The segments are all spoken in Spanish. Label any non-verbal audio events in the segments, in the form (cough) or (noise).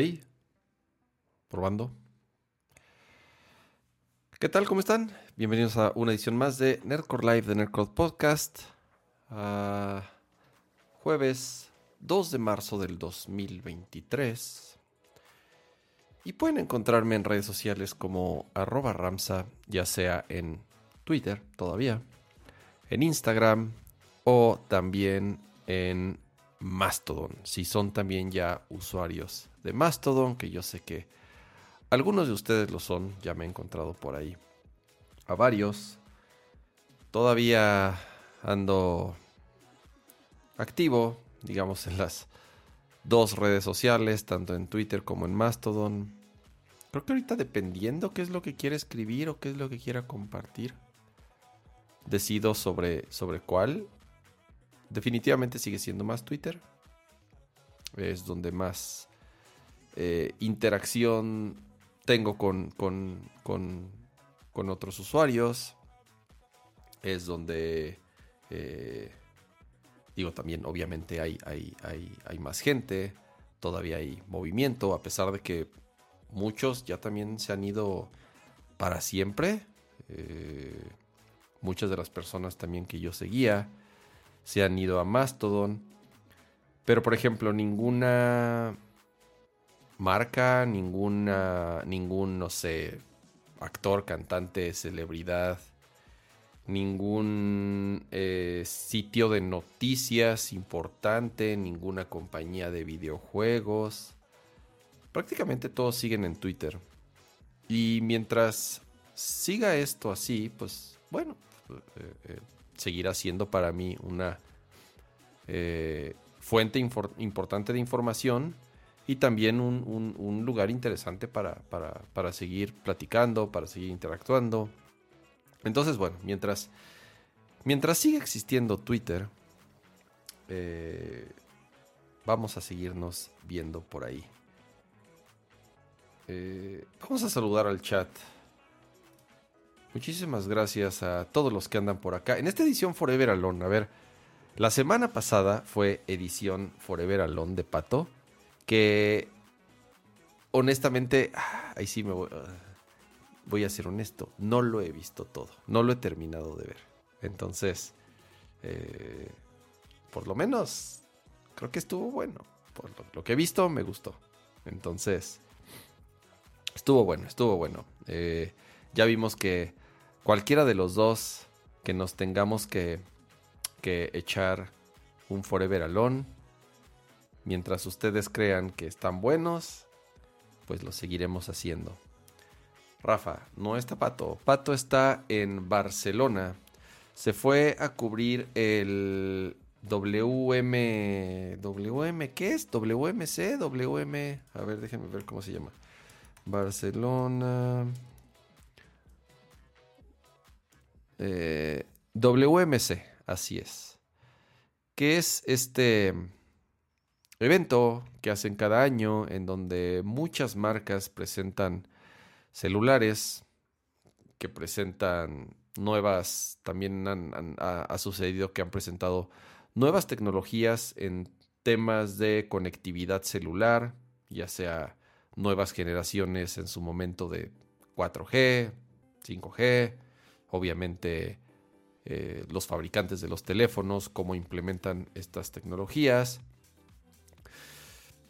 Hey, probando. ¿Qué tal? ¿Cómo están? Bienvenidos a una edición más de Nerdcore Live de Nerdcore Podcast. Ah, jueves 2 de marzo del 2023. Y pueden encontrarme en redes sociales como Ramsa, ya sea en Twitter todavía, en Instagram o también en Mastodon. Si son también ya usuarios de Mastodon, que yo sé que algunos de ustedes lo son, ya me he encontrado por ahí a varios. Todavía ando activo, digamos, en las dos redes sociales, tanto en Twitter como en Mastodon. Creo que ahorita dependiendo qué es lo que quiera escribir o qué es lo que quiera compartir, decido sobre, sobre cuál. Definitivamente sigue siendo más Twitter. Es donde más eh, interacción tengo con, con, con, con, otros usuarios. Es donde, eh, digo, también obviamente hay, hay, hay, hay más gente. Todavía hay movimiento, a pesar de que muchos ya también se han ido para siempre. Eh, muchas de las personas también que yo seguía se han ido a Mastodon. Pero por ejemplo, ninguna marca, ninguna, ningún, no sé, actor, cantante, celebridad, ningún eh, sitio de noticias importante, ninguna compañía de videojuegos. Prácticamente todos siguen en Twitter. Y mientras siga esto así, pues bueno, eh, eh, seguirá siendo para mí una fuente importante de información y también un, lugar interesante para, seguir platicando, para seguir interactuando. Entonces, bueno, mientras, mientras siga existiendo Twitter, eh, vamos a seguirnos viendo por ahí. Eh, vamos a saludar al chat. Muchísimas gracias a todos los que andan por acá. En esta edición Forever Alone, a ver, la semana pasada fue edición Forever Alone de Pato que honestamente, ah, ahí sí me voy, ah, voy a ser honesto, no lo he visto todo, no lo he terminado de ver. Entonces, eh, por lo menos, creo que estuvo bueno. Por lo, que he visto, me gustó. Entonces, estuvo bueno, estuvo bueno. Eh, ya vimos que cualquiera de los dos que nos tengamos que, que echar un Forever Alone Mientras ustedes crean que están buenos, pues lo seguiremos haciendo. Rafa, no está Pato. Pato está en Barcelona. Se fue a cubrir el WM. ¿WM qué es? ¿WMC? WM. A ver, déjenme ver cómo se llama. Barcelona. Eh, WMC, así es. ¿Qué es este evento que hacen cada año en donde muchas marcas presentan celulares, que presentan nuevas, también ha, sucedido que han presentado nuevas tecnologías en temas de conectividad celular, ya sea nuevas generaciones en su momento de 4G, 5G, obviamente eh, los fabricantes de los teléfonos, cómo implementan estas tecnologías.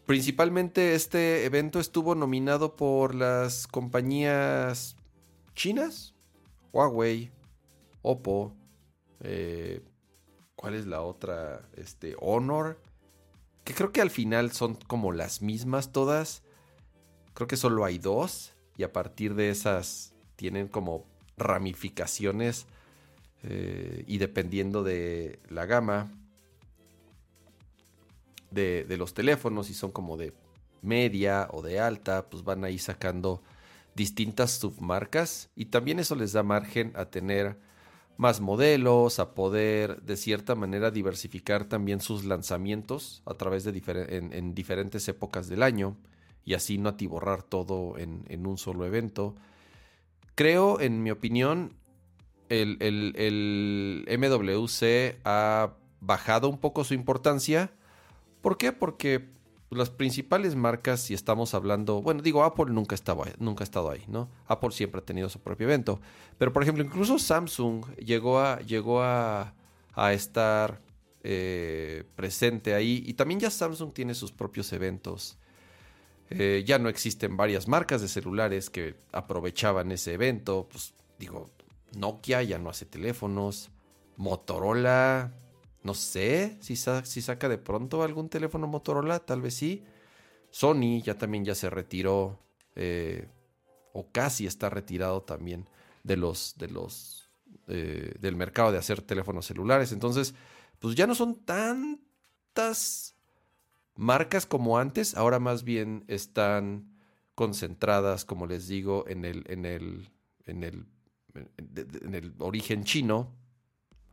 Principalmente este evento estuvo nominado por las compañías chinas, Huawei, Oppo, eh, ¿cuál es la otra? Este, Honor, que creo que al final son como las mismas todas. Creo que solo hay dos y a partir de esas tienen como ramificaciones eh, y dependiendo de la gama de, los teléfonos, si son como de media o de alta, pues van ahí sacando distintas submarcas y también eso les da margen a tener más modelos, a poder de cierta manera diversificar también sus lanzamientos a través de en, diferentes épocas del año y así no atiborrar todo en, un solo evento. Creo, en mi opinión, el, el MWC ha bajado un poco su importancia ¿Por qué? Porque las principales marcas, si estamos hablando, bueno, digo, Apple nunca, estaba, nunca ha estado ahí, ¿no? Apple siempre ha tenido su propio evento. Pero, por ejemplo, incluso Samsung llegó a, llegó a, estar eh, presente ahí. Y también ya Samsung tiene sus propios eventos. Eh, ya no existen varias marcas de celulares que aprovechaban ese evento. Pues digo, Nokia ya no hace teléfonos. Motorola no sé si, saca de pronto algún teléfono Motorola, tal vez sí. Sony ya también ya se retiró eh, o casi está retirado también de los de los eh, del mercado de hacer teléfonos celulares. Entonces, pues ya no son tantas marcas como antes. Ahora más bien están concentradas, como les digo, en el en el en el en el origen chino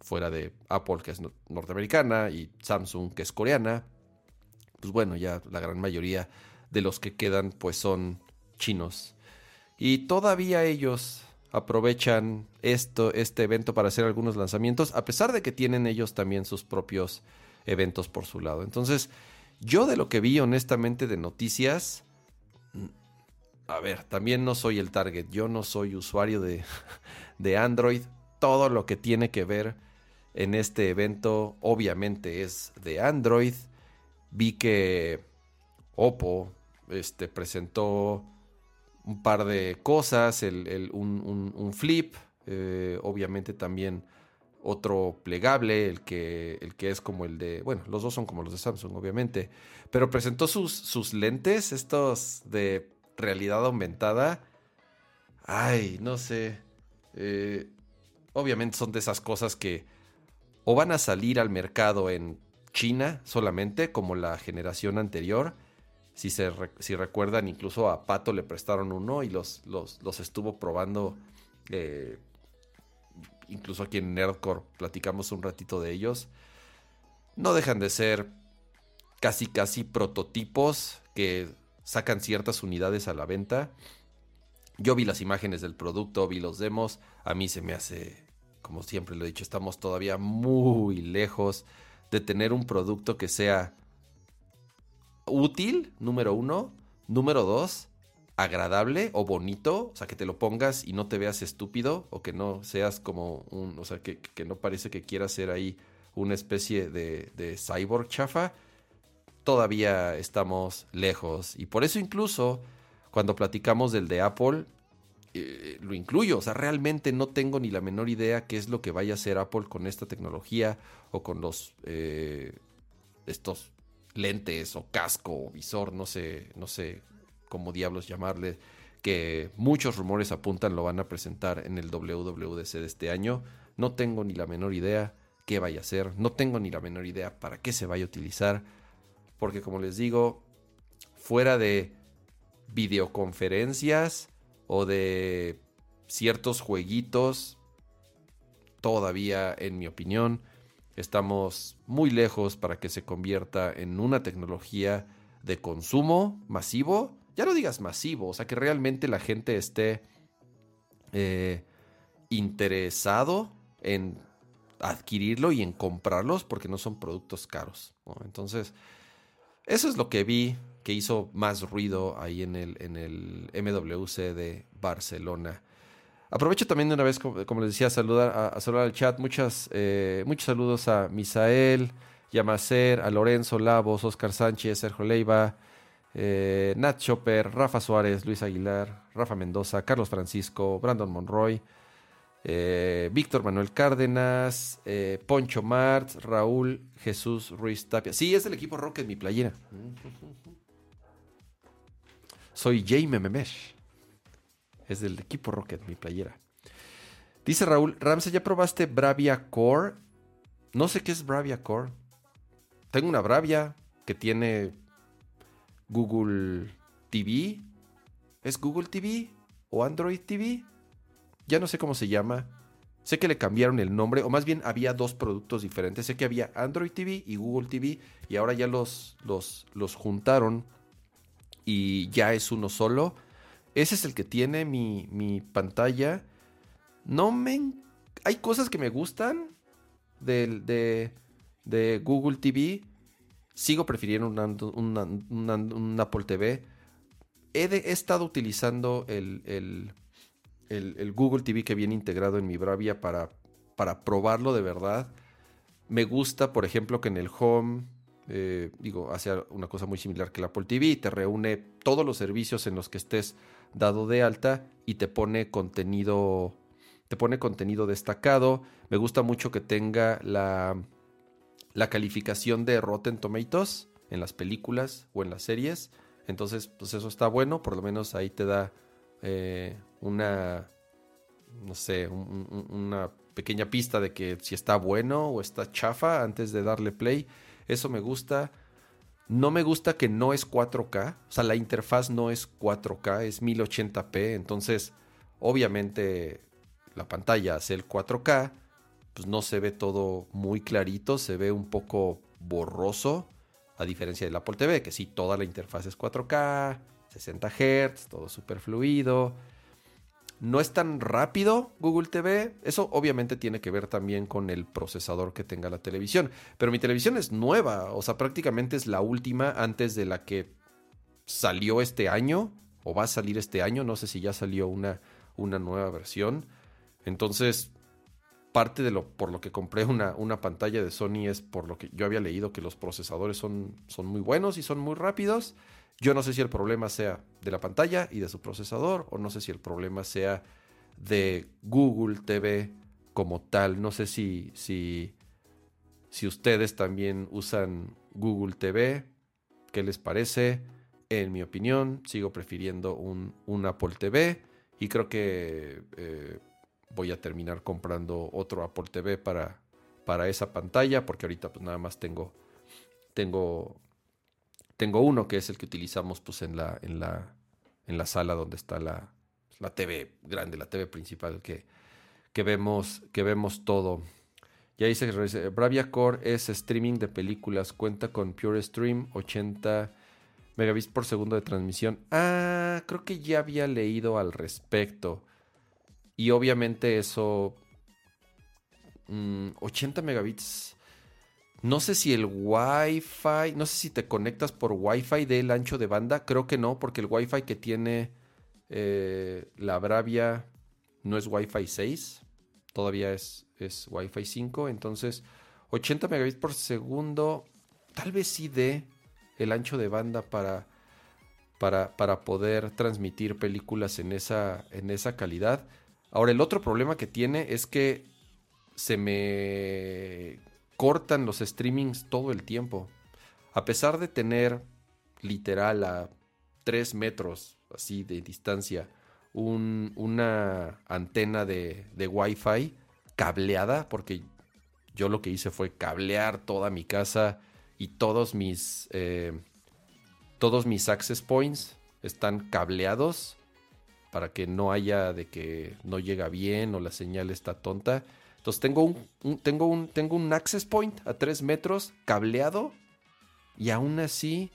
fuera de Apple, que es norteamericana, y Samsung, que es coreana, pues bueno, ya la gran mayoría de los que quedan pues son chinos. Y todavía ellos aprovechan esto, este evento para hacer algunos lanzamientos, a pesar de que tienen ellos también sus propios eventos por su lado. Entonces, yo de lo que vi honestamente de noticias, a ver, también no soy el target, yo no soy usuario de, (laughs) de Android, todo lo que tiene que ver en este evento obviamente es de Android. Vi que Oppo este, presentó un par de cosas, un, flip, eh, obviamente también otro plegable, el que, el que es como el de, bueno, los dos son como los de Samsung, obviamente, pero presentó sus, sus lentes, estos de realidad aumentada. Ay, no sé. Eh, obviamente son de esas cosas que o van a salir al mercado en China solamente, como la generación anterior. Si, se si recuerdan, incluso a Pato le prestaron uno y los, los, estuvo probando. Eh, incluso aquí en Nerdcore platicamos un ratito de ellos. No dejan de ser casi casi prototipos que sacan ciertas unidades a la venta. Yo vi las imágenes del producto, vi los demos. A mí se me hace como siempre lo he dicho, estamos todavía muy lejos de tener un producto que sea útil, número uno. Número dos, agradable o bonito, o sea, que te lo pongas y no te veas estúpido o que no seas como un, o sea, que, no parece que quieras ser ahí una especie de, de cyborg chafa, todavía estamos lejos. Y por eso incluso cuando platicamos del de Apple, eh, lo incluyo. O sea, realmente no tengo ni la menor idea qué es lo que vaya a hacer Apple con esta tecnología o con los eh, estos lentes o casco o visor, no sé, no sé cómo diablos llamarle, que muchos rumores apuntan lo van a presentar en el WWDC de este año. No tengo ni la menor idea qué vaya a hacer, no tengo ni la menor idea para qué se vaya a utilizar, porque como les digo, fuera de videoconferencias, o de ciertos jueguitos, todavía, en mi opinión, estamos muy lejos para que se convierta en una tecnología de consumo masivo. Ya no digas masivo, o sea, que realmente la gente esté eh, interesado en adquirirlo y en comprarlos porque no son productos caros. Entonces, eso es lo que vi que hizo más ruido ahí en el, en el MWC de Barcelona. Aprovecho también de una vez, como, les decía, saludar, a, saludar al chat. Muchas, eh, muchos saludos a Misael, Yamacer, a Lorenzo Lavos, Oscar Sánchez, Sergio Leiva, eh, Nat Chopper, Rafa Suárez, Luis Aguilar, Rafa Mendoza, Carlos Francisco, Brandon Monroy, eh, Víctor Manuel Cárdenas, Poncho Mart, Raúl Jesús Ruiz Tapia. Sí, es del equipo Rocket, mi playera. Soy Jaime Memesh. Es del equipo Rocket, mi playera. Dice Raúl, Ramsey, ¿ya probaste Bravia Core? No sé qué es Bravia Core. Tengo una Bravia que tiene Google TV. ¿Es Google TV o Android TV? Ya no sé cómo se llama. Sé que le cambiaron el nombre, o más bien había dos productos diferentes. Sé que había Android TV y Google TV, y ahora ya los, los, los juntaron y ya es uno solo. Ese es el que tiene mi, pantalla. No me... Hay cosas que me gustan de, de Google TV. Sigo prefiriendo un, Apple TV. He, estado utilizando el, Google TV que viene integrado en mi Bravia para, para probarlo de verdad. Me gusta, por ejemplo, que en el Home, eh, digo, hace una cosa muy similar que el Apple TV, te reúne todos los servicios en los que estés dado de alta y te pone contenido, te pone contenido destacado. Me gusta mucho que tenga la, la calificación de Rotten Tomatoes en las películas o en las series. Entonces, pues eso está bueno, por lo menos ahí te da eh, una, no sé, una pequeña pista de que si está bueno o está chafa antes de darle play. Eso me gusta. No me gusta que no es 4K, o sea, la interfaz no es 4K, es 1080p, entonces obviamente la pantalla hace el 4K, pues no se ve todo muy clarito, se ve un poco borroso, a diferencia del Apple TV, que sí, toda la interfaz es 4K, 60 Hz, todo súper fluido. No es tan rápido Google TV. Eso obviamente tiene que ver también con el procesador que tenga la televisión. Pero mi televisión es nueva, o sea, prácticamente es la última antes de la que salió este año o va a salir este año. No sé si ya salió una, una nueva versión. Entonces, parte de lo por lo que compré una, una, pantalla de Sony es por lo que yo había leído que los procesadores son, son muy buenos y son muy rápidos. Yo no sé si el problema sea de la pantalla y de su procesador o no sé si el problema sea de Google TV como tal. No sé si, si, si ustedes también usan Google TV. ¿Qué les parece? En mi opinión, sigo prefiriendo un, un Apple TV y creo que eh, voy a terminar comprando otro Apple TV para, para esa pantalla porque ahorita pues nada más tengo, tengo tengo uno que es el que utilizamos pues, en, la, en, la, en la sala donde está la, la TV grande, la TV principal, que, que, vemos, que vemos todo. Ya dice Bravia Core es streaming de películas, cuenta con Pure Stream, 80 megabits por segundo de transmisión. Ah, creo que ya había leído al respecto. Y obviamente eso... 80 mm, megabits no sé si el Wi-Fi, no sé si te conectas por Wi-Fi del ancho de banda. Creo que no, porque el Wi-Fi que tiene eh, la Bravia no es Wi-Fi 6. Todavía es, es Wi-Fi 5. Entonces, 80 megabits por segundo. Tal vez sí dé el ancho de banda para, para, para poder transmitir películas en esa, en esa calidad. Ahora, el otro problema que tiene es que se me cortan los streamings todo el tiempo. A pesar de tener literal a 3 metros así de distancia una antena de, de Wi-Fi cableada, porque yo lo que hice fue cablear toda mi casa y todos mis, eh, todos mis access points están cableados para que no haya de que no llega bien o la señal está tonta. Entonces tengo un, tengo un, tengo un access point a 3 metros cableado y aún así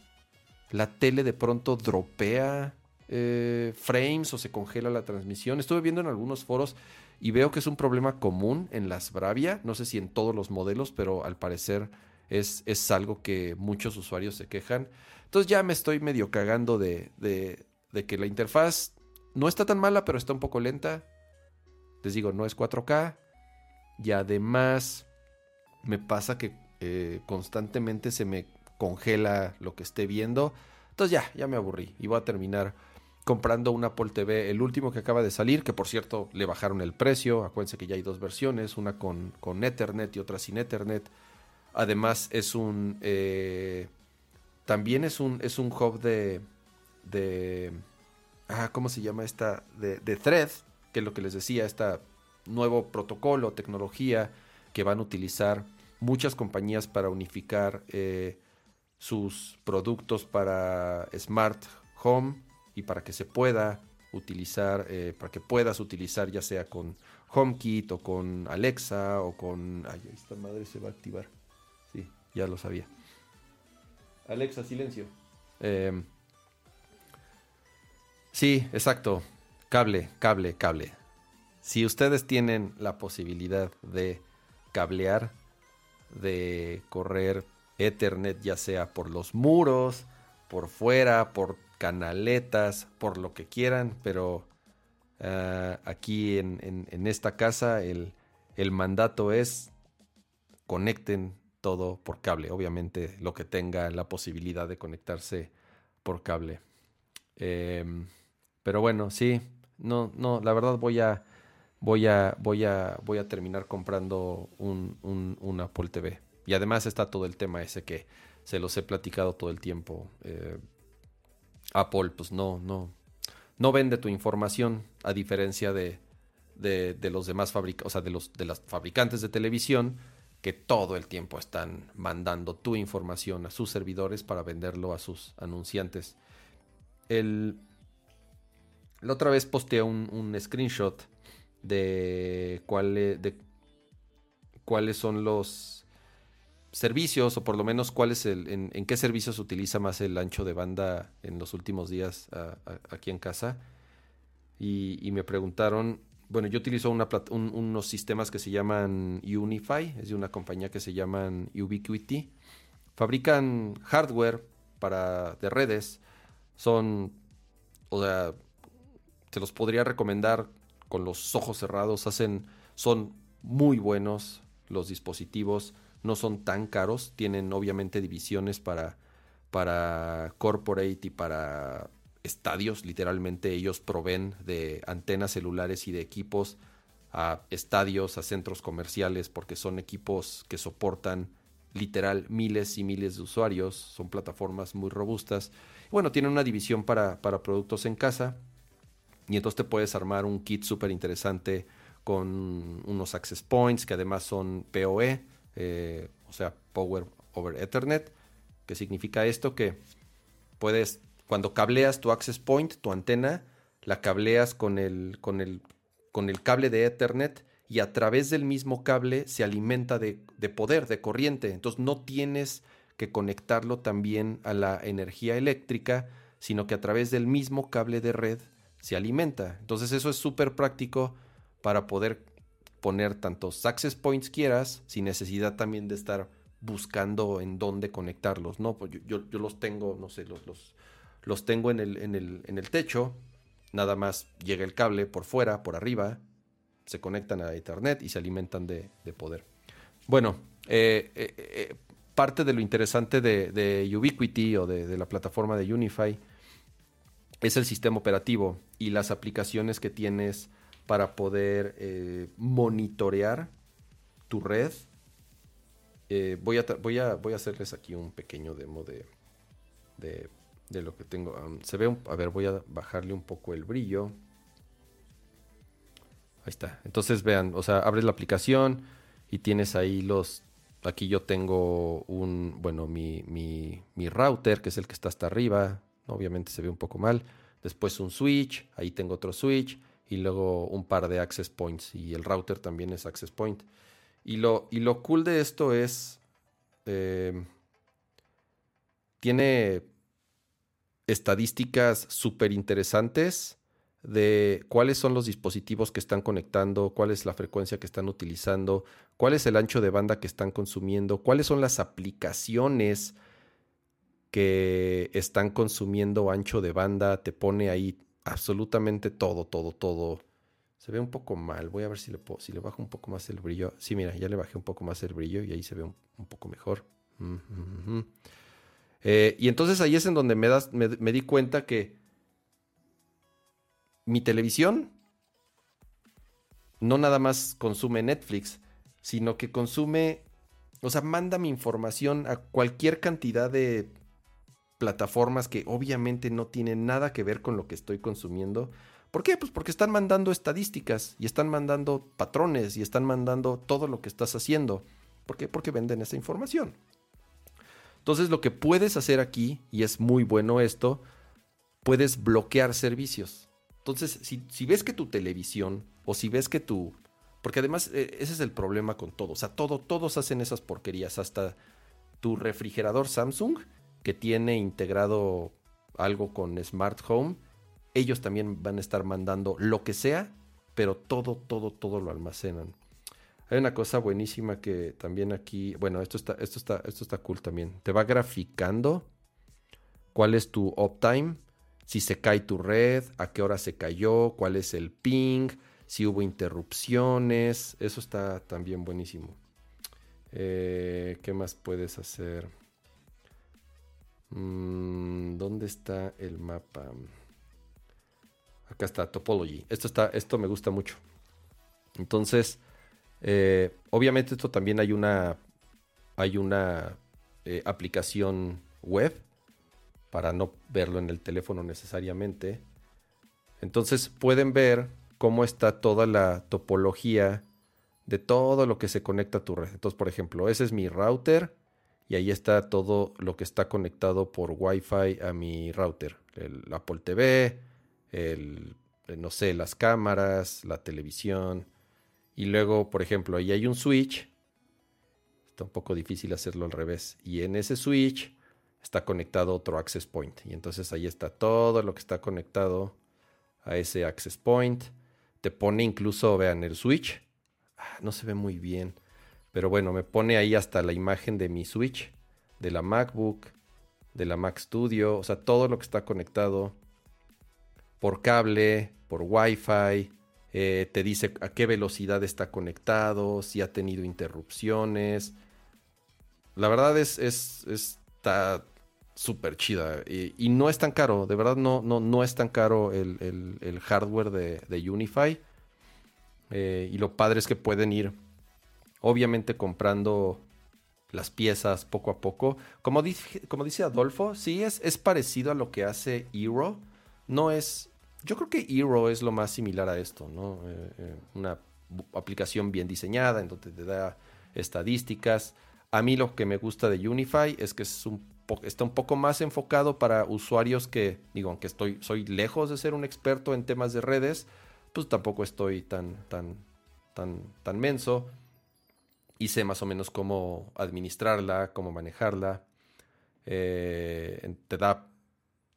la tele de pronto dropea eh, frames o se congela la transmisión. Estuve viendo en algunos foros y veo que es un problema común en las Bravia. No sé si en todos los modelos, pero al parecer es, es algo que muchos usuarios se quejan. Entonces ya me estoy medio cagando de, de, de que la interfaz no está tan mala, pero está un poco lenta. Les digo, no es 4K. Y además me pasa que eh, constantemente se me congela lo que esté viendo. Entonces ya, ya me aburrí. Y voy a terminar comprando un Apple TV, el último que acaba de salir, que por cierto le bajaron el precio. Acuérdense que ya hay dos versiones, una con, con Ethernet y otra sin Ethernet. Además es un... Eh, también es un, es un hub de... de ah, ¿Cómo se llama esta? De, de Thread, que es lo que les decía, esta nuevo protocolo, tecnología que van a utilizar muchas compañías para unificar eh, sus productos para Smart Home y para que se pueda utilizar, eh, para que puedas utilizar ya sea con HomeKit o con Alexa o con... Ay, esta madre se va a activar. Sí, ya lo sabía. Alexa, silencio. Em, sí, exacto. Cable, cable, cable. Si ustedes tienen la posibilidad de cablear, de correr Ethernet, ya sea por los muros, por fuera, por canaletas, por lo que quieran, pero ah, aquí en, esta casa el, mandato es conecten todo por cable, obviamente lo que tenga la posibilidad de conectarse por cable. Em, pero bueno, sí, no, no, la verdad voy a, voy a, voy a, voy a terminar comprando un, un, Apple TV. Y además está todo el tema ese que se los he platicado todo el tiempo. Eh, Apple, pues no, no, no vende tu información a diferencia de, de, los demás fabricantes, o sea, de los de las fabricantes de televisión que todo el tiempo están mandando tu información a sus servidores para venderlo a sus anunciantes. El, la otra vez posteé un, un screenshot de, cuál, de cuáles son los servicios o por lo menos cuál es el, en, qué servicios utiliza más el ancho de banda en los últimos días aquí en casa. Y, me preguntaron, bueno, yo utilizo unos sistemas que se llaman Unify, es de una compañía que se llaman Ubiquiti. Fabrican hardware para de redes. Son, o sea, te los podría recomendar con los ojos cerrados. Hacen, son muy buenos los dispositivos no son tan caros, tienen obviamente divisiones para, para corporate y para estadios, literalmente ellos proveen de antenas celulares y de equipos a estadios, a centros comerciales, porque son equipos que soportan literal miles y miles de usuarios, son plataformas muy robustas. Bueno, tienen una división para, para productos en casa y entonces te puedes armar un kit súper interesante con unos access points que además son PoE, eh, o sea, Power over Ethernet, que significa esto que puedes, cuando cableas tu access point, tu antena, la cableas con el, con el, con el cable de Ethernet y a través del mismo cable se alimenta de, de poder, de corriente. Entonces no tienes que conectarlo también a la energía eléctrica, sino que a través del mismo cable de red se alimenta. Entonces eso es súper práctico para poder poner tantos access points quieras, sin necesidad también de estar buscando en dónde conectarlos, ¿no? Pues yo, yo, los tengo, no sé, los, los, los tengo en el, en, el, en el techo, nada más llega el cable por fuera, por arriba, se conectan a Ethernet y se alimentan de, poder. Bueno, eh, eh, eh, parte de lo interesante de, de Ubiquiti o de, de, la plataforma de Unify es el sistema operativo y las aplicaciones que tienes para poder eh, monitorear tu red. Eh, voy, a, voy, a, voy a hacerles aquí un pequeño demo de, de, lo que tengo. se ve, a ver, voy a bajarle un poco el brillo. Ahí está. Entonces vean, o sea, abres la aplicación y tienes ahí los... Aquí yo tengo un, bueno, mi, mi, mi router, que es el que está hasta arriba. Obviamente se ve un poco mal. Después un switch, ahí tengo otro switch y luego un par de access points y el router también es access point. Y lo, y lo cool de esto es, eh, tiene estadísticas súper interesantes de cuáles son los dispositivos que están conectando, cuál es la frecuencia que están utilizando, cuál es el ancho de banda que están consumiendo, cuáles son las aplicaciones que están consumiendo ancho de banda, te pone ahí absolutamente todo, todo, todo. Se ve un poco mal. Voy a ver si le, si le bajo un poco más el brillo. Sí, mira, ya le bajé un poco más el brillo y ahí se ve un, poco mejor. Eh, y entonces ahí es en donde me, das, me, di cuenta que mi televisión no nada más consume Netflix, sino que consume, o sea, manda mi información a cualquier cantidad de plataformas que obviamente no tienen nada que ver con lo que estoy consumiendo. ¿Por qué? Pues porque están mandando estadísticas y están mandando patrones y están mandando todo lo que estás haciendo. ¿Por qué? Porque venden esa información. Entonces lo que puedes hacer aquí, y es muy bueno esto, puedes bloquear servicios. Entonces, si, si ves que tu televisión o si ves que tu... Porque además e, ese es el problema con todo. O sea, todo, todos hacen esas porquerías. Hasta tu refrigerador Samsung que tiene integrado algo con Smart Home, ellos también van a estar mandando lo que sea, pero todo, todo, todo lo almacenan. Hay una cosa buenísima que también aquí, bueno, esto está, esto está, esto está cool también. Te va graficando cuál es tu uptime, si se cae tu red, a qué hora se cayó, cuál es el ping, si hubo interrupciones. Eso está también buenísimo. Eh, ¿Qué más puedes hacer? Mm, ¿Dónde está el mapa? Acá está, Topology. Esto, está, esto me gusta mucho. Entonces, eh, obviamente esto también hay una, hay una eh, aplicación web para no verlo en el teléfono necesariamente. Entonces pueden ver cómo está toda la topología de todo lo que se conecta a tu red. Entonces, por ejemplo, ese es mi router y ahí está todo lo que está conectado por Wi-Fi a mi router. El Apple TV, el, no sé, las cámaras, la televisión. Y luego, por ejemplo, ahí hay un switch. Está un poco difícil hacerlo al revés. Y en ese switch está conectado otro access point. Y entonces ahí está todo lo que está conectado a ese access point. Te pone incluso, vean, el switch. Ah, no se ve muy bien. Pero bueno, me pone ahí hasta la imagen de mi switch, de la MacBook, de la Mac Studio. O sea, todo lo que está conectado por cable, por Wi-Fi. Eh, te dice a qué velocidad está conectado, si ha tenido interrupciones. La verdad es, es está súper chida. Y, no es tan caro, de verdad no, no, no es tan caro el, hardware de, Unify. Eh, y lo padre es que pueden ir, obviamente, comprando las piezas poco a poco. Como, dice, como dice Adolfo, sí es, es parecido a lo que hace Hero. No es. Yo creo que Hero es lo más similar a esto, ¿no? Eh, eh, una aplicación bien diseñada en donde te da estadísticas. A mí lo que me gusta de Unify es que es un está un poco más enfocado para usuarios que, digo, aunque estoy, soy lejos de ser un experto en temas de redes, pues tampoco estoy tan, tan, tan, tan menso y sé más o menos cómo administrarla, cómo manejarla. Eh, te da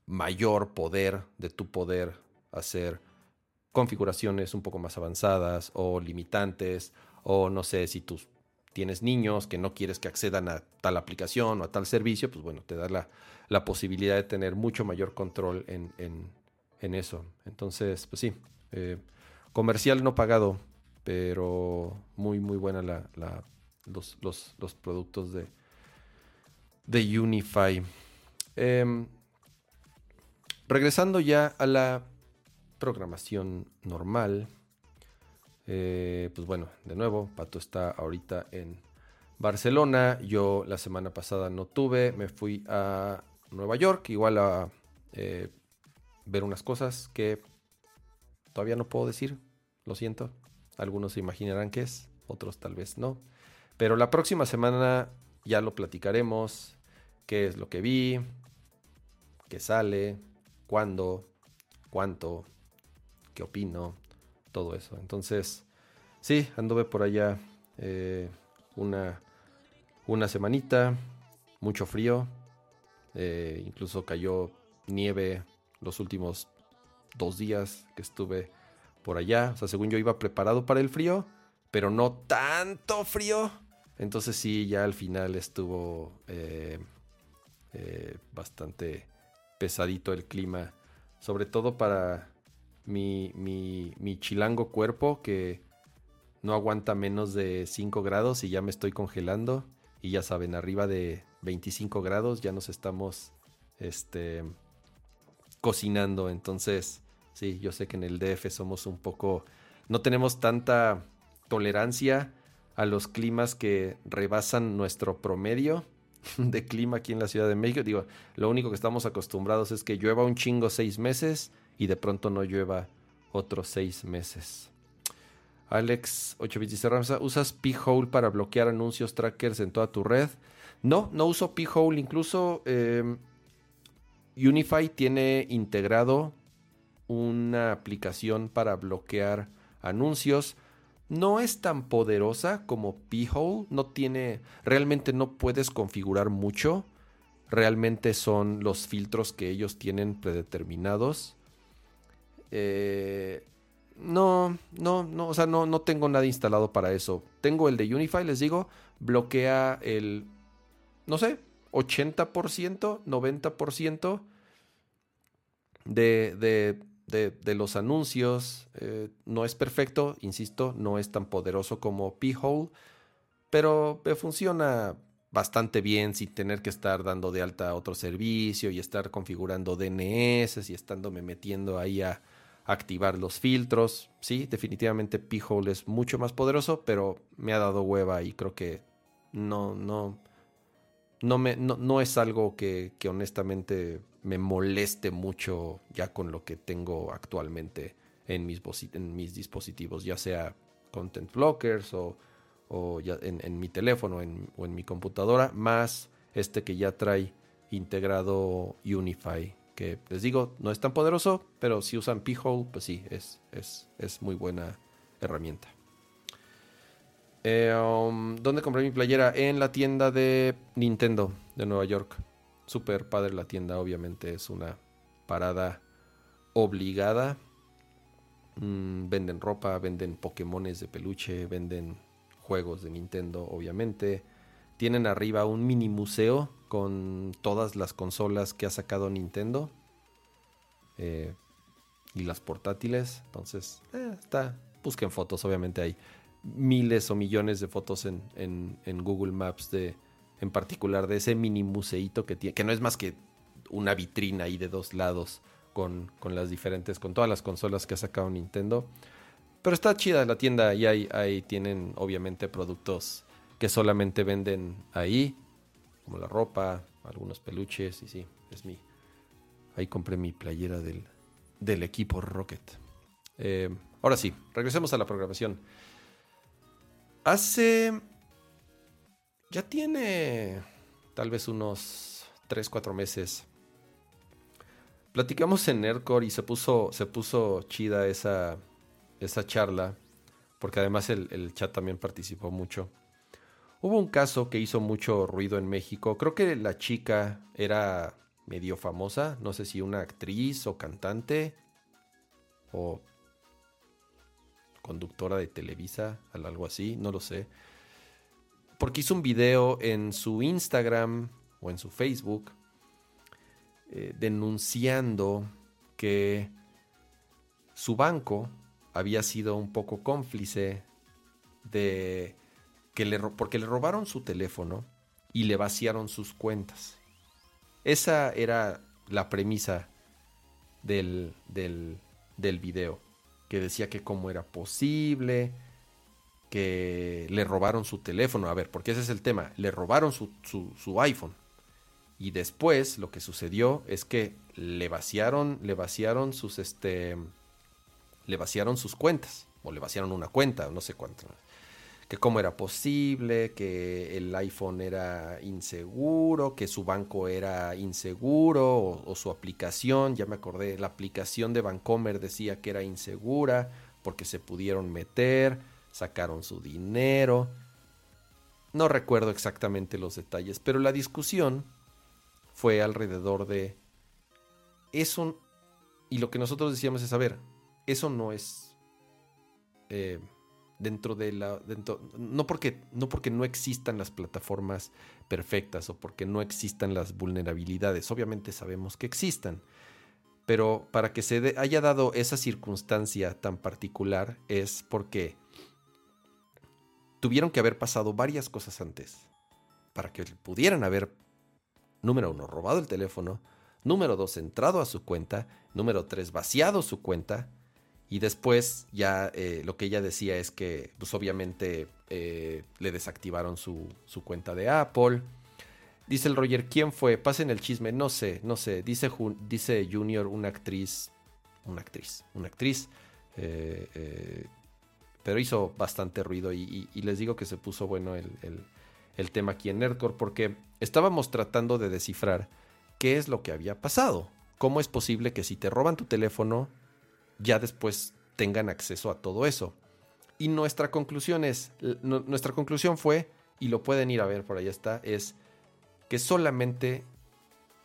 mayor poder de tu poder hacer configuraciones un poco más avanzadas o limitantes o no sé si tus tienes niños que no quieres que accedan a tal aplicación o a tal servicio, pues bueno, te da la, posibilidad de tener mucho mayor control en, eso. Entonces, pues sí, eh, comercial no pagado, pero muy, muy buena la, los, los, productos de, de Unify. Em, regresando ya a la programación normal. Eh, pues bueno, de nuevo, Pato está ahorita en Barcelona. Yo la semana pasada no tuve, me fui a Nueva York, igual a eh, ver unas cosas que todavía no puedo decir, lo siento. Algunos se imaginarán qué es, otros tal vez no. Pero la próxima semana ya lo platicaremos, qué es lo que vi, qué sale, cuándo, cuánto, qué opino, todo eso. Entonces, sí, anduve por allá eh, una, una semanita, mucho frío, eh, incluso cayó nieve los últimos dos días que estuve por allá. O sea, según yo iba preparado para el frío, pero no tanto frío. Entonces sí, ya al final estuvo eh, bastante pesadito el clima. Sobre todo para mi, mi, chilango cuerpo que no aguanta menos de 5 grados y ya me estoy congelando. Y ya saben, arriba de 25 grados ya nos estamos este, cocinando. Entonces, sí, yo sé que en el DF somos un poco... No tenemos tanta tolerancia a los climas que rebasan nuestro promedio (laughs) de clima aquí en la Ciudad de México. Digo, lo único que estamos acostumbrados es que llueva un chingo seis meses y de pronto no llueva otros seis meses. Alex 826 Ramsa, ¿usas P-Hole para bloquear anuncios trackers en toda tu red? No, no uso P-Hole. Incluso em, Unify tiene integrado una aplicación para bloquear anuncios. No es tan poderosa como P-Hole. No tiene. Realmente no puedes configurar mucho. Realmente son los filtros que ellos tienen predeterminados. Eh, No, no, no, o sea, no, no tengo nada instalado para eso. Tengo el de Unify, les digo, bloquea el, no sé, 80%, 90% de, de, de, los anuncios. Eh, no es perfecto, insisto, no es tan poderoso como P-Hole, pero funciona bastante bien sin tener que estar dando de alta otro servicio y estar configurando DNS y estándome metiendo ahí a activar los filtros. Sí, definitivamente P-Hole es mucho más poderoso, pero me ha dado hueva y creo que no, no, no, me, no, es algo que, honestamente me moleste mucho ya con lo que tengo actualmente en mis, dispositivos, ya sea content blockers o, en, mi teléfono o en mi computadora, más este que ya trae integrado Unify que les digo, no es tan poderoso, pero si usan P-Hole, pues sí, es, muy buena herramienta. Eh, um, ¿Dónde compré mi playera? En la tienda de Nintendo de Nueva York. Super padre la tienda, obviamente es una parada obligada. Mm, venden ropa, venden Pokémones de peluche, venden juegos de Nintendo, obviamente. Tienen arriba un mini museo con todas las consolas que ha sacado Nintendo. Eh, y las portátiles. Entonces, eh, está. Busquen fotos, obviamente hay miles o millones de fotos en, en, Google Maps de. En particular de ese mini museito que tiene. Que no es más que una vitrina ahí de dos lados. Con, con las diferentes. con todas las consolas que ha sacado Nintendo. Pero está chida la tienda y ahí, ahí tienen obviamente productos que solamente venden ahí como la ropa, algunos peluches y sí, es mi... Ahí compré mi playera del, del equipo Rocket. Eh, ahora sí, regresemos a la programación. Hace... Ya tiene tal vez unos 3, 4 meses. Platicamos en Nerdcore y se puso, se puso chida esa, esa charla, porque además el, el chat también participó mucho. Hubo un caso que hizo mucho ruido en México. Creo que la chica era medio famosa. No sé si una actriz o cantante o conductora de Televisa, algo así, no lo sé. Porque hizo un video en su Instagram o en su Facebook eh, denunciando que su banco había sido un poco cómplice de le, porque le robaron su teléfono y le vaciaron sus cuentas. Esa era la premisa del, del, del video, que decía que cómo era posible, que le robaron su teléfono. A ver, porque ese es el tema, le robaron su, su, iPhone. Y después lo que sucedió es que le vaciaron, le vaciaron sus, este, le vaciaron sus cuentas, o le vaciaron una cuenta, no sé cuánto que cómo era posible, que el iPhone era inseguro, que su banco era inseguro o, su aplicación, ya me acordé, la aplicación de Bancomer decía que era insegura porque se pudieron meter, sacaron su dinero. No recuerdo exactamente los detalles, pero la discusión fue alrededor de eso y lo que nosotros decíamos es, a ver, eso no es... Eh, dentro de la dentro, no porque no porque no existan las plataformas perfectas o porque no existan las vulnerabilidades obviamente sabemos que existan pero para que se haya dado esa circunstancia tan particular es porque tuvieron que haber pasado varias cosas antes para que pudieran haber número uno robado el teléfono número dos entrado a su cuenta número tres vaciado su cuenta y después ya eh, lo que ella decía es que, pues obviamente eh, le desactivaron su, cuenta de Apple. Dice el Roger, ¿quién fue? Pasen el chisme. No sé, no sé. Dice, dice Junior, una actriz. Una actriz. Una actriz. Eh, pero hizo bastante ruido y, les digo que se puso bueno el, el tema aquí en Nerdcore porque estábamos tratando de descifrar qué es lo que había pasado. ¿Cómo es posible que si te roban tu teléfono ya después tengan acceso a todo eso. Y nuestra conclusión es, nuestra conclusión fue, y lo pueden ir a ver por ahí está, es que solamente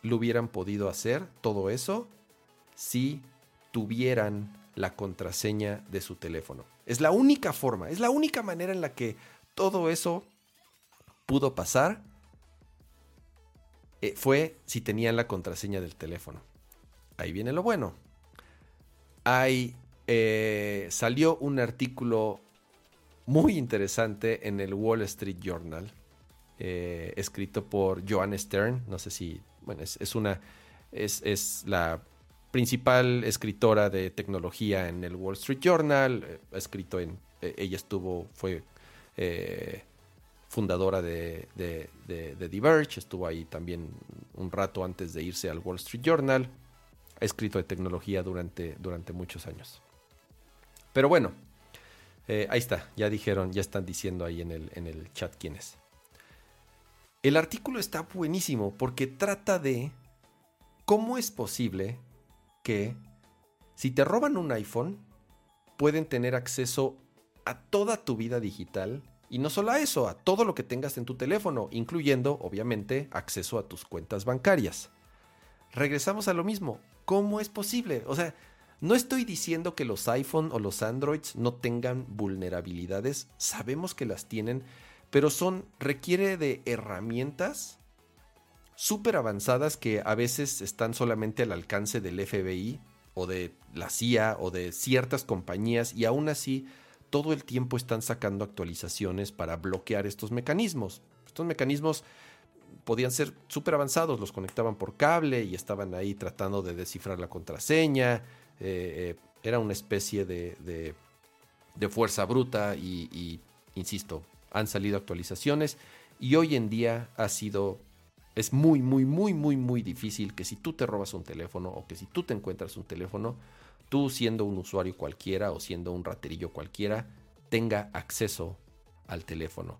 lo hubieran podido hacer todo eso si tuvieran la contraseña de su teléfono. Es la única forma, es la única manera en la que todo eso pudo pasar. Eh, fue si tenían la contraseña del teléfono. Ahí viene lo bueno. Ahí salió un artículo muy interesante en el Wall Street Journal, eh, escrito por Joan Stern. No sé si, bueno, es, una, es, la principal escritora de tecnología en el Wall Street Journal. Eh, escrito en, eh, ella estuvo, fue fundadora de, de, de, Diverge, estuvo ahí también un rato antes de irse al Wall Street Journal. Ha escrito de tecnología durante, durante muchos años. Pero bueno, eh, ahí está, ya dijeron, ya están diciendo ahí en el, en el chat quién es. El artículo está buenísimo porque trata de cómo es posible que si te roban un iPhone, pueden tener acceso a toda tu vida digital y no solo a eso, a todo lo que tengas en tu teléfono, incluyendo, obviamente, acceso a tus cuentas bancarias. Regresamos a lo mismo. ¿Cómo es posible? O sea, no estoy diciendo que los iPhone o los Androids no tengan vulnerabilidades, sabemos que las tienen, pero son requiere de herramientas súper avanzadas que a veces están solamente al alcance del FBI o de la CIA o de ciertas compañías y aún así todo el tiempo están sacando actualizaciones para bloquear estos mecanismos. Estos mecanismos podían ser súper avanzados, los conectaban por cable y estaban ahí tratando de descifrar la contraseña, eh, eh, era una especie de, fuerza bruta y, insisto, han salido actualizaciones y hoy en día ha sido, es muy, muy, muy, muy, muy difícil que si tú te robas un teléfono o que si tú te encuentras un teléfono, tú siendo un usuario cualquiera o siendo un raterillo cualquiera, tenga acceso al teléfono.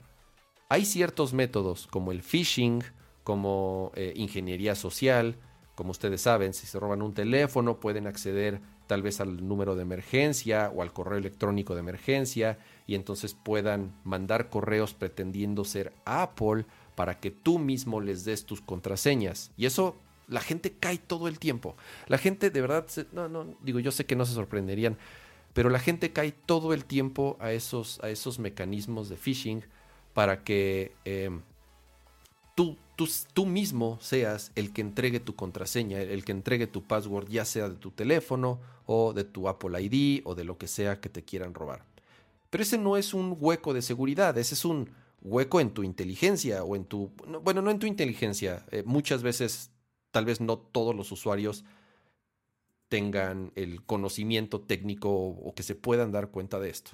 Hay ciertos métodos como el phishing, como eh, ingeniería social, como ustedes saben, si se roban un teléfono pueden acceder tal vez al número de emergencia o al correo electrónico de emergencia y entonces puedan mandar correos pretendiendo ser Apple para que tú mismo les des tus contraseñas. Y eso la gente cae todo el tiempo. La gente de verdad, no, no, digo, yo sé que no se sorprenderían, pero la gente cae todo el tiempo a esos, a esos mecanismos de phishing para que eh, tú tú, mismo seas el que entregue tu contraseña, el que entregue tu password, ya sea de tu teléfono o de tu Apple ID o de lo que sea que te quieran robar. Pero ese no es un hueco de seguridad, ese es un hueco en tu inteligencia o en tu... Bueno, no en tu inteligencia. Eh, muchas veces, tal vez no todos los usuarios tengan el conocimiento técnico o, que se puedan dar cuenta de esto.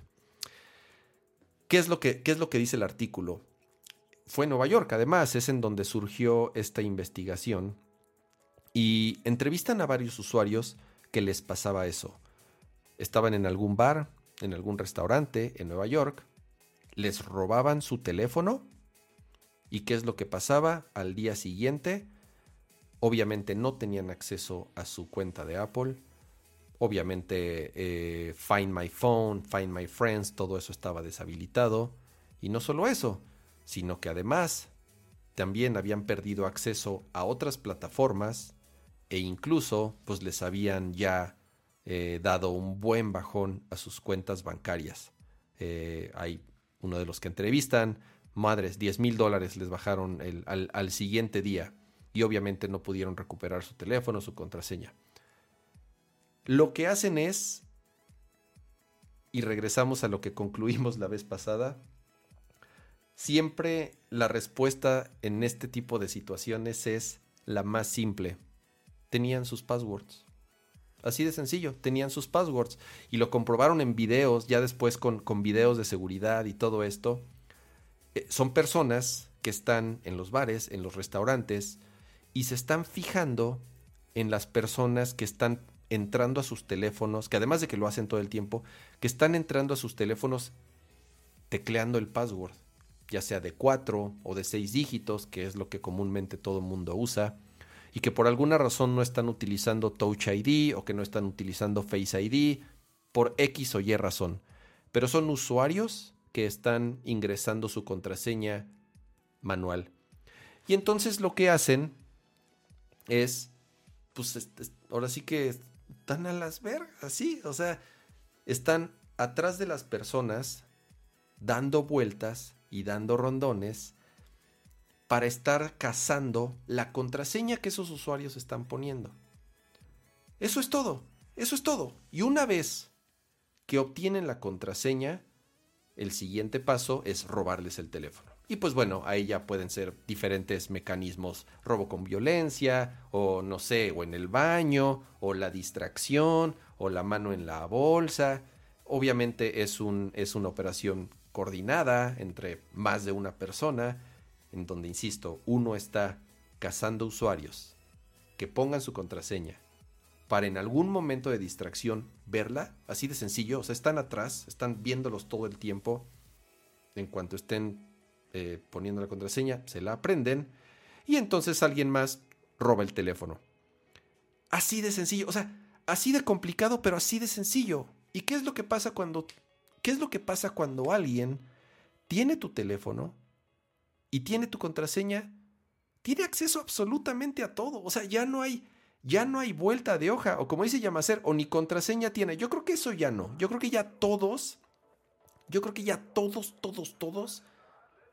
¿Qué es lo que, qué es lo que dice el artículo? fue Nueva York, además, es en donde surgió esta investigación. Y entrevistan a varios usuarios que les pasaba eso. Estaban en algún bar, en algún restaurante en Nueva York, les robaban su teléfono. ¿Y qué es lo que pasaba al día siguiente? Obviamente no tenían acceso a su cuenta de Apple. Obviamente eh, Find My Phone, Find My Friends, todo eso estaba deshabilitado. Y no solo eso, sino que además también habían perdido acceso a otras plataformas e incluso pues les habían ya eh, dado un buen bajón a sus cuentas bancarias. Eh, hay uno de los que entrevistan, madres, 10 mil dólares les bajaron al, al siguiente día y obviamente no pudieron recuperar su teléfono, su contraseña. Lo que hacen es, y regresamos a lo que concluimos la vez pasada, Siempre la respuesta en este tipo de situaciones es la más simple. Tenían sus passwords. Así de sencillo, tenían sus passwords. Y lo comprobaron en videos, ya después con, videos de seguridad y todo esto. Eh, son personas que están en los bares, en los restaurantes, y se están fijando en las personas que están entrando a sus teléfonos, que además de que lo hacen todo el tiempo, que están entrando a sus teléfonos tecleando el password ya sea de cuatro o de seis dígitos, que es lo que comúnmente todo el mundo usa, y que por alguna razón no están utilizando Touch ID o que no están utilizando Face ID, por X o Y razón. Pero son usuarios que están ingresando su contraseña manual. Y entonces lo que hacen es, pues ahora sí que están a las vergas, así, o sea, están atrás de las personas dando vueltas y dando rondones para estar cazando la contraseña que esos usuarios están poniendo. Eso es todo, eso es todo. Y una vez que obtienen la contraseña, el siguiente paso es robarles el teléfono. Y pues bueno, ahí ya pueden ser diferentes mecanismos, robo con violencia, o no sé, o en el baño, o la distracción, o la mano en la bolsa. Obviamente es, un, es una operación coordinada entre más de una persona, en donde, insisto, uno está cazando usuarios que pongan su contraseña para en algún momento de distracción verla, así de sencillo, o sea, están atrás, están viéndolos todo el tiempo, en cuanto estén eh, poniendo la contraseña, se la aprenden y entonces alguien más roba el teléfono. Así de sencillo, o sea, así de complicado, pero así de sencillo. ¿Y qué es lo que pasa cuando qué es lo que pasa cuando alguien tiene tu teléfono y tiene tu contraseña? Tiene acceso absolutamente a todo, o sea, ya no hay ya no hay vuelta de hoja, o como dice Yamacer, o ni contraseña tiene. Yo creo que eso ya no. Yo creo que ya todos, yo creo que ya todos, todos, todos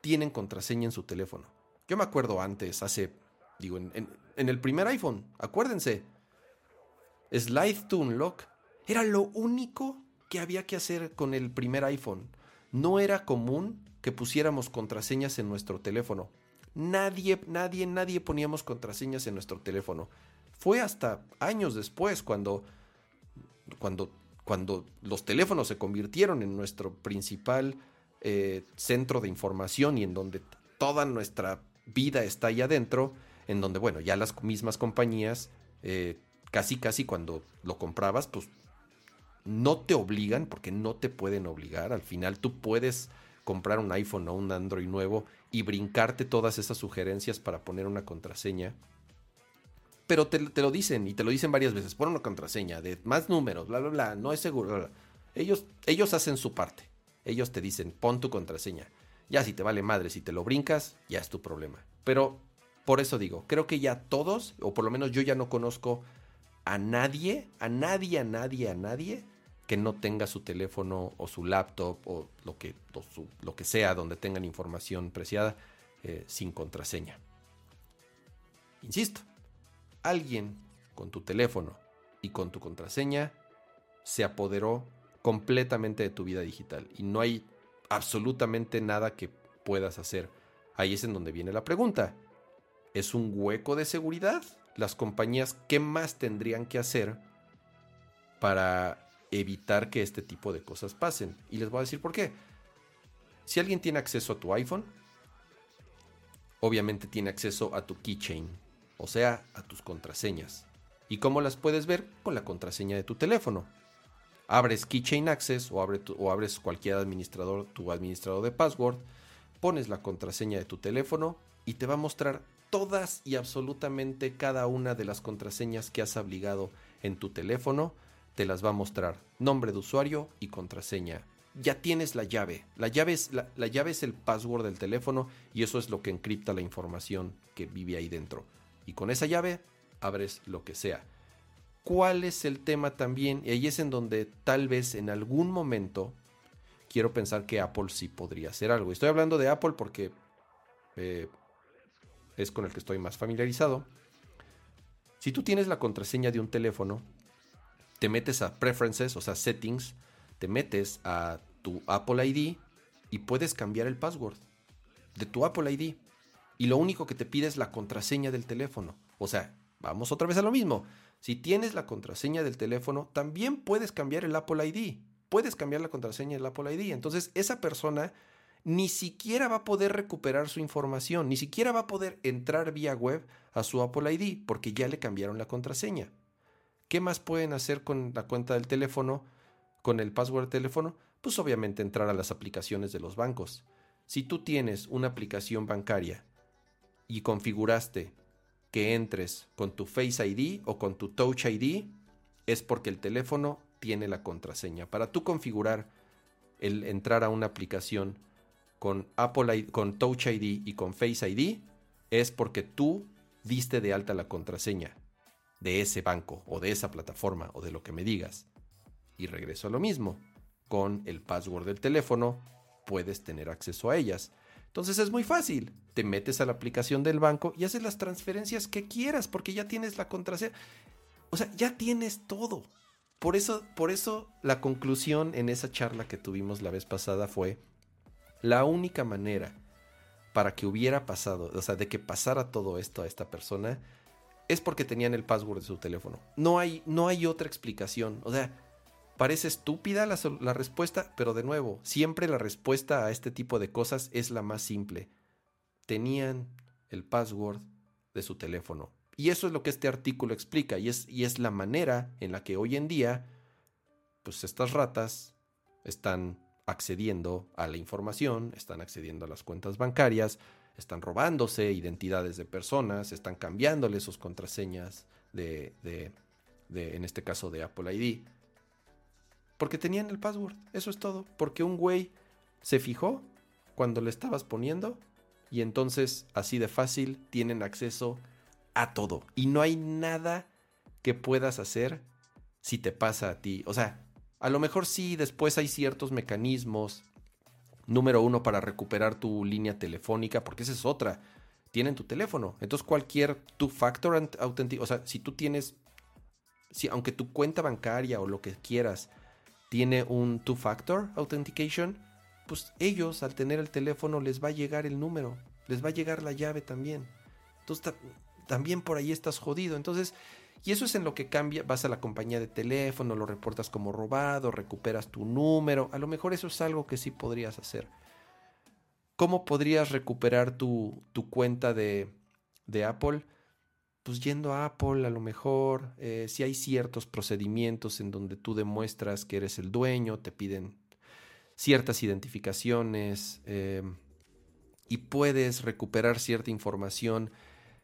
tienen contraseña en su teléfono. Yo me acuerdo antes, hace, digo, en, el primer iPhone, acuérdense, Slide to Unlock era lo único que había que hacer con el primer iPhone. No era común que pusiéramos contraseñas en nuestro teléfono. Nadie, nadie, nadie poníamos contraseñas en nuestro teléfono. Fue hasta años después cuando, cuando, cuando los teléfonos se convirtieron en nuestro principal eh, centro de información y en donde toda nuestra vida está ahí adentro, en donde, bueno, ya las mismas compañías, eh, casi, casi cuando lo comprabas, pues no te obligan, porque no te pueden obligar. Al final tú puedes comprar un iPhone o un Android nuevo y brincarte todas esas sugerencias para poner una contraseña. Pero te, lo dicen y te lo dicen varias veces. Pon una contraseña de más números, bla, bla, bla. No es seguro. Ellos, ellos hacen su parte. Ellos te dicen, pon tu contraseña. Ya si te vale madre, si te lo brincas, ya es tu problema. Pero por eso digo, creo que ya todos, o por lo menos yo ya no conozco a nadie, a nadie, a nadie, a nadie que no tenga su teléfono o su laptop o lo que, lo que sea donde tengan información preciada eh, sin contraseña. Insisto, alguien con tu teléfono y con tu contraseña se apoderó completamente de tu vida digital y no hay absolutamente nada que puedas hacer. Ahí es en donde viene la pregunta. ¿Es un hueco de seguridad? Las compañías, ¿qué más tendrían que hacer para evitar que este tipo de cosas pasen? Y les voy a decir por qué. Si alguien tiene acceso a tu iPhone, obviamente tiene acceso a tu keychain, o sea, a tus contraseñas. ¿Y cómo las puedes ver? Con la contraseña de tu teléfono abres Keychain Access o, abres cualquier administrador, tu administrador de password, pones la contraseña de tu teléfono y te va a mostrar todas y absolutamente cada una de las contraseñas que has obligado en tu teléfono. Te las va a mostrar nombre de usuario y contraseña. Ya tienes la llave. La llave es el password del teléfono y eso es lo que encripta la información que vive ahí dentro. Y con esa llave abres lo que sea cuál es el tema también, y ahí es en donde tal vez en algún momento quiero pensar que Apple sí podría hacer algo. Estoy hablando de Apple porque eh, es con el que estoy más familiarizado. Si tú tienes la contraseña de un teléfono, te metes a Preferences, o sea, Settings, te metes a tu Apple ID y puedes cambiar el password de tu Apple ID. Y lo único que te pide es la contraseña del teléfono. O sea, vamos otra vez a lo mismo. Si tienes la contraseña del teléfono, también puedes cambiar el Apple ID. Puedes cambiar la contraseña del Apple ID. Entonces, esa persona ni siquiera va a poder recuperar su información, ni siquiera va a poder entrar vía web a su Apple ID porque ya le cambiaron la contraseña. ¿Qué más pueden hacer con la cuenta del teléfono, con el password del teléfono? Pues obviamente entrar a las aplicaciones de los bancos. Si tú tienes una aplicación bancaria y configuraste que entres con tu Face ID o con tu Touch ID es porque el teléfono tiene la contraseña. Para tú configurar el entrar a una aplicación con Apple con Touch ID y con Face ID es porque tú diste de alta la contraseña de ese banco o de esa plataforma o de lo que me digas. Y regreso a lo mismo. Con el password del teléfono puedes tener acceso a ellas. Entonces es muy fácil. Te metes a la aplicación del banco y haces las transferencias que quieras porque ya tienes la contraseña. O sea, ya tienes todo. Por eso, por eso la conclusión en esa charla que tuvimos la vez pasada fue la única manera para que hubiera pasado, o sea, de que pasara todo esto a esta persona, es porque tenían el password de su teléfono. No hay, no hay otra explicación. O sea, parece estúpida la, respuesta, pero de nuevo, siempre la respuesta a este tipo de cosas es la más simple. Tenían el password de su teléfono. Y eso es lo que este artículo explica y es, y es la manera en la que hoy en día, pues estas ratas están accediendo a la información, están accediendo a las cuentas bancarias, están robándose identidades de personas, están cambiándole sus contraseñas de, de, en este caso, de Apple ID. Porque tenían el password, eso es todo. Porque un güey se fijó cuando le estabas poniendo y entonces así de fácil tienen acceso a todo. Y no hay nada que puedas hacer si te pasa a ti. O sea, a lo mejor sí, después hay ciertos mecanismos. Número uno, para recuperar tu línea telefónica, porque esa es otra. Tienen tu teléfono. Entonces, cualquier two-factor authentication, o sea, si tú tienes, si, aunque tu cuenta bancaria o lo que quieras tiene un two-factor authentication, pues ellos al tener el teléfono les va a llegar el número, les va a llegar la llave también. Entonces, también por ahí estás jodido. Entonces, y eso es en lo que cambia, vas a la compañía de teléfono, lo reportas como robado, recuperas tu número, a lo mejor eso es algo que sí podrías hacer. ¿Cómo podrías recuperar tu, cuenta de, de, Apple? Pues yendo a Apple a lo mejor, eh, si hay ciertos procedimientos en donde tú demuestras que eres el dueño, te piden ciertas identificaciones eh, y puedes recuperar cierta información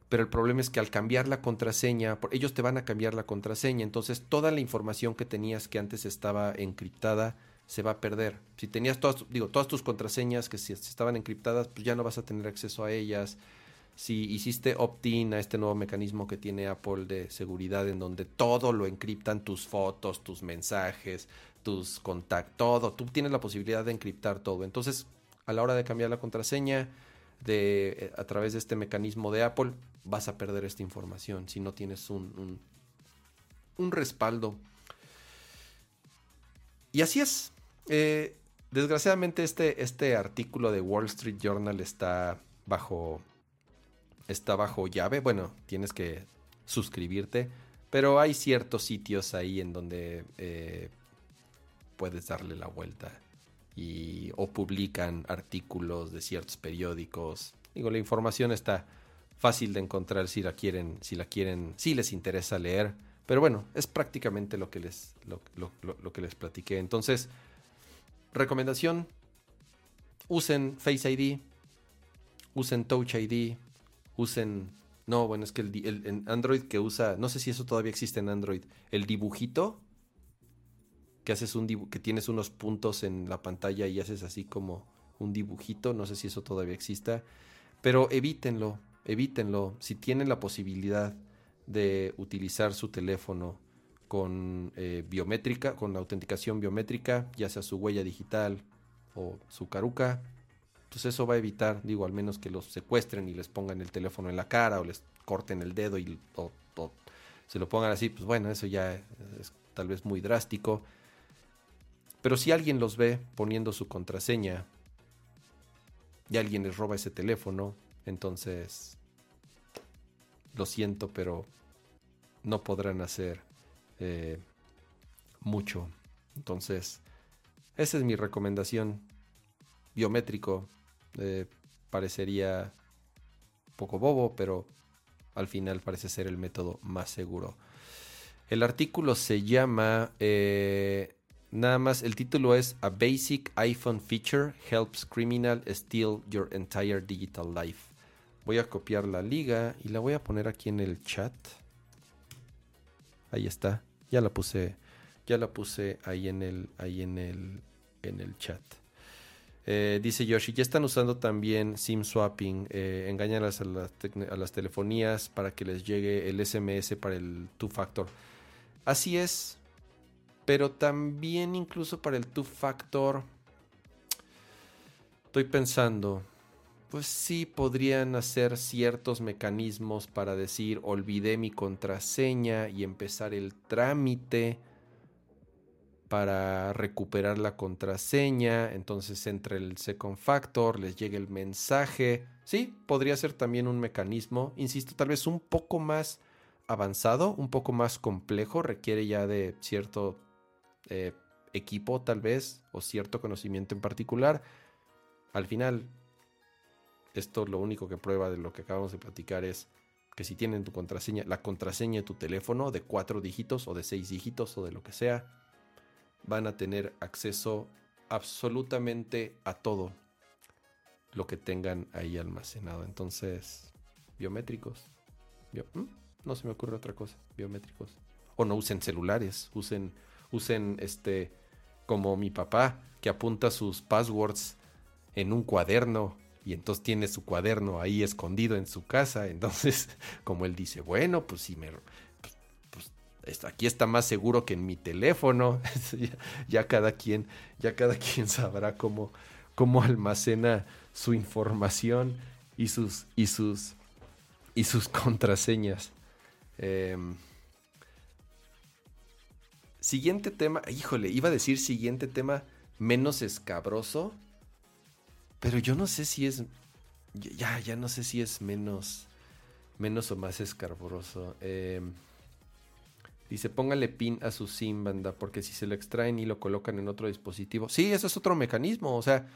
pero el problema es que al cambiar la contraseña, ellos te van a cambiar la contraseña, entonces toda la información que tenías que antes estaba encriptada se va a perder. Si tenías todas, digo, todas tus contraseñas que si estaban encriptadas, pues ya no vas a tener acceso a ellas. Si hiciste opt-in a este nuevo mecanismo que tiene Apple de seguridad en donde todo lo encriptan, tus fotos, tus mensajes, tus contactos, todo, tú tienes la posibilidad de encriptar todo. Entonces, a la hora de cambiar la contraseña, de, eh, a través de este mecanismo de Apple, vas a perder esta información si no tienes un, un, respaldo. Y así es. Eh, desgraciadamente este, este artículo de Wall Street Journal está bajo, está bajo llave. Bueno, tienes que suscribirte. Pero hay ciertos sitios ahí en donde eh, puedes darle la vuelta. Y, o publican artículos de ciertos periódicos. Digo, la información está fácil de encontrar si la quieren, si la quieren, si les interesa leer. Pero bueno, es prácticamente lo que les, lo, que les platiqué. Entonces, recomendación, usen Face ID, usen Touch ID, usen... No, bueno, es que el, Android que usa, no sé si eso todavía existe en Android, el dibujito, que haces un que tienes unos puntos en la pantalla y haces así como un dibujito, no sé si eso todavía exista, pero evítenlo, evítenlo. Si tienen la posibilidad de utilizar su teléfono con eh, biométrica, con autenticación biométrica, ya sea su huella digital o su caruca, pues eso va a evitar, digo, al menos que los secuestren y les pongan el teléfono en la cara o les corten el dedo y se lo pongan así, pues bueno, eso ya es tal vez muy drástico. Pero si alguien los ve poniendo su contraseña y alguien les roba ese teléfono, entonces lo siento, pero no podrán hacer eh, mucho. Entonces, esa es mi recomendación. Biométrico eh, parecería poco bobo, pero al final parece ser el método más seguro. El artículo se llama, eh, nada más, el título es A Basic iPhone Feature Helps Criminal Steal Your Entire Digital Life. Voy a copiar la liga y la voy a poner aquí en el chat. Ahí está. Ya la puse. Ya la puse ahí en el, ahí en el, en el chat. Eh, dice Yoshi, ya están usando también SIM swapping. Eh, engañan a las, a las, telefonías para que les llegue el SMS para el two factor. Así es. Pero también incluso para el two factor, estoy pensando, pues sí podrían hacer ciertos mecanismos para decir olvidé mi contraseña y empezar el trámite para recuperar la contraseña, entonces entre el second factor les llegue el mensaje. Sí, podría ser también un mecanismo, insisto, tal vez un poco más avanzado, un poco más complejo, requiere ya de cierto eh, equipo tal vez o cierto conocimiento en particular. Al final, esto lo único que prueba de lo que acabamos de platicar es que si tienen tu contraseña, la contraseña de tu teléfono de cuatro dígitos o de seis dígitos o de lo que sea, van a tener acceso absolutamente a todo lo que tengan ahí almacenado. Entonces, biométricos. ¿Mm? No se me ocurre otra cosa. Biométricos. O no usen celulares. Usen, usen este, como mi papá, que apunta sus passwords en un cuaderno y entonces tiene su cuaderno ahí escondido en su casa. (laughs) Entonces, como él dice, bueno, pues si me, aquí está más seguro que en mi teléfono. (laughs) ya, cada quien, ya cada quien sabrá cómo, cómo almacena su información y sus, y sus, y sus contraseñas. Em, siguiente tema, híjole, iba a decir siguiente tema menos escabroso, pero yo no sé si es, ya, ya no sé si es menos, menos o más escabroso. Eh, Dice, póngale pin a su SIM, banda, porque si se lo extraen y lo colocan en otro dispositivo. Sí, eso es otro mecanismo. O sea,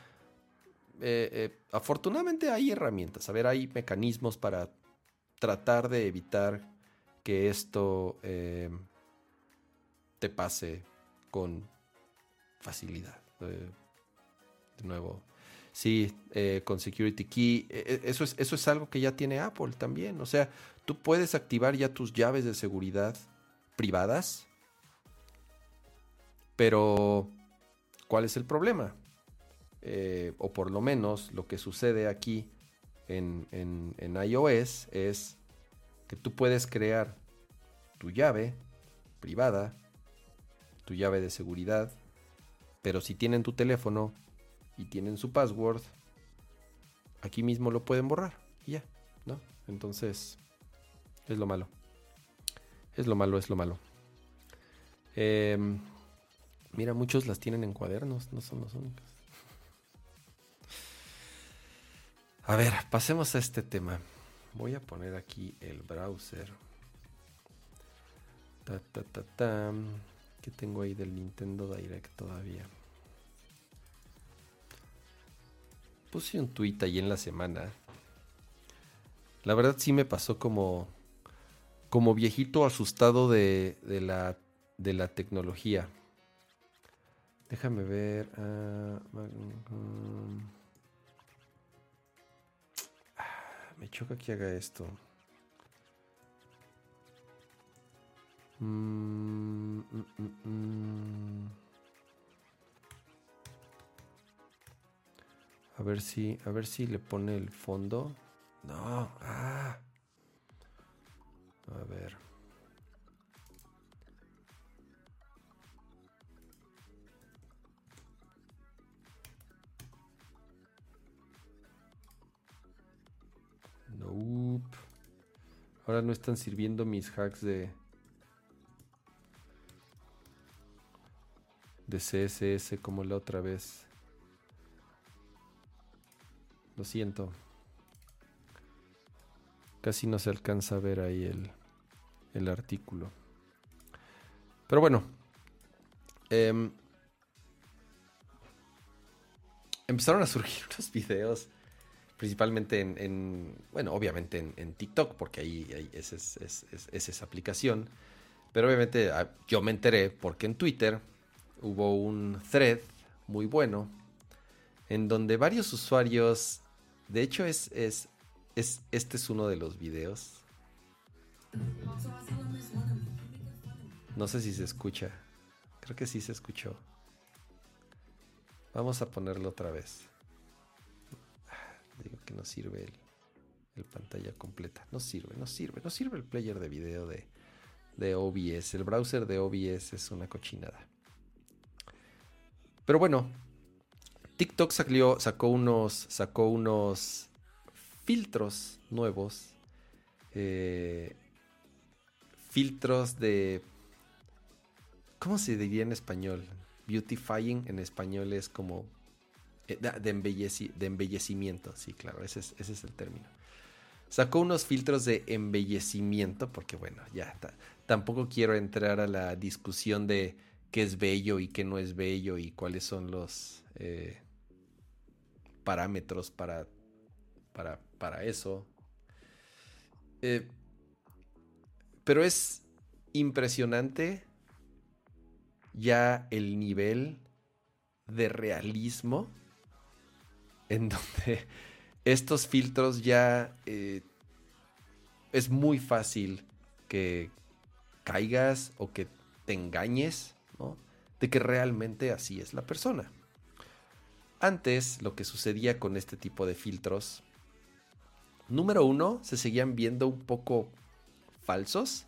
eh, eh, afortunadamente hay herramientas. A ver, hay mecanismos para tratar de evitar que esto eh, te pase con facilidad. de nuevo, sí, con Security Key. E, e, eso es, eso es algo que ya tiene Apple también. O sea, tú puedes activar ya tus llaves de seguridad privadas. Pero, ¿cuál es el problema? Eh, o por lo menos lo que sucede aquí en, en, iOS es que tú puedes crear tu llave privada, tu llave de seguridad, pero si tienen tu teléfono y tienen su password, aquí mismo lo pueden borrar y ya, ¿no? Entonces, es lo malo. Es lo malo, es lo malo. Em, mira, muchos las tienen en cuadernos, no son los únicos. A ver, pasemos a este tema. Voy a poner aquí el browser. Ta, ta, ta, ta. ¿Qué tengo ahí del Nintendo Direct todavía? Puse un tweet ahí en la semana. La verdad sí me pasó como como viejito asustado de, la, de la tecnología. Déjame ver. Ah, me choca que haga esto. Mm, mm, mm, a ver si, a ver si le pone el fondo. No, ah. A ver. Ahora no están sirviendo mis hacks de de CSS como la otra vez. Lo siento. Casi no se alcanza a ver ahí el el artículo. Pero bueno, em, empezaron a surgir (laughs) unos videos, principalmente en, bueno, obviamente en, TikTok, porque ahí, es, esa aplicación. Pero obviamente ah, yo me enteré porque en Twitter hubo un thread muy bueno en donde varios usuarios, de hecho es, es, es este es uno de los videos no sé si se escucha. Creo que sí se escuchó. Vamos a ponerlo otra vez. Digo que no sirve el, pantalla completa. No sirve, no sirve. No sirve el player de video de, de OBS. El browser de OBS es una cochinada. Pero bueno, TikTok salió, sacó unos, sacó unos filtros nuevos. Eh, filtros de... ¿Cómo se diría en español? Beautifying en español es como... eh, De, de embellecimiento, sí, claro, ese es, ese es el término. Sacó unos filtros de embellecimiento, porque bueno, ya tampoco quiero entrar a la discusión de qué es bello y qué no es bello y cuáles son los eh, parámetros para, para, para eso. Eh, pero es impresionante ya el nivel de realismo en (laughs) donde estos filtros ya eh, es muy fácil que caigas o que te engañes, ¿no? De que realmente así es la persona. Antes, lo que sucedía con este tipo de filtros, número uno, se seguían viendo un poco falsos,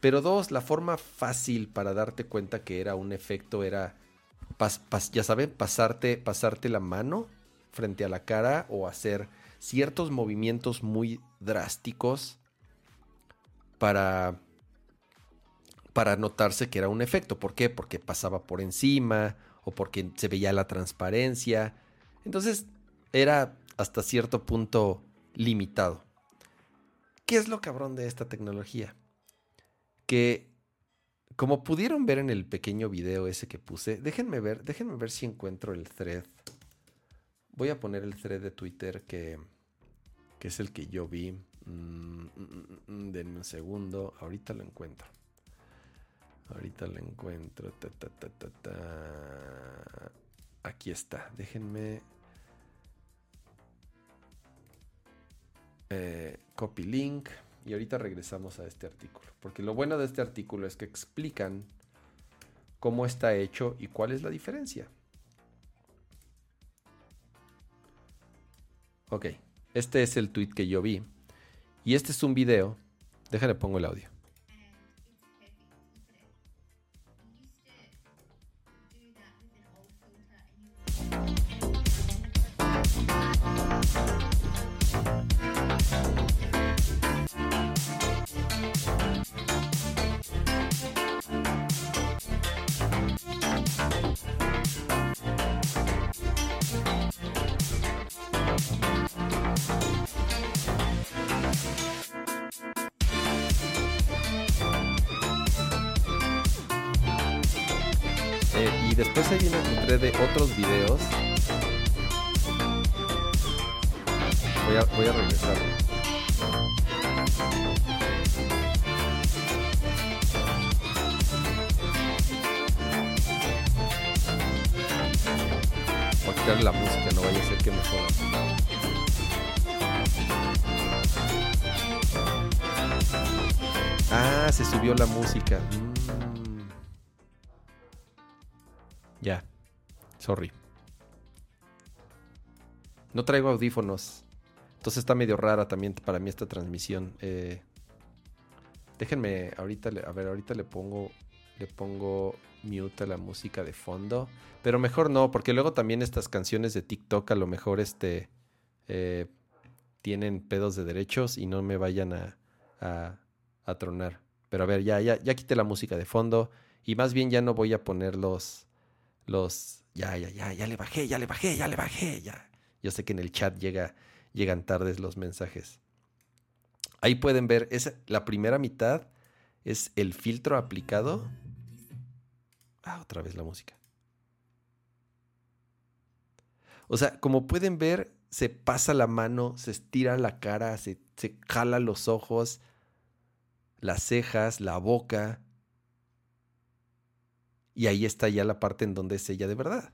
pero dos, la forma fácil para darte cuenta que era un efecto era, ya saben, pasarte, pasarte la mano frente a la cara o hacer ciertos movimientos muy drásticos para para notarse que era un efecto. ¿Por qué? Porque pasaba por encima o porque se veía la transparencia. Entonces era hasta cierto punto limitado. ¿Qué es lo cabrón de esta tecnología? Que como pudieron ver en el pequeño video ese que puse, déjenme ver, déjenme ver si encuentro el thread. Voy a poner el thread de Twitter que, que es el que yo vi. Mm, mm, mm, denme un segundo, ahorita lo encuentro. Ahorita lo encuentro. Aquí está. Déjenme. Eh, copy link. Y ahorita regresamos a este artículo. Porque lo bueno de este artículo es que explican cómo está hecho y cuál es la diferencia. Ok. Este es el tweet que yo vi. Y este es un video. Déjale pongo el audio. Y después ahí me encontré de otros videos. Voy a, voy a regresar. Voy a quitarle la música, no vaya a ser que me jodan. Ah, se subió la música. Sorry. No traigo audífonos. Entonces está medio rara también para mí esta transmisión. Eh, déjenme, ahorita le, a ver, ahorita le pongo, le pongo mute a la música de fondo. Pero mejor no, porque luego también estas canciones de TikTok a lo mejor este eh, tienen pedos de derechos y no me vayan a, a, a tronar. Pero a ver, ya, ya, ya quité la música de fondo. Y más bien ya no voy a poner los. Los. Ya, ya, ya, ya le bajé, ya le bajé, ya le bajé, ya. Yo sé que en el chat llega, llegan tardes los mensajes. Ahí pueden ver, esa, la primera mitad es el filtro aplicado. Ah, otra vez la música. O sea, como pueden ver, se pasa la mano, se estira la cara, se, se jala los ojos, las cejas, la boca. Y ahí está ya la parte en donde es ella de verdad.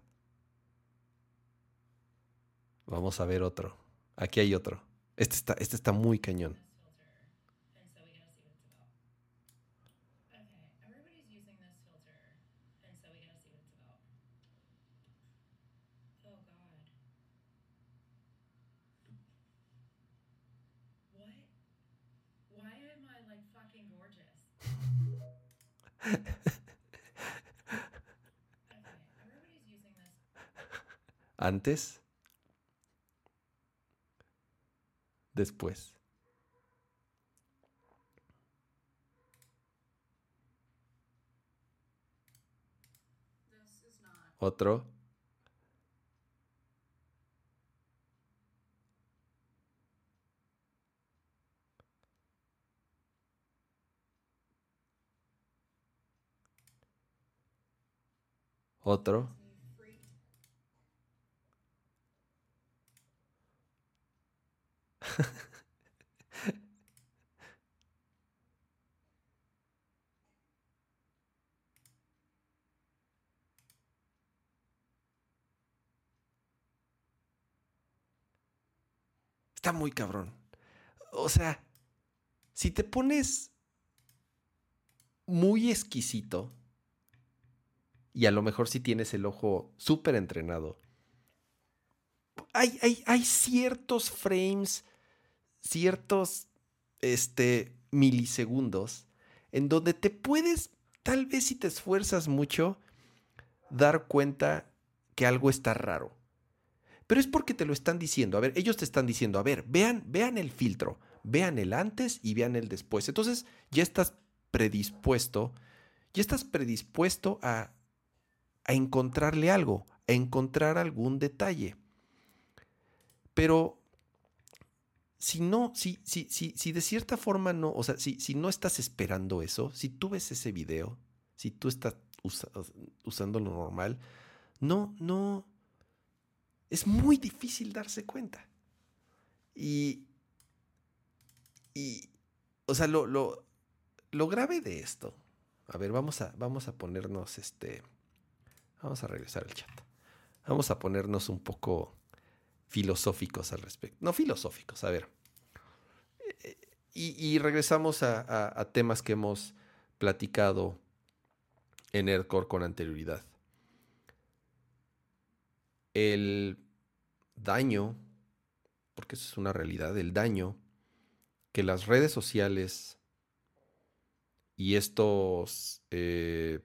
Vamos a ver otro. Aquí hay otro. Este está, este está muy cañón. (laughs) (laughs) Antes. Después. Otro. Otro. (laughs) Está muy cabrón. O sea, si te pones muy exquisito, y a lo mejor si tienes el ojo súper entrenado, hay, hay, hay, ciertos frames, ciertos este, milisegundos, en donde te puedes, tal vez si te esfuerzas mucho, dar cuenta que algo está raro. Pero es porque te lo están diciendo. A ver, ellos te están diciendo, a ver, vean, vean el filtro, vean el antes y vean el después. Entonces ya estás predispuesto, ya estás predispuesto a a encontrarle algo, a encontrar algún detalle. Pero si no, si, si, si, si de cierta forma no, o sea, si, si no estás esperando eso, si tú ves ese video, si tú estás usando lo normal, no, no, es muy difícil darse cuenta. Y, y o sea, lo, lo, lo grave de esto, a ver, vamos a, vamos a ponernos este, Vamos a regresar al chat. Vamos a ponernos un poco filosóficos al respecto. No filosóficos, a ver. Eh, y, regresamos a, temas que hemos platicado en Nerdcore con anterioridad. El daño, porque eso es una realidad, el daño que las redes sociales y estos eh,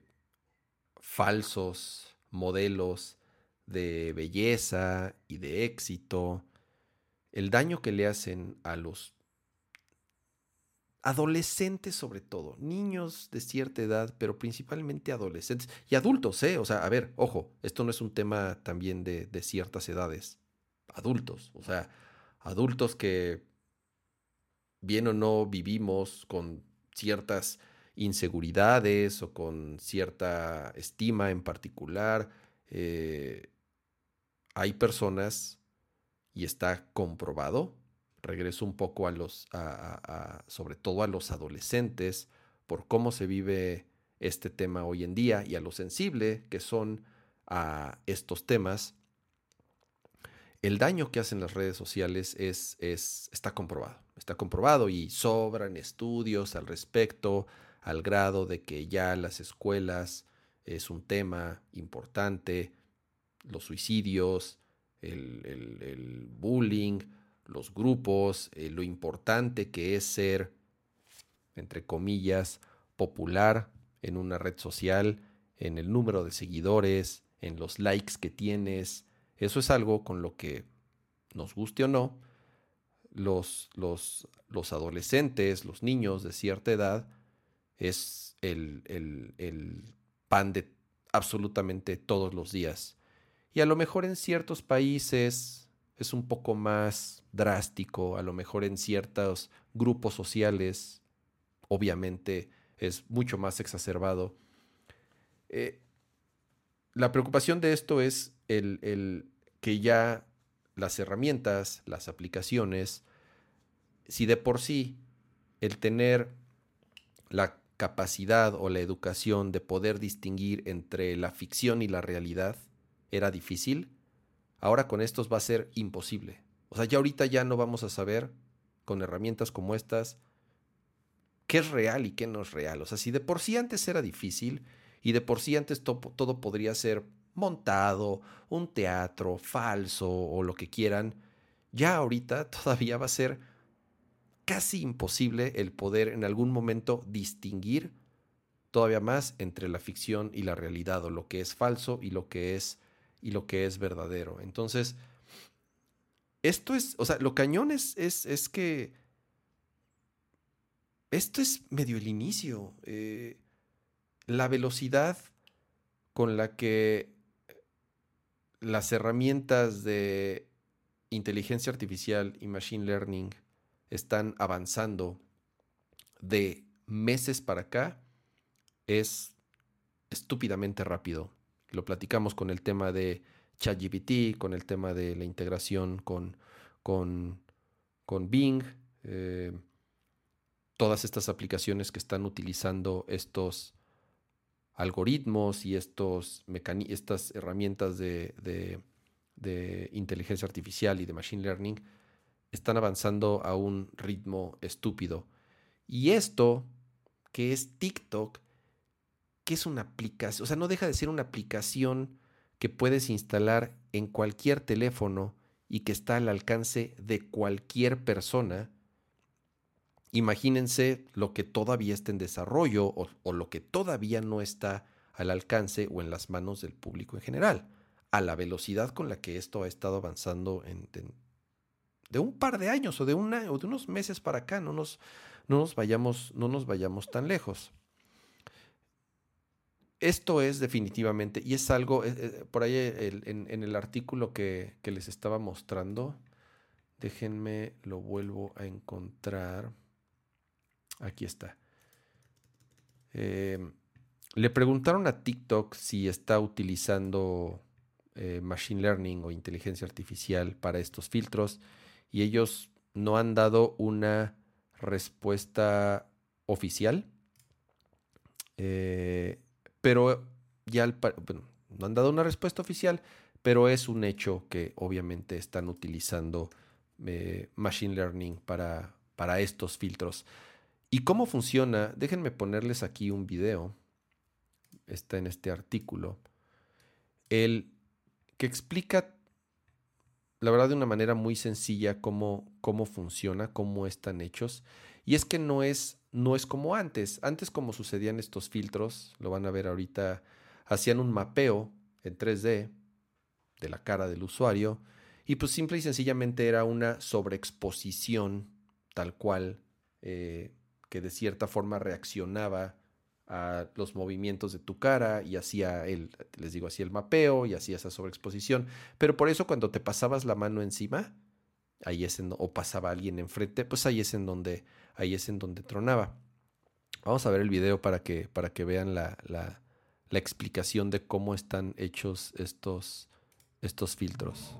falsos modelos de belleza y de éxito, el daño que le hacen a los adolescentes sobre todo, niños de cierta edad, pero principalmente adolescentes y adultos, ¿eh? O sea, a ver, ojo, esto no es un tema también de, de ciertas edades, adultos, o sea, adultos que bien o no vivimos con ciertas inseguridades o con cierta estima en particular. Eh, hay personas, y está comprobado, regreso un poco a los, sobre todo a los adolescentes, por cómo se vive este tema hoy en día y a lo sensible que son a estos temas, el daño que hacen las redes sociales es, es, está comprobado. Está comprobado y sobran estudios al respecto al grado de que ya las escuelas es un tema importante, los suicidios, el, bullying, los grupos, eh, lo importante que es ser, entre comillas, popular en una red social, en el número de seguidores, en los likes que tienes. Eso es algo con lo que, nos guste o no, los, los, los adolescentes, los niños de cierta edad, es el, pan de absolutamente todos los días. Y a lo mejor en ciertos países es un poco más drástico, a lo mejor en ciertos grupos sociales, obviamente es mucho más exacerbado. Eh, la preocupación de esto es el, el, que ya las herramientas, las aplicaciones, si de por sí el tener la capacidad o la educación de poder distinguir entre la ficción y la realidad era difícil, ahora con estos va a ser imposible. O sea, ya ahorita ya no vamos a saber con herramientas como estas qué es real y qué no es real. O sea, si de por sí antes era difícil y de por sí antes todo podría ser montado, un teatro falso o lo que quieran, ya ahorita (laughs) todavía va a ser casi imposible el poder en algún momento distinguir todavía más entre la ficción y la realidad, o lo que es falso y lo que es y lo que es verdadero. Entonces, esto es, o sea, lo cañón es, es, que esto es medio el inicio. Eh, la velocidad con la que las herramientas de inteligencia artificial y machine learning están avanzando de meses para acá es estúpidamente rápido. Lo platicamos con el tema de ChatGPT, con el tema de la integración con, con, con Bing, eh, todas estas aplicaciones que están utilizando estos algoritmos y estos estas herramientas de, de, inteligencia artificial y de machine learning están avanzando a un ritmo estúpido. Y esto, que es TikTok, que es una aplicación, o sea, no deja de ser una aplicación que puedes instalar en cualquier teléfono y que está al alcance de cualquier persona, imagínense lo que todavía está en desarrollo o, lo que todavía no está al alcance o en las manos del público en general, a la velocidad con la que esto ha estado avanzando en, de un par de años o de, una, o de unos meses para acá, no nos, no nos, vayamos, no nos vayamos tan lejos esto es definitivamente, y es algo, eh, eh, por ahí en, el artículo que, les estaba mostrando, déjenme, lo vuelvo a encontrar. Aquí está. Em, le preguntaron a TikTok si está utilizando eh, Machine Learning o inteligencia artificial para estos filtros y ellos no han dado una respuesta oficial. Eh, pero ya no han dado una respuesta oficial, pero es un hecho que obviamente están utilizando eh, Machine Learning para, para estos filtros. ¿Y cómo funciona? Déjenme ponerles aquí un video. Está en este artículo. El que explica, la verdad, de una manera muy sencilla cómo, cómo funciona, cómo están hechos. Y es que no es no es como antes. Antes como sucedían estos filtros, lo van a ver ahorita, hacían un mapeo en 3D de la cara del usuario y pues simple y sencillamente era una sobreexposición tal cual eh, que de cierta forma reaccionaba a los movimientos de tu cara y hacía el, les digo, hacía el mapeo y hacía esa sobreexposición. Pero por eso cuando te pasabas la mano encima, ahí es en, o pasaba alguien enfrente, pues ahí es en donde, ahí es en donde tronaba. Vamos a ver el video para que, para que vean la, la, la explicación de cómo están hechos estos, estos filtros.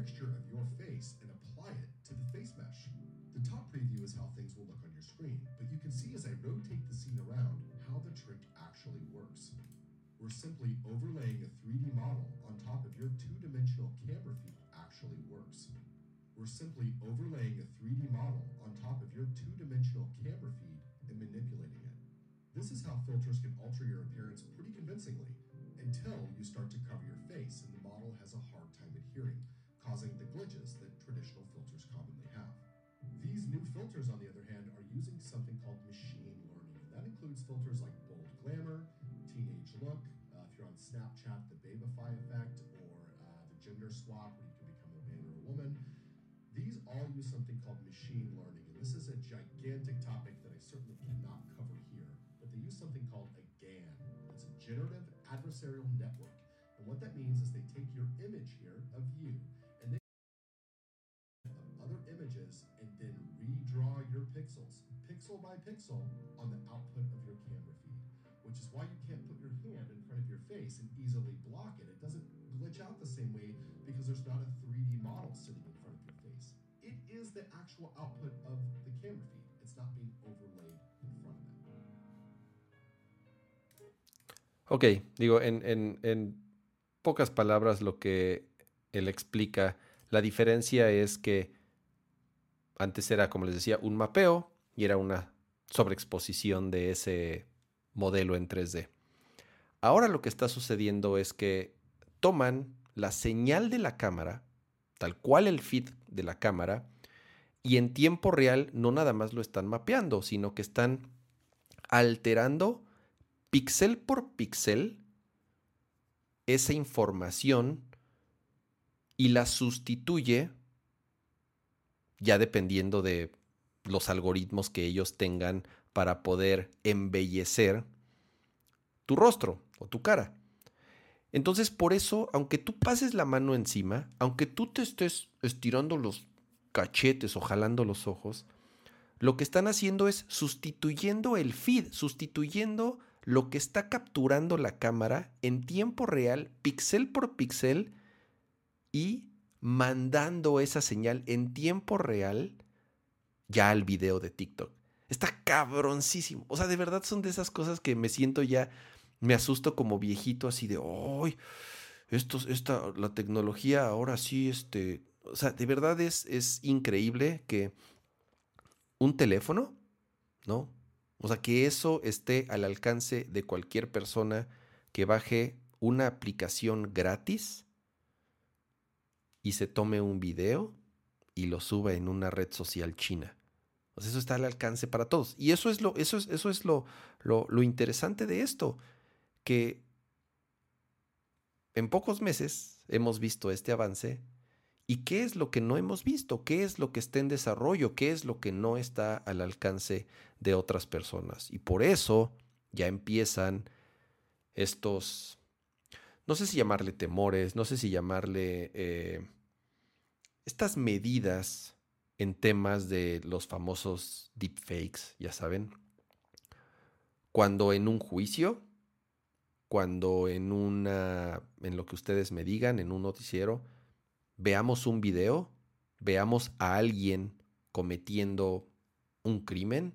Texture of your face and apply it to the face mesh. The top preview is how things will look on your screen, but you can see as I rotate the scene around how the trick actually works. We're simply overlaying a 3D model on top of your two-dimensional camera feed actually works. We're simply overlaying a 3D model on top of your two-dimensional camera feed and manipulating it. This is how filters can alter your appearance pretty convincingly until you start to cover your face and the model has a hard time adhering, causing the glitches that traditional filters commonly have. These new filters, on the other hand, are using something called machine learning, and that includes filters like bold glamour, teenage look, uh, if you're on Snapchat, the Babify effect, or uh, the gender swap, where you can become a man or a woman, these all use something called machine learning, and this is a gigantic topic that I certainly cannot cover here. But they use something called a GAN. It's a generative adversarial network. And what that means is they take your image pixel on the output of your camera feed. Which is why you can't put your hand in front of your face and easily block it. It doesn't glitch out the same way because there's not a 3D model sitting in front of your face. It is the actual output of the camera feed. It's not being overlaid in front of it. Ok, digo, en, en, en pocas palabras lo que él explica, la diferencia es que antes era, como les decía, un mapeo y era una sobreexposición de ese modelo en 3D. Ahora lo que está sucediendo es que toman la señal de la cámara, tal cual el feed de la cámara, y en tiempo real no nada más lo están mapeando, sino que están alterando píxel por píxel esa información y la sustituye ya dependiendo de los algoritmos que ellos tengan para poder embellecer tu rostro o tu cara. Entonces, por eso, aunque tú pases la mano encima, aunque tú te estés estirando los cachetes o jalando los ojos, lo que están haciendo es sustituyendo el feed, sustituyendo lo que está capturando la cámara en tiempo real, píxel por píxel, y mandando esa señal en tiempo real ya al video de TikTok. Está cabroncísimo. O sea, de verdad son de esas cosas que me siento ya, me asusto como viejito así de, ¡ay! Esto, esta, la tecnología ahora sí, este, o sea, de verdad es, es increíble que un teléfono, ¿no? O sea, que eso esté al alcance de cualquier persona que baje una aplicación gratis y se tome un video y lo suba en una red social china. Sea, eso está al alcance para todos. Y eso es lo, eso es, eso es lo, lo interesante de esto, que en pocos meses hemos visto este avance ¿Y qué es lo que no hemos visto? ¿Qué es lo que está en desarrollo? ¿Qué es lo que no está al alcance de otras personas? Y por eso ya empiezan estos, no sé si llamarle temores, no sé si llamarle eh, estas medidas en temas de los famosos deepfakes, ya saben. Cuando en un juicio, cuando en una, en lo que ustedes me digan, en un noticiero, veamos un video, veamos a alguien cometiendo un crimen,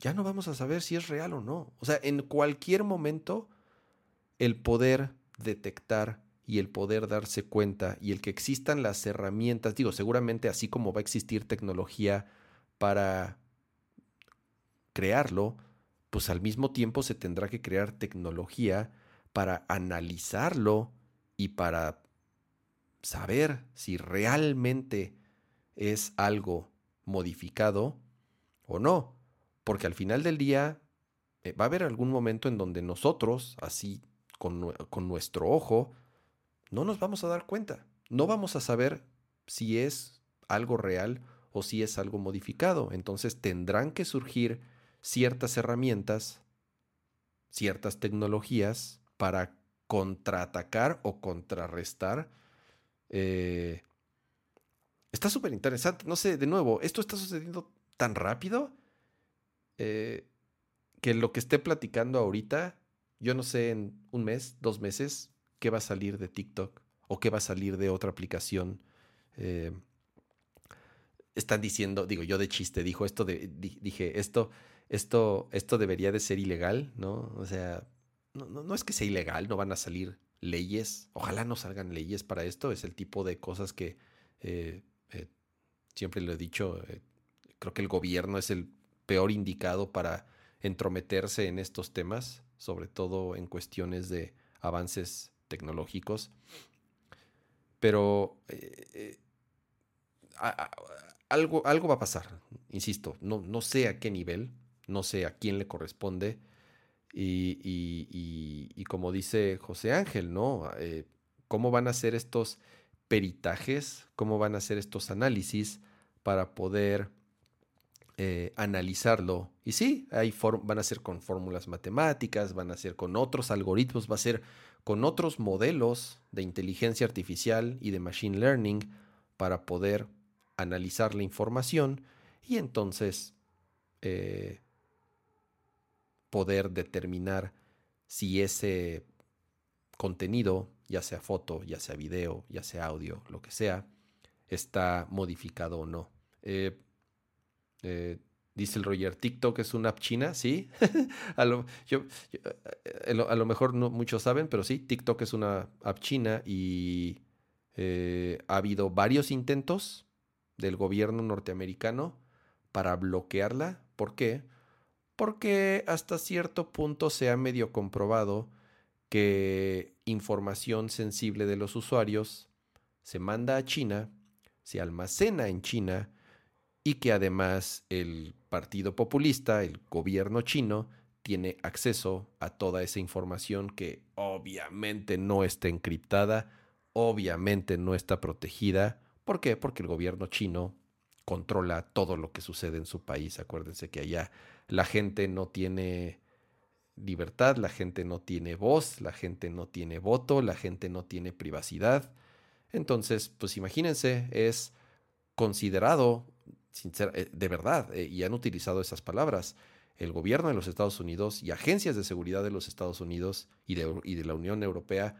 ya no vamos a saber si es real o no. O sea, en cualquier momento, el poder detectar y el poder darse cuenta y el que existan las herramientas, digo, seguramente así como va a existir tecnología para crearlo, pues al mismo tiempo se tendrá que crear tecnología para analizarlo y para saber si realmente es algo modificado o no. Porque al final del día eh, va a haber algún momento en donde nosotros, así con, con nuestro ojo, no nos vamos a dar cuenta. No vamos a saber si es algo real o si es algo modificado. Entonces tendrán que surgir ciertas herramientas, ciertas tecnologías para contraatacar o contrarrestar eh, está súper interesante. No sé, de nuevo, esto está sucediendo tan rápido eh, que lo que esté platicando ahorita, yo no sé en un mes, dos meses, qué va a salir de TikTok o qué va a salir de otra aplicación. Eh, están diciendo, digo, yo de chiste dijo esto dije, esto, esto, esto debería de ser ilegal, ¿no? O sea, no, es que sea ilegal, no van a salir leyes, ojalá no salgan leyes para esto, es el tipo de cosas que eh, eh, siempre lo he dicho, creo que el gobierno es el peor indicado para entrometerse en estos temas, sobre todo en cuestiones de avances tecnológicos. Pero algo, algo va a pasar, insisto, no, no sé a qué nivel, no sé a quién le corresponde, y, como dice José Ángel, ¿no? Eh, ¿Cómo van a ser estos peritajes? ¿Cómo van a ser estos análisis para poder eh, analizarlo? Y sí, hay van a ser con fórmulas matemáticas, van a ser con otros algoritmos, va a ser con otros modelos de inteligencia artificial y de machine learning para poder analizar la información y entonces eh, poder determinar si ese contenido, ya sea foto, ya sea video, ya sea audio, lo que sea, está modificado o no. Eh, eh, dice el Roger, TikTok es una app china, sí. (laughs) a, lo, eh, a, lo, mejor no muchos saben, pero sí, TikTok es una app china y ha habido varios intentos del gobierno norteamericano para bloquearla. ¿Por qué? Porque hasta cierto punto se ha medio comprobado que información sensible de los usuarios se manda a China, se almacena en China y que además el Partido Populista, el gobierno chino, tiene acceso a toda esa información que obviamente no está encriptada, obviamente no está protegida. ¿Por qué? Porque el gobierno chino controla todo lo que sucede en su país. Acuérdense que allá la gente no tiene libertad, la gente no tiene voz, la gente no tiene voto, la gente no tiene privacidad. Entonces, pues imagínense, es considerado, eh, de verdad, eh, y han utilizado esas palabras, el gobierno de los Estados Unidos y agencias de seguridad de los Estados Unidos y de, y de la Unión Europea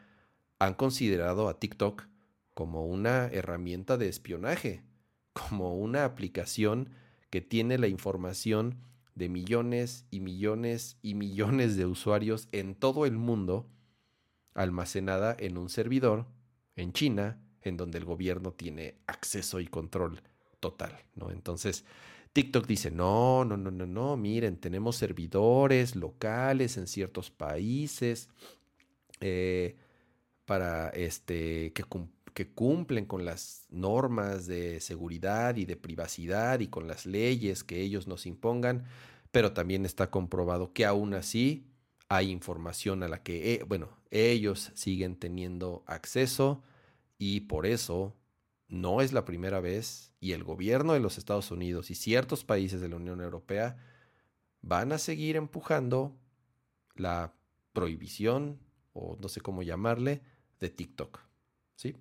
han considerado a TikTok como una herramienta de espionaje, como una aplicación que tiene la información de millones y millones y millones de usuarios en todo el mundo almacenada en un servidor en China, en donde el gobierno tiene acceso y control total, ¿no? Entonces, TikTok dice, no, no, no, no, no, miren, tenemos servidores locales en ciertos países eh, para este, que, que cumplen con las normas de seguridad y de privacidad y con las leyes que ellos nos impongan, pero también está comprobado que aún así hay información a la que, eh, bueno, ellos siguen teniendo acceso y por eso no es la primera vez y el gobierno de los Estados Unidos y ciertos países de la Unión Europea van a seguir empujando la prohibición o no sé cómo llamarle de TikTok. ¿sí?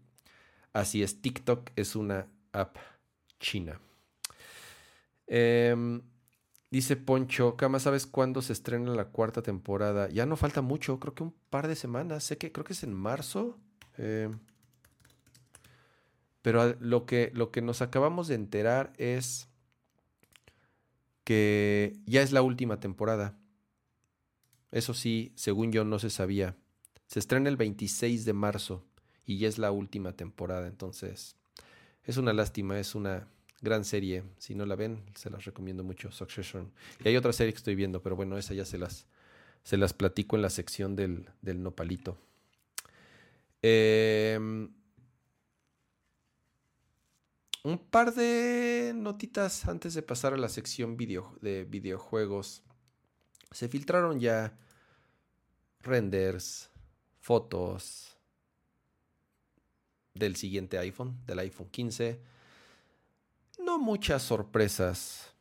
Así es, TikTok es una app china. Em, dice Poncho, Cama, ¿sabes cuándo se estrena la cuarta temporada? Ya no falta mucho, creo que un par de semanas. Sé que creo que es en marzo. Em, pero lo que, lo que nos acabamos de enterar es que ya es la última temporada. Eso sí, según yo no se sabía. Se estrena el 26 de marzo y ya es la última temporada. Entonces, es una lástima, es una gran serie. Si no la ven, se las recomiendo mucho, Succession. Y hay otra serie que estoy viendo, pero bueno, esa ya se las, se las platico en la sección del, del nopalito. Eh, un par de notitas antes de pasar a la sección de videojuegos. Se filtraron ya renders, fotos, del siguiente iPhone, del iPhone 15. No muchas sorpresas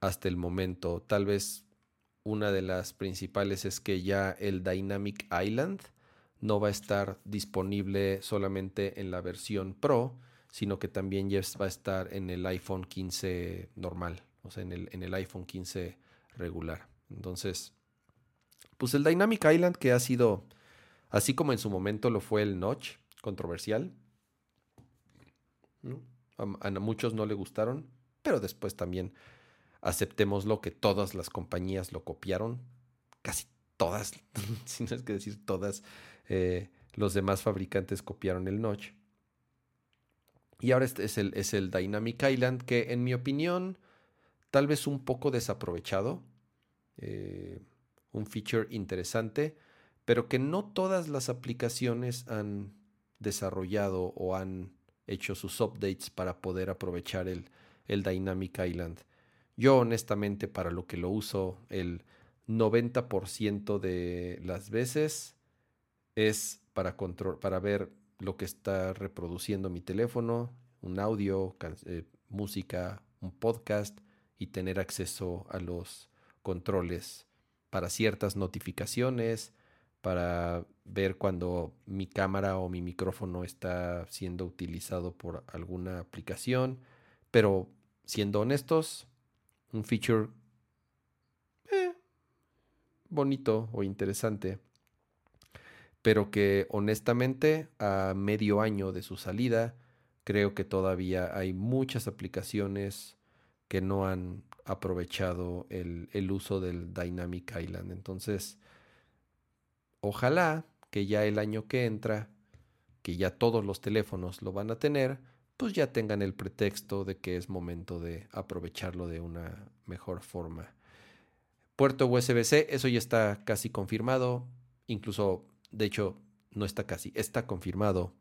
hasta el momento. Tal vez una de las principales es que ya el Dynamic Island no va a estar disponible solamente en la versión Pro, sino que también ya va a estar en el iPhone 15 normal, o sea, en el, en el iPhone 15 regular. Entonces, pues el Dynamic Island que ha sido, así como en su momento lo fue el Notch, controversial. A, muchos no le gustaron, pero después también aceptémoslo que todas las compañías lo copiaron, casi todas, (laughs) si no es que decir todas, eh, los demás fabricantes copiaron el notch. Y ahora este es el, es el Dynamic Island, que en mi opinión, tal vez un poco desaprovechado, eh, un feature interesante, pero que no todas las aplicaciones han desarrollado o han hecho sus updates para poder aprovechar el, el Dynamic Island. Yo honestamente para lo que lo uso el 90% de las veces es para, control, para ver lo que está reproduciendo mi teléfono, un audio, eh, música, un podcast y tener acceso a los controles para ciertas notificaciones, para ver cuando mi cámara o mi micrófono está siendo utilizado por alguna aplicación. Pero siendo honestos, un feature eh, bonito o interesante. Pero que honestamente a medio año de su salida, creo que todavía hay muchas aplicaciones que no han aprovechado el, el uso del Dynamic Island. Entonces, Ojalá que ya el año que entra, que ya todos los teléfonos lo van a tener, pues ya tengan el pretexto de que es momento de aprovecharlo de una mejor forma. Puerto USB-C, eso ya está casi confirmado, incluso, de hecho, no está casi, está confirmado.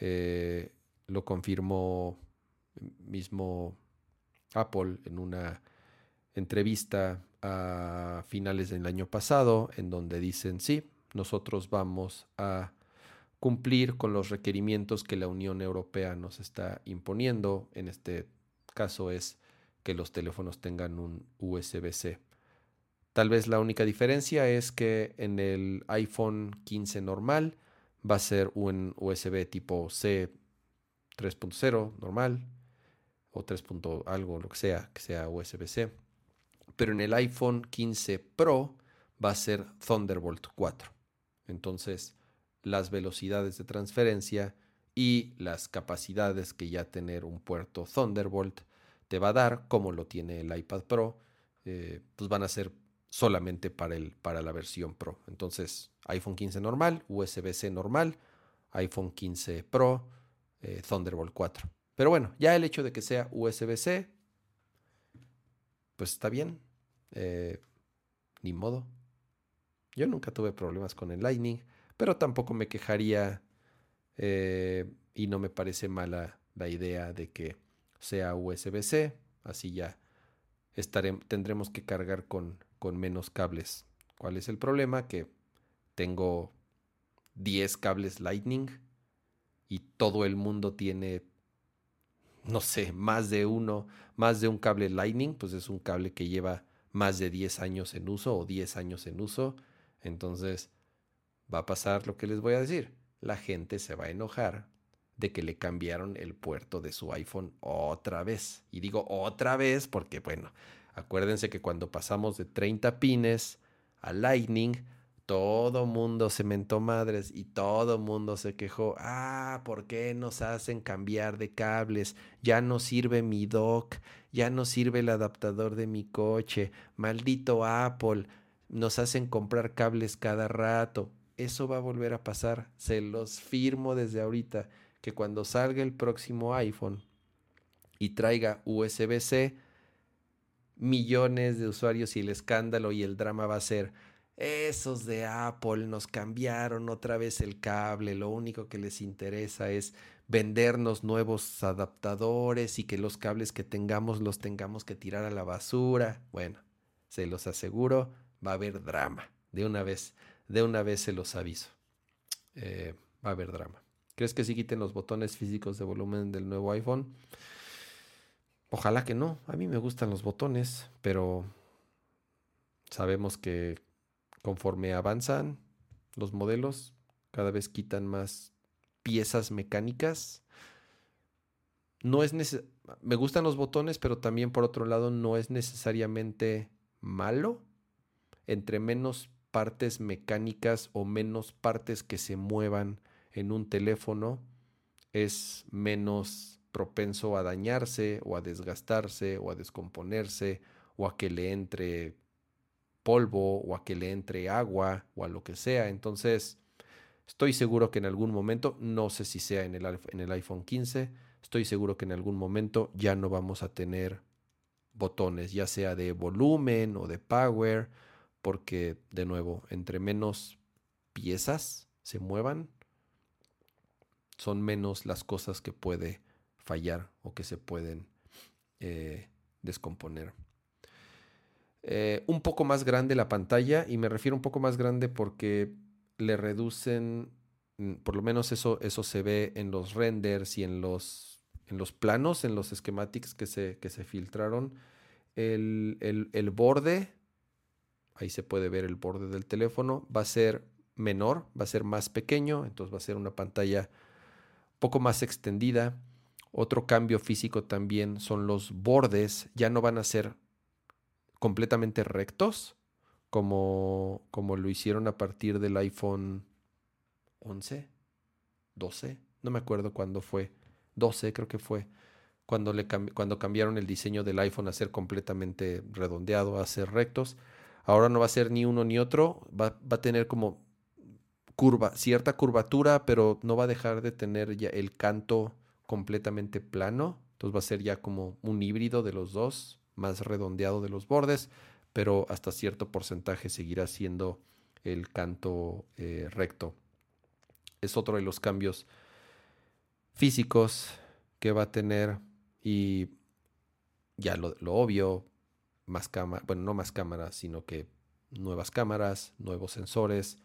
Eh, lo confirmó mismo Apple en una entrevista a finales del año pasado, en donde dicen, sí, nosotros vamos a cumplir con los requerimientos que la Unión Europea nos está imponiendo. En este caso es que los teléfonos tengan un USB-C. Tal vez la única diferencia es que en el iPhone 15 normal va a ser un USB tipo C 3.0 normal o 3. algo, lo que sea, que sea USB-C. Pero en el iPhone 15 Pro va a ser Thunderbolt 4. Entonces, las velocidades de transferencia y las capacidades que ya tener un puerto Thunderbolt te va a dar, como lo tiene el iPad Pro, eh, pues van a ser solamente para, el, para la versión Pro. Entonces, iPhone 15 normal, USB-C normal, iPhone 15 Pro, eh, Thunderbolt 4. Pero bueno, ya el hecho de que sea USB-C, pues está bien. Eh, ni modo. Yo nunca tuve problemas con el Lightning, pero tampoco me quejaría eh, y no me parece mala la idea de que sea USB-C. Así ya tendremos que cargar con, con menos cables. ¿Cuál es el problema? Que tengo 10 cables Lightning y todo el mundo tiene, no sé, más de uno, más de un cable Lightning, pues es un cable que lleva más de 10 años en uso o 10 años en uso. Entonces, va a pasar lo que les voy a decir. La gente se va a enojar de que le cambiaron el puerto de su iPhone otra vez. Y digo otra vez porque, bueno, acuérdense que cuando pasamos de 30 pines a Lightning, todo mundo se mentó madres y todo mundo se quejó. Ah, ¿por qué nos hacen cambiar de cables? Ya no sirve mi dock, ya no sirve el adaptador de mi coche. Maldito Apple, nos hacen comprar cables cada rato. Eso va a volver a pasar, se los firmo desde ahorita, que cuando salga el próximo iPhone y traiga USB-C, millones de usuarios y el escándalo y el drama va a ser esos de Apple nos cambiaron otra vez el cable, lo único que les interesa es vendernos nuevos adaptadores y que los cables que tengamos los tengamos que tirar a la basura. Bueno, se los aseguro, va a haber drama. De una vez, de una vez se los aviso. Eh, va a haber drama. ¿Crees que si quiten los botones físicos de volumen del nuevo iPhone? Ojalá que no. A mí me gustan los botones, pero sabemos que conforme avanzan los modelos, cada vez quitan más piezas mecánicas. No es me gustan los botones, pero también por otro lado no es necesariamente malo. Entre menos partes mecánicas o menos partes que se muevan en un teléfono, es menos propenso a dañarse o a desgastarse o a descomponerse o a que le entre polvo o a que le entre agua o a lo que sea. Entonces, estoy seguro que en algún momento, no sé si sea en el, en el iPhone 15, estoy seguro que en algún momento ya no vamos a tener botones, ya sea de volumen o de power, porque de nuevo, entre menos piezas se muevan, son menos las cosas que puede fallar o que se pueden eh, descomponer. Eh, un poco más grande la pantalla y me refiero un poco más grande porque le reducen, mm, por lo menos eso, eso se ve en los renders y en los, en los planos, en los schematics que se, que se filtraron. El, el borde, ahí se puede ver el borde del teléfono, va a ser menor, va a ser más pequeño, entonces va a ser una pantalla poco más extendida. Otro cambio físico también son los bordes, ya no van a ser completamente rectos, como, como lo hicieron a partir del iPhone 11, 12, no me acuerdo cuándo fue, 12 creo que fue, cuando, le cuando cambiaron el diseño del iPhone a ser completamente redondeado, a ser rectos. Ahora no va a ser ni uno ni otro, va, va a tener como curva, cierta curvatura, pero no va a dejar de tener ya el canto completamente plano, entonces va a ser ya como un híbrido de los dos, más redondeado de los bordes, pero hasta cierto porcentaje seguirá siendo el canto eh, recto. Es otro de los cambios físicos que va a tener y ya lo, obvio, más cámaras, bueno, no más cámaras, sino que nuevas cámaras, nuevos sensores,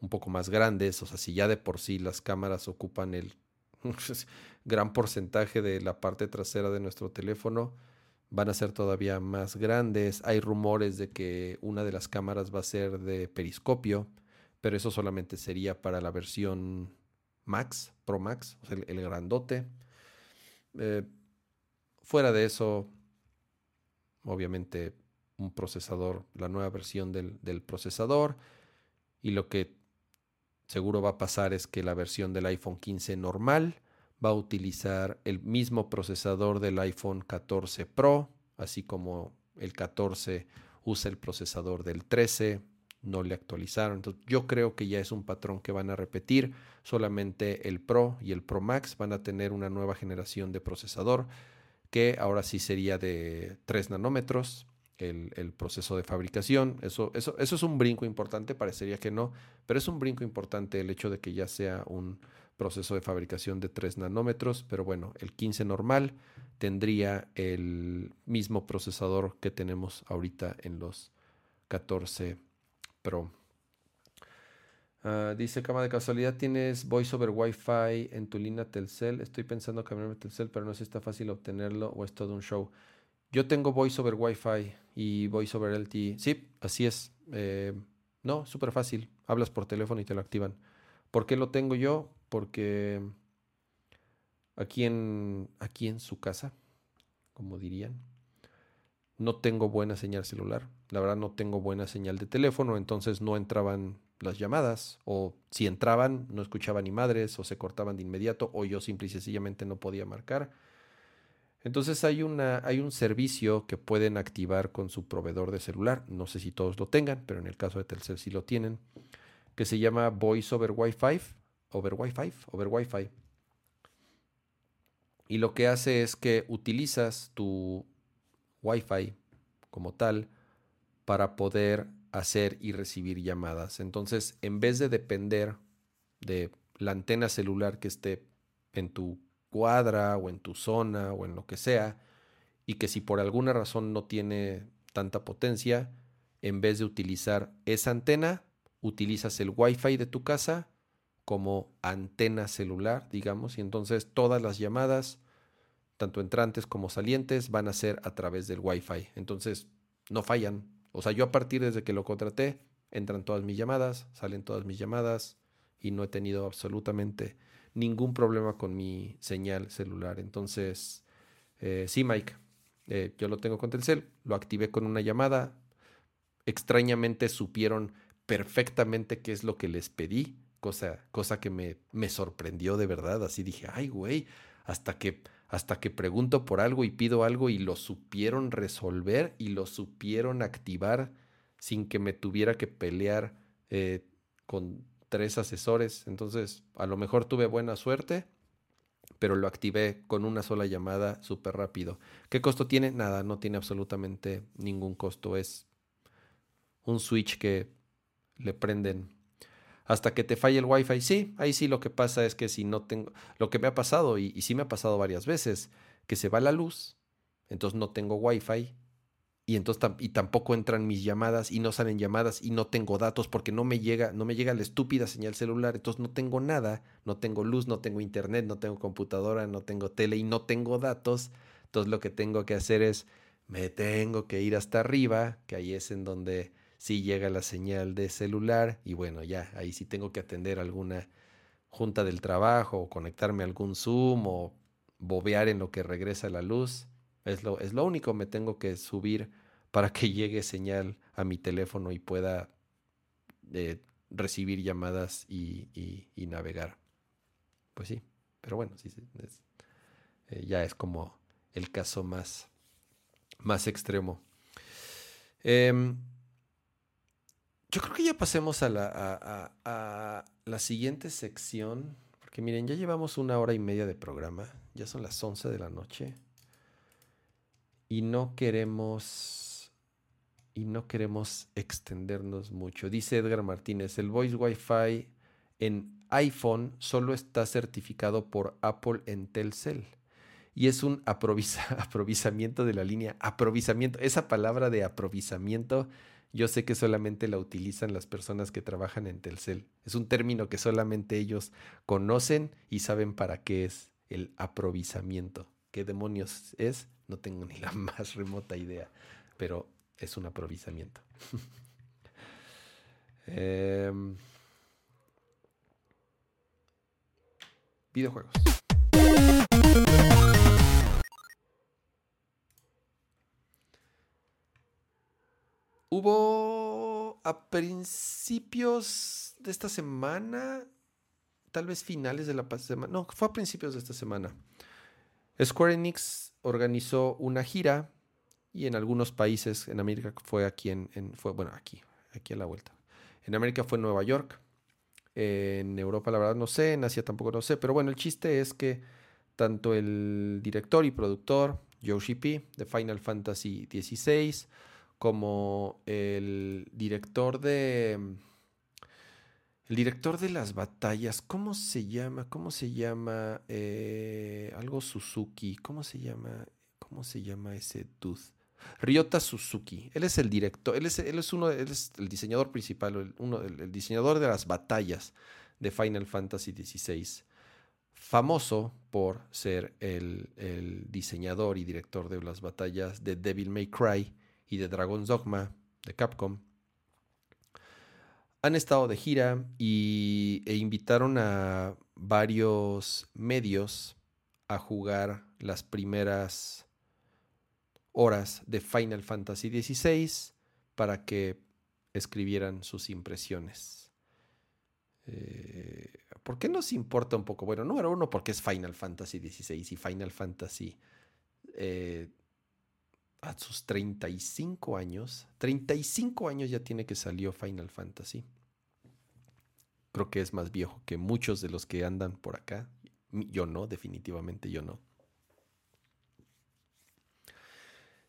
un poco más grandes, o sea, si ya de por sí las cámaras ocupan el (laughs) gran porcentaje de la parte trasera de nuestro teléfono, van a ser todavía más grandes. Hay rumores de que una de las cámaras va a ser de periscopio, pero eso solamente sería para la versión Max, Pro Max, el, grandote. Eh, fuera de eso, obviamente un procesador, la nueva versión del, procesador. Y lo que seguro va a pasar es que la versión del iPhone 15 normal va a utilizar el mismo procesador del iPhone 14 Pro, así como el 14 usa el procesador del 13, no le actualizaron. Entonces, yo creo que ya es un patrón que van a repetir. Solamente el Pro y el Pro Max van a tener una nueva generación de procesador que ahora sí sería de 3 nanómetros. El, proceso de fabricación. Eso, eso, eso es un brinco importante, parecería que no, pero es un brinco importante el hecho de que ya sea un proceso de fabricación de 3 nanómetros, pero bueno, el 15 normal tendría el mismo procesador que tenemos ahorita en los 14 Pro. Ah, dice Cama de casualidad, ¿tienes voice over Wi-Fi en tu línea Telcel? Estoy pensando cambiarme Telcel, pero no sé si está fácil obtenerlo o es todo un show. Yo tengo voice over Wi-Fi y voice over LTE. Sí, así es. Eh, no, súper fácil. Hablas por teléfono y te lo activan. ¿Por qué lo tengo yo? Porque aquí en, aquí en su casa, como dirían, no tengo buena señal celular. La verdad no tengo buena señal de teléfono, entonces no entraban las llamadas o si entraban no escuchaba ni madres o se cortaban de inmediato o yo simple y sencillamente no podía marcar. Entonces hay, una, hay un servicio que pueden activar con su proveedor de celular. No sé si todos lo tengan, pero en el caso de Telcel sí lo tienen que se llama Voice over Wi-Fi, over Wi-Fi, over Wi-Fi. Y lo que hace es que utilizas tu Wi-Fi como tal para poder hacer y recibir llamadas. Entonces, en vez de depender de la antena celular que esté en tu cuadra o en tu zona o en lo que sea, y que si por alguna razón no tiene tanta potencia, en vez de utilizar esa antena, utilizas el Wi-Fi de tu casa como antena celular, digamos, y entonces todas las llamadas, tanto entrantes como salientes, van a ser a través del Wi-Fi. Entonces, no fallan. O sea, yo a partir desde que lo contraté, entran todas mis llamadas, salen todas mis llamadas y no he tenido absolutamente ningún problema con mi señal celular. Entonces, eh, sí, Mike, eh, yo lo tengo con Telcel, lo activé con una llamada. Extrañamente supieron perfectamente qué es lo que les pedí, cosa, cosa que me, me sorprendió de verdad. Así dije, ay, güey, hasta que, hasta que pregunto por algo y pido algo y lo supieron resolver y lo supieron activar sin que me tuviera que pelear eh, con tres asesores. Entonces, a lo mejor tuve buena suerte, pero lo activé con una sola llamada súper rápido. ¿Qué costo tiene? Nada, no tiene absolutamente ningún costo. Es un switch que le prenden hasta que te falle el wifi. Sí, ahí sí lo que pasa es que si no tengo, lo que me ha pasado, y, sí me ha pasado varias veces, que se va la luz, entonces no tengo wifi, y entonces y tampoco entran mis llamadas, y no salen llamadas, y no tengo datos, porque no me llega, no me llega la estúpida señal celular, entonces no tengo nada, no tengo luz, no tengo internet, no tengo computadora, no tengo tele, y no tengo datos, entonces lo que tengo que hacer es, me tengo que ir hasta arriba, que ahí es en donde si llega la señal de celular y bueno, ya ahí sí tengo que atender alguna junta del trabajo o conectarme a algún Zoom o bobear en lo que regresa la luz. Es lo, es lo único, me tengo que subir para que (laughs) llegue señal a mi teléfono y pueda eh, recibir llamadas y, navegar. Pues sí, pero bueno, sí, eh, ya es como el caso más, más extremo. Em, yo creo que ya pasemos a la, a, la siguiente sección, porque que miren, ya llevamos una hora y media de programa, ya son las 11 de la noche y no queremos y no queremos extendernos mucho. Dice Edgar Martínez, el Voice Wi-Fi en iPhone solo está certificado por Apple en Telcel y es un aprovisamiento (laughs) de la línea. Aprovisamiento, esa palabra de aprovisamiento, yo sé que solamente la utilizan las personas que trabajan en Telcel. Es un término que solamente ellos conocen y saben para qué es el aprovisamiento. ¿Qué demonios es? (laughs) No tengo ni la más remota idea, pero es un aprovisamiento. (laughs) Em, videojuegos. Hubo a principios de esta semana, tal vez finales de la semana, no, fue a principios de esta semana. Square Enix organizó una gira y en algunos países, en América fue aquí, en, fue, bueno, aquí, aquí a la vuelta. En América fue en Nueva York, en Europa la verdad no sé, en Asia tampoco no sé, pero bueno, el chiste es que tanto el director y productor Yoshi P de Final Fantasy XVI, como el director de... El director de las batallas, ¿cómo se llama? ¿Cómo se llama? Eh, algo Suzuki. ¿Cómo se llama? ¿Cómo se llama ese dude? Ryota Suzuki. Él es el director, él es, él es uno, él es el diseñador principal, el, diseñador de las batallas de Final Fantasy XVI. Famoso por ser el, el diseñador y director de las batallas de Devil May Cry y de Dragon's Dogma de Capcom, han estado de gira y, e invitaron a varios medios a jugar las primeras horas de Final Fantasy XVI para que escribieran sus impresiones. Eh, ¿Por qué nos importa un poco? Bueno, número uno, porque es Final Fantasy XVI y Final Fantasy eh, a sus 35 años, 35 años ya tiene que salió Final Fantasy. Creo que es más viejo que muchos de los que andan por acá. Yo no, definitivamente yo no.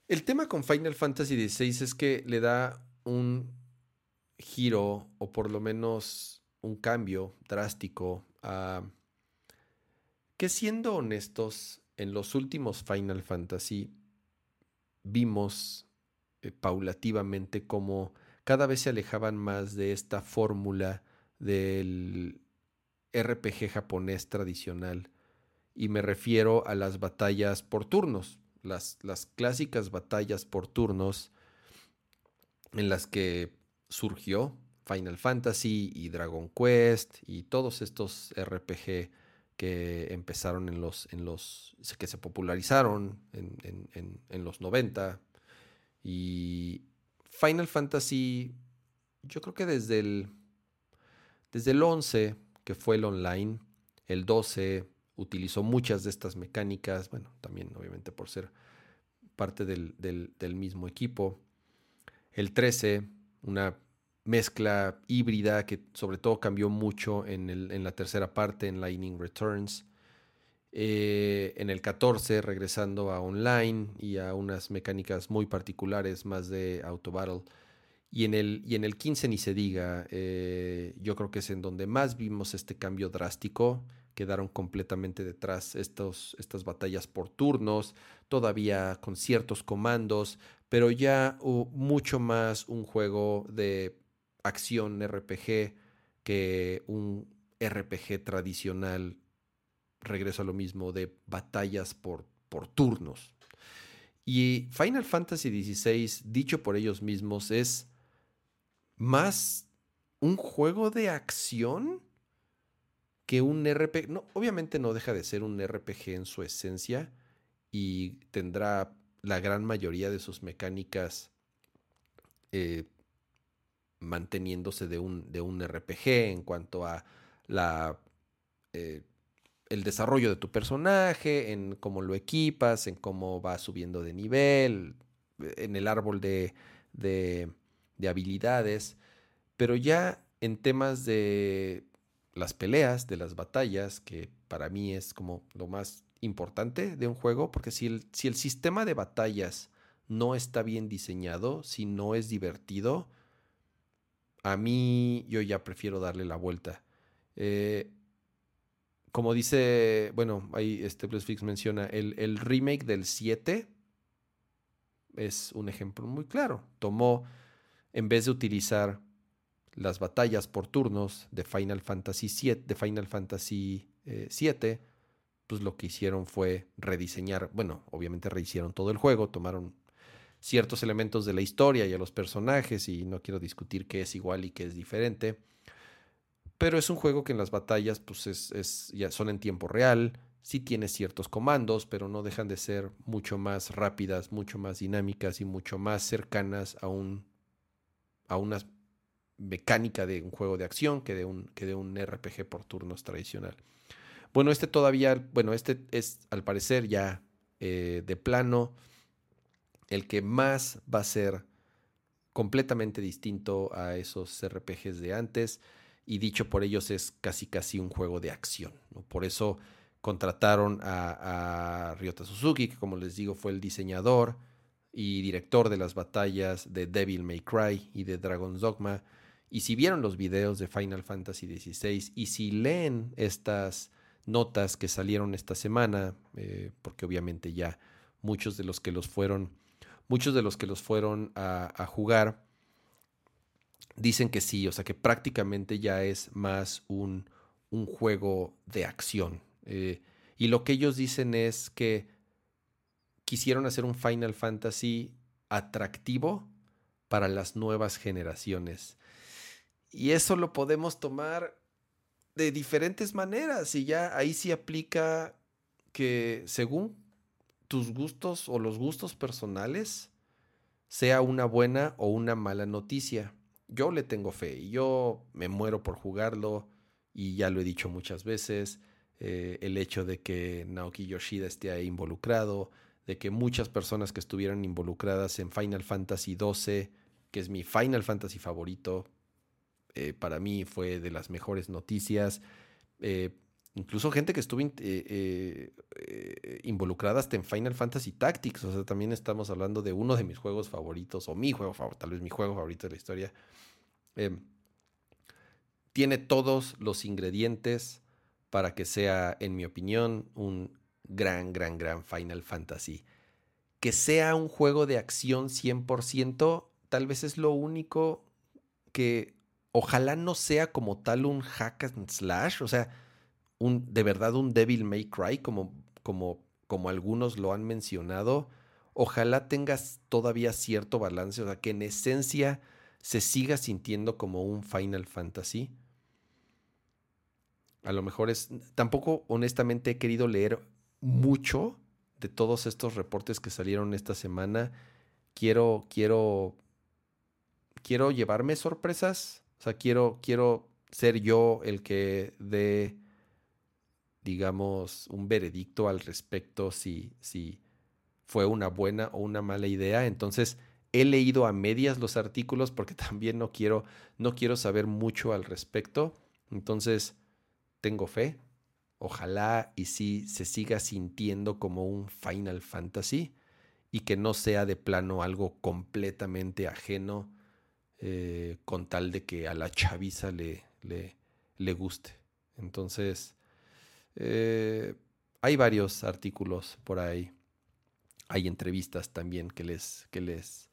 El tema con Final Fantasy XVI es que le da un giro o por lo menos un cambio drástico a que siendo honestos, en los últimos Final Fantasy vimos eh, paulativamente cómo cada vez se alejaban más de esta fórmula del RPG japonés tradicional. Y me refiero a las batallas por turnos, las, las clásicas batallas por turnos en las que surgió Final Fantasy y Dragon Quest y todos estos RPG que empezaron en los, en los, que se popularizaron en, los 90. Y Final Fantasy, yo creo que desde el, desde el 11, que fue el online, el 12 utilizó muchas de estas mecánicas, bueno, también obviamente por ser parte del, mismo equipo. El 13, una mezcla híbrida que sobre todo cambió mucho en la tercera parte, en Lightning Returns. Eh, en el 14, regresando a online y a unas mecánicas muy particulares, más de auto battle. Y en el, y en el 15 ni se diga, eh, yo creo que es en donde más vimos este cambio drástico. Quedaron completamente detrás estos, estas batallas por turnos, todavía con ciertos comandos, pero ya mucho más un juego de acción RPG que un RPG tradicional, regreso a lo mismo, de batallas por, por turnos. Y Final Fantasy XVI, dicho por ellos mismos, es más un juego de acción que un RPG. No, obviamente no deja de ser un RPG en su esencia y tendrá la gran mayoría de sus mecánicas eh, manteniéndose de un, de un RPG en cuanto a la, eh, el desarrollo de tu personaje, en cómo lo equipas, en cómo va subiendo de nivel, en el árbol de, de, habilidades, pero ya en temas de las peleas, de las batallas, que para mí es como lo más importante de un juego, porque si el, si el sistema de batallas no está bien diseñado, si no es divertido, a mí yo ya prefiero darle la vuelta. Eh, como dice, bueno, ahí este Fix menciona, el, el, remake del 7 es un ejemplo muy claro. Tomó, en vez de utilizar las batallas por turnos de Final Fantasy 7, de Final Fantasy 7, eh, pues lo que hicieron fue rediseñar, bueno, obviamente rehicieron todo el juego, tomaron ciertos elementos de la historia y a los personajes y no quiero discutir qué es igual y qué es diferente. Pero es un juego que en las batallas pues es, ya son en tiempo real, sí tiene ciertos comandos, pero no dejan de ser mucho más rápidas, mucho más dinámicas y mucho más cercanas a un a una mecánica de un juego de acción que de un, que de un RPG por turnos tradicional. Bueno, este todavía, bueno, este es al parecer ya eh, de plano el que más va a ser completamente distinto a esos RPGs de antes y dicho por ellos es casi casi un juego de acción. Por eso contrataron a, a, Ryota Suzuki, que como les digo fue el diseñador y director de las batallas de Devil May Cry y de Dragon's Dogma. Y si vieron los videos de Final Fantasy XVI y si leen estas notas que salieron esta semana, eh, porque obviamente ya muchos de los que los fueron muchos de los que los fueron a, jugar dicen que sí, o sea que prácticamente ya es más un, un juego de acción. Eh, y lo que ellos dicen es que quisieron hacer un Final Fantasy atractivo para las nuevas generaciones. Y eso lo podemos tomar de diferentes maneras y ya ahí sí aplica que según tus gustos o los gustos personales sea una buena o una mala noticia. Yo le tengo fe y yo me muero por jugarlo y ya lo he dicho muchas veces. Eh, el hecho de que Naoki Yoshida esté ahí involucrado, de que muchas personas que estuvieran involucradas en Final Fantasy XII, que es mi Final Fantasy favorito, eh, para mí fue de las mejores noticias. Eh, incluso gente que estuvo eh, involucrada hasta en Final Fantasy Tactics. O sea, también estamos hablando de uno de mis juegos favoritos, o mi juego favorito, tal vez mi juego favorito de la historia. Em, tiene todos los ingredientes para que sea, en mi opinión, un gran, gran, gran Final Fantasy. Que sea un juego de acción 100%, tal vez es lo único que ojalá no sea como tal un hack and slash, o sea, un, de verdad un Devil May Cry, como, como, como algunos lo han mencionado. Ojalá tengas todavía cierto balance, o sea, que en esencia se siga sintiendo como un Final Fantasy. A lo mejor es. Tampoco, honestamente, he querido leer mucho de todos estos reportes que salieron esta semana. Quiero, quiero. Quiero llevarme sorpresas. O sea, quiero, quiero ser yo el que dé, digamos, un veredicto al respecto si, si fue una buena o una mala idea. Entonces, he leído a medias los artículos porque (laughs) también no quiero, no quiero saber mucho al respecto. Entonces, tengo fe. Ojalá y sí se siga sintiendo como un Final Fantasy y que no sea de plano algo completamente ajeno eh, con tal de que a la chaviza le, le, guste. Entonces, eh, hay varios artículos por ahí. Hay entrevistas también que les, que les,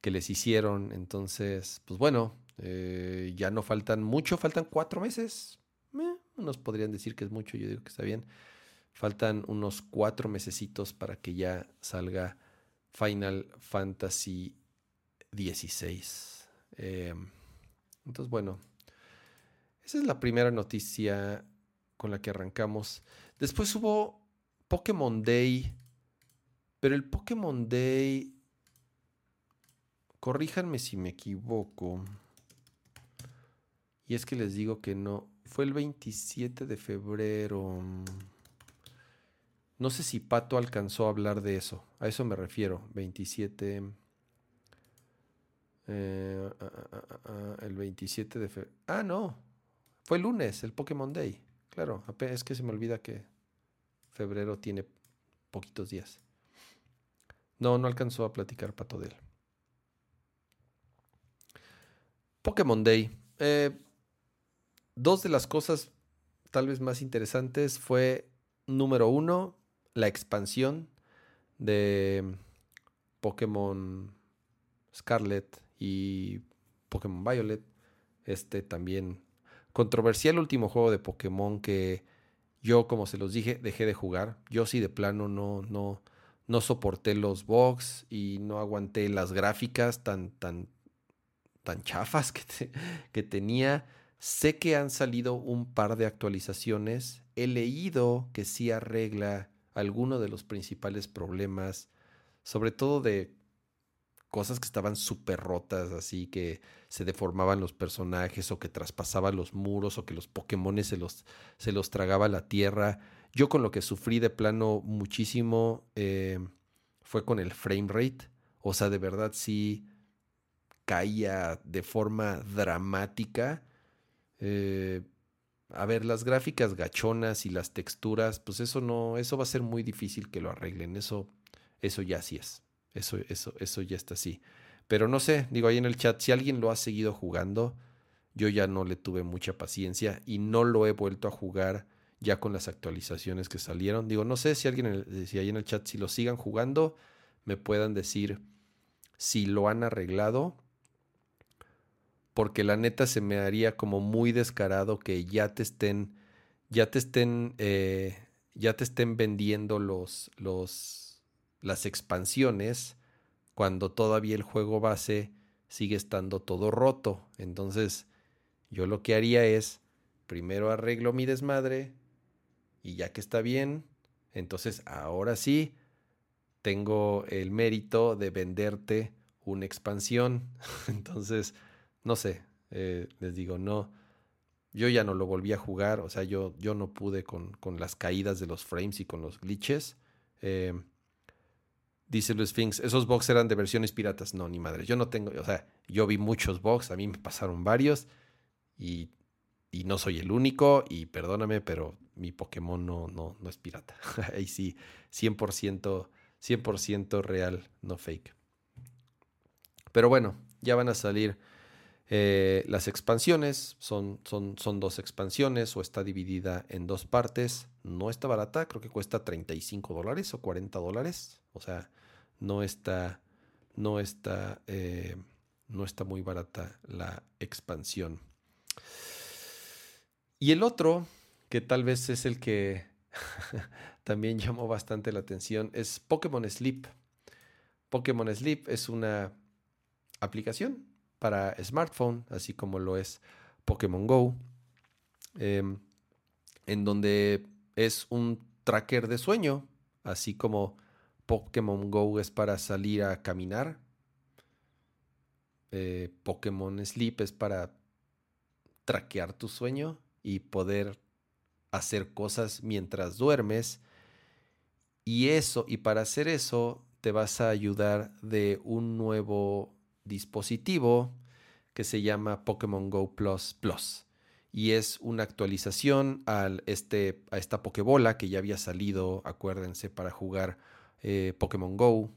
que les hicieron. Entonces, pues bueno, eh, ya no faltan mucho, faltan cuatro meses. Unos podrían decir que es mucho, yo digo que está bien. Faltan unos cuatro mesecitos para que ya salga Final Fantasy XVI. Eh, entonces, bueno, esa es la primera noticia con la que arrancamos. Después hubo Pokémon Day, pero el Pokémon Day, corríjanme si me equivoco, y es que les digo que no, fue el 27 de febrero. No sé si Pato alcanzó a hablar de eso, a eso me refiero, 27 eh, ah, ah, ah, el 27 de febrero. Ah, no. Fue el lunes, el Pokémon Day. Claro, es que se me olvida que febrero tiene poquitos días. No, no alcanzó a platicar Pato de él. Pokémon Day. Eh, dos de las cosas tal vez más interesantes fue, número uno, la expansión de Pokémon Scarlet y Pokémon Violet. Este también controversial último juego de Pokémon que yo, como se los dije, dejé de jugar. Yo sí de plano no, no, no soporté los bugs y no aguanté las gráficas tan, tan, tan chafas que, que tenía. Sé que han salido un par de actualizaciones. He leído que sí arregla algunos de los principales problemas, sobre todo de cosas que estaban súper rotas, así que se deformaban los personajes o que traspasaban los muros o que los Pokémon se los, se los tragaba la tierra. Yo con lo que sufrí de plano muchísimo eh, fue con el frame rate. O sea, de verdad sí caía de forma dramática. Eh, a ver, las gráficas gachonas y las texturas, pues eso no, eso va a ser muy difícil que lo arreglen. Eso, eso ya sí es. Eso, eso, eso ya está así. Pero no sé, digo ahí en el chat, si alguien lo ha seguido jugando, yo ya no le tuve mucha paciencia y no lo he vuelto a jugar ya con las actualizaciones que salieron. Digo, no sé si alguien, si ahí en el chat, si lo sigan jugando, me puedan decir si lo han arreglado porque la neta se me haría como muy descarado que ya te estén, ya te estén, eh, ya te estén vendiendo los, los, las expansiones cuando todavía el juego base sigue estando todo roto. Entonces, yo lo que haría es, primero arreglo mi desmadre y ya que está bien, entonces ahora sí tengo el mérito de venderte una expansión. (laughs) entonces, no sé, eh, les digo, no, yo ya no lo volví a jugar, o sea, yo, yo no pude con, las caídas de los frames y con los glitches. Eh, dice Luis Finks, esos box eran de versiones piratas. No, ni madre, yo no tengo, o sea, yo vi muchos box, a mí me pasaron varios y, y no soy el único y perdóname, pero mi Pokémon no, no, no es pirata. (laughs) Ahí sí, 100%, 100% real, no fake. Pero bueno, ya van a salir eh, las expansiones son, son, son, dos expansiones o está dividida en dos partes. No está barata, creo que cuesta 35 dólares o 40 dólares. O sea, no está, no está, eh, no está muy barata la expansión. Y el otro, que tal vez es el que (laughs) también llamó bastante la atención, es Pokémon Sleep. Pokémon Sleep es una aplicación para smartphone, así como lo es Pokémon Go, em, en donde es un tracker de sueño, así como Pokémon Go es para salir a caminar. Eh, Pokémon Sleep es para traquear tu sueño y poder hacer cosas mientras duermes. Y eso, y para hacer eso, te vas a ayudar de un nuevo dispositivo que se llama Pokémon Go Plus Plus. Y es una actualización al este, a esta Pokébola que ya había salido, acuérdense, para jugar eh, Pokémon Go.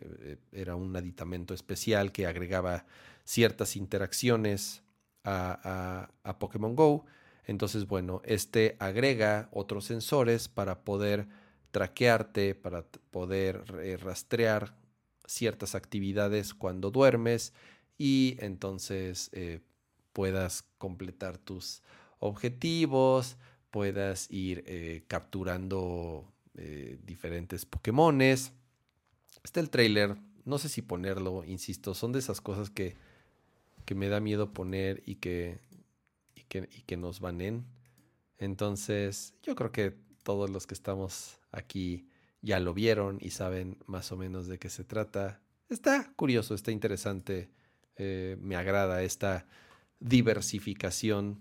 Eh, era un aditamento especial que agregaba ciertas interacciones a, a Pokémon Go. Entonces, bueno, este agrega otros sensores para poder traquearte, para poder eh, rastrear ciertas actividades cuando duermes y entonces eh, puedas completar tus objetivos, puedas ir eh, capturando eh, diferentes Pokémones. Está el trailer, no sé si ponerlo, insisto, son de esas cosas que, que me da miedo poner y que, y que, y que nos. Entonces, yo creo que todos los que estamos aquí ya lo vieron y saben más o menos de qué se trata. Está curioso, está interesante, eh, me agrada esta diversificación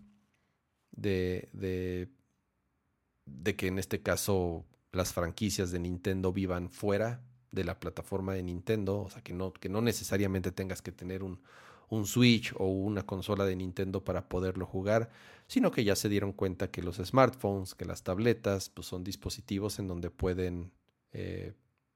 de, de, de, que en este caso las franquicias de Nintendo vivan fuera de la plataforma de Nintendo, o sea, que no, que no necesariamente tengas que tener un, un Switch o una consola de Nintendo para poderlo jugar, sino que ya se dieron cuenta que los smartphones, que las tabletas, pues son dispositivos en donde pueden eh,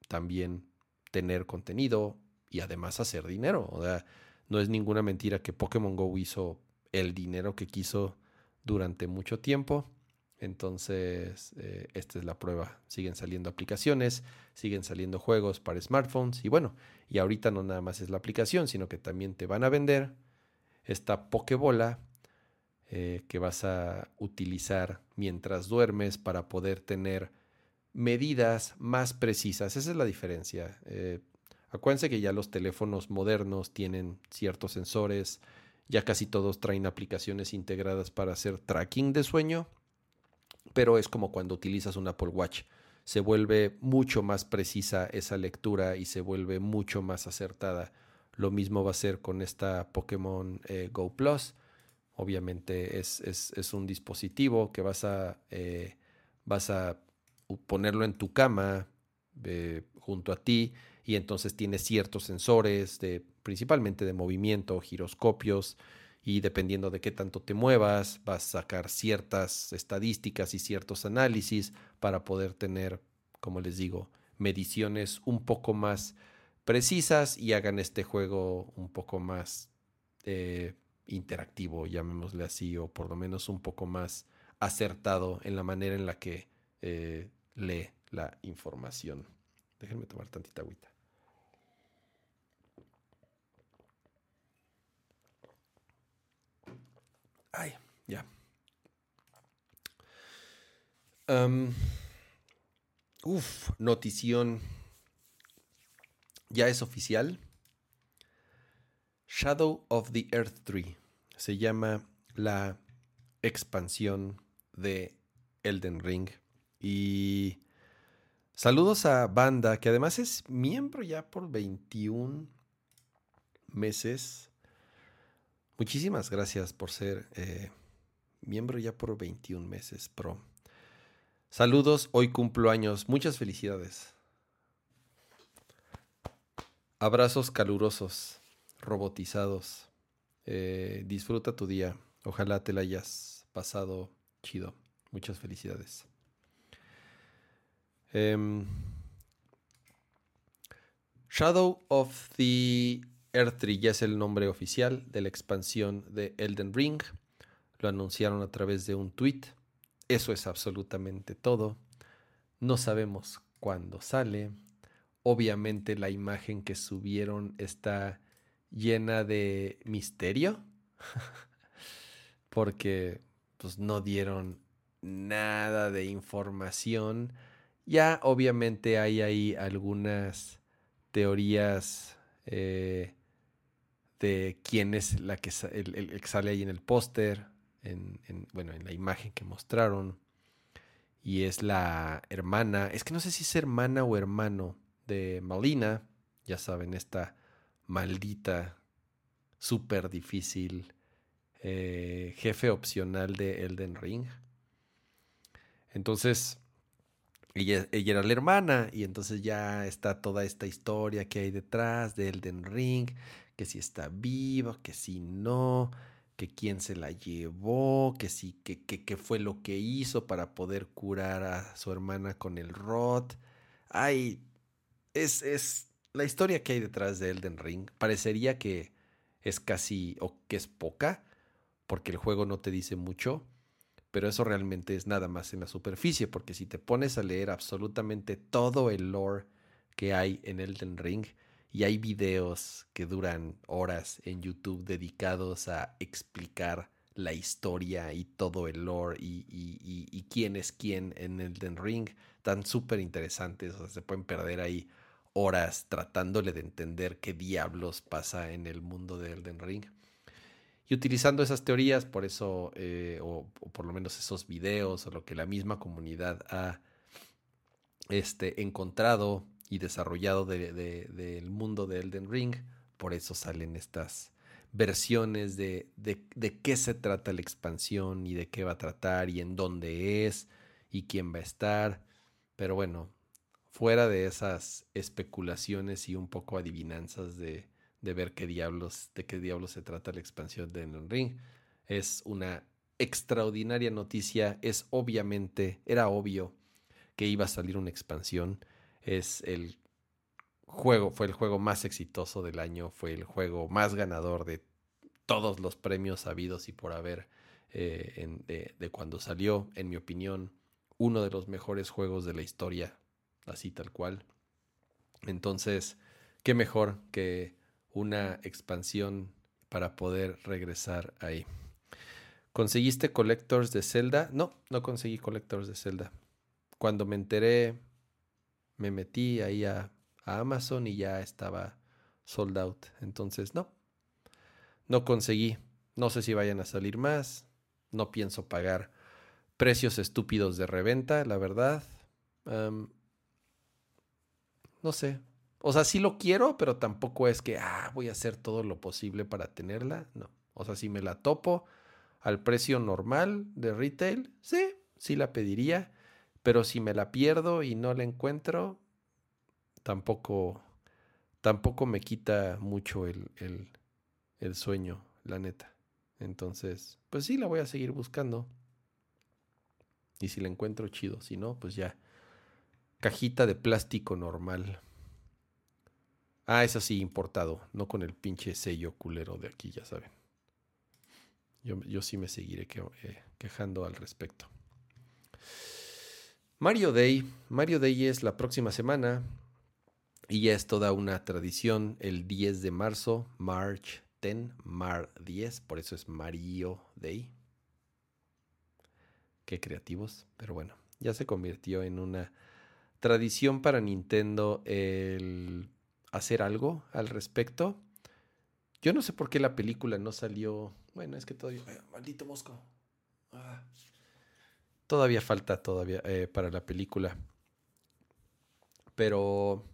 también tener contenido y además hacer dinero. O sea, no es ninguna mentira que Pokémon Go hizo el dinero que quiso durante mucho tiempo. Entonces, eh, esta es la prueba. Siguen saliendo aplicaciones, siguen saliendo juegos para smartphones y bueno, y ahorita no nada más es la aplicación, sino que también te van a vender esta Pokébola eh, que vas a utilizar mientras duermes para poder tener medidas más precisas. Esa es la diferencia. Eh, acuérdense que ya los teléfonos modernos tienen ciertos sensores, ya casi todos traen aplicaciones integradas para hacer tracking de sueño, pero es como cuando utilizas un Apple Watch. Se vuelve mucho más precisa esa lectura y se vuelve mucho más acertada. Lo mismo va a ser con esta Pokémon eh, Go Plus. Obviamente es, un dispositivo que vas a, eh, vas a ponerlo en tu cama eh, junto a ti y entonces tiene ciertos sensores de principalmente de movimiento, giroscopios y dependiendo de qué tanto te muevas, vas a sacar ciertas estadísticas y ciertos análisis para poder tener, como les digo, mediciones un poco más precisas y hagan este juego un poco más eh, interactivo, llamémosle así, o por lo menos un poco más acertado en la manera en la que eh, lee la información. Déjenme tomar tantita agüita. Ay, ya. uf, notición. Ya es oficial. Shadow of the Earth Tree. Se llama la expansión de Elden Ring. Y saludos a Banda, que además es miembro ya por 21 meses. Muchísimas gracias por ser eh, miembro ya por 21 meses, pro. Saludos, hoy cumplo años. Muchas felicidades. Abrazos calurosos, robotizados. Eh, disfruta tu día. Ojalá te la hayas pasado chido. Muchas felicidades. Em, Shadow of the Earth ya es el nombre oficial de la expansión de Elden Ring. Lo anunciaron a través de un tweet. Eso es absolutamente todo. No sabemos cuándo sale. Obviamente la imagen que subieron está llena de misterio. (laughs) Porque pues no dieron nada de información. Ya obviamente hay ahí algunas teorías eh, de quién es la que, el, que sale ahí en el póster, en, bueno, en la imagen que mostraron. Y es la hermana, es que no sé si es hermana o hermano de Malina, ya saben, esta maldita, súper difícil eh, jefe opcional de Elden Ring. Entonces, ella, ella, era la hermana y entonces ya está toda esta historia que hay detrás de Elden Ring, que si está viva, que si no, que quién se la llevó, que si, que, que, fue lo que hizo para poder curar a su hermana con el rot. Ay, es, es la historia que hay detrás de Elden Ring. Parecería que es casi, o que es poca, porque el juego no te dice mucho, pero eso realmente es nada más en la superficie, porque si te pones a leer absolutamente todo el lore que hay en Elden Ring, y hay videos que duran horas en YouTube dedicados a explicar la historia y todo el lore y, quién es quién en Elden Ring. Tan súper interesantes. O sea, se pueden perder ahí horas tratándole de entender qué diablos pasa en el mundo de Elden Ring. Y utilizando esas teorías, por eso, eh, o, por lo menos esos videos, o lo que la misma comunidad ha este, encontrado y desarrollado del mundo de Elden Ring. Por eso salen estas versiones de, de, qué se trata la expansión y de qué va a tratar y en dónde es y quién va a estar. Pero bueno, fuera de esas especulaciones y un poco adivinanzas de, de ver qué diablos, de qué diablos se trata la expansión de Elden Ring. Es una extraordinaria noticia. Es obviamente, era obvio que iba a salir una expansión. Es el juego, fue el juego más exitoso del año, fue el juego más ganador de todos los premios habidos y por haber eh, de, cuando salió, en mi opinión, uno de los mejores juegos de la historia, así tal cual. Entonces, qué mejor que una expansión para poder regresar ahí. ¿Conseguiste Collectors de Zelda? No, no conseguí Collectors de Zelda. Cuando me enteré, me metí ahí a, a Amazon y ya estaba sold out. Entonces, no, no conseguí. No sé si vayan a salir más. No pienso pagar precios estúpidos de reventa, la verdad. no sé. O sea, sí lo quiero, pero tampoco es que ah, voy a hacer todo lo posible para tenerla. No. O sea, si me la topo al precio normal de retail, sí, sí la pediría. Pero si me la pierdo y no la encuentro, tampoco, tampoco me quita mucho el, el, el sueño, la neta. Entonces, pues sí, la voy a seguir buscando. Y si la encuentro chido, si no, pues ya. Cajita de plástico normal. Ah, es así, importado, no con el pinche sello culero de aquí, ya saben. Yo, yo sí me seguiré eh, quejando al respecto. Mario Day. Mario Day es la próxima semana. Y ya es toda una tradición el 10 de marzo, March Mar 10, por eso es Mario Day. Qué creativos, pero bueno, ya se convirtió en una tradición para Nintendo el hacer algo al respecto. Yo no sé por qué la película no salió. Bueno, es que todavía. maldito mosco. Ah. Todavía falta todavía eh, para la película. Pero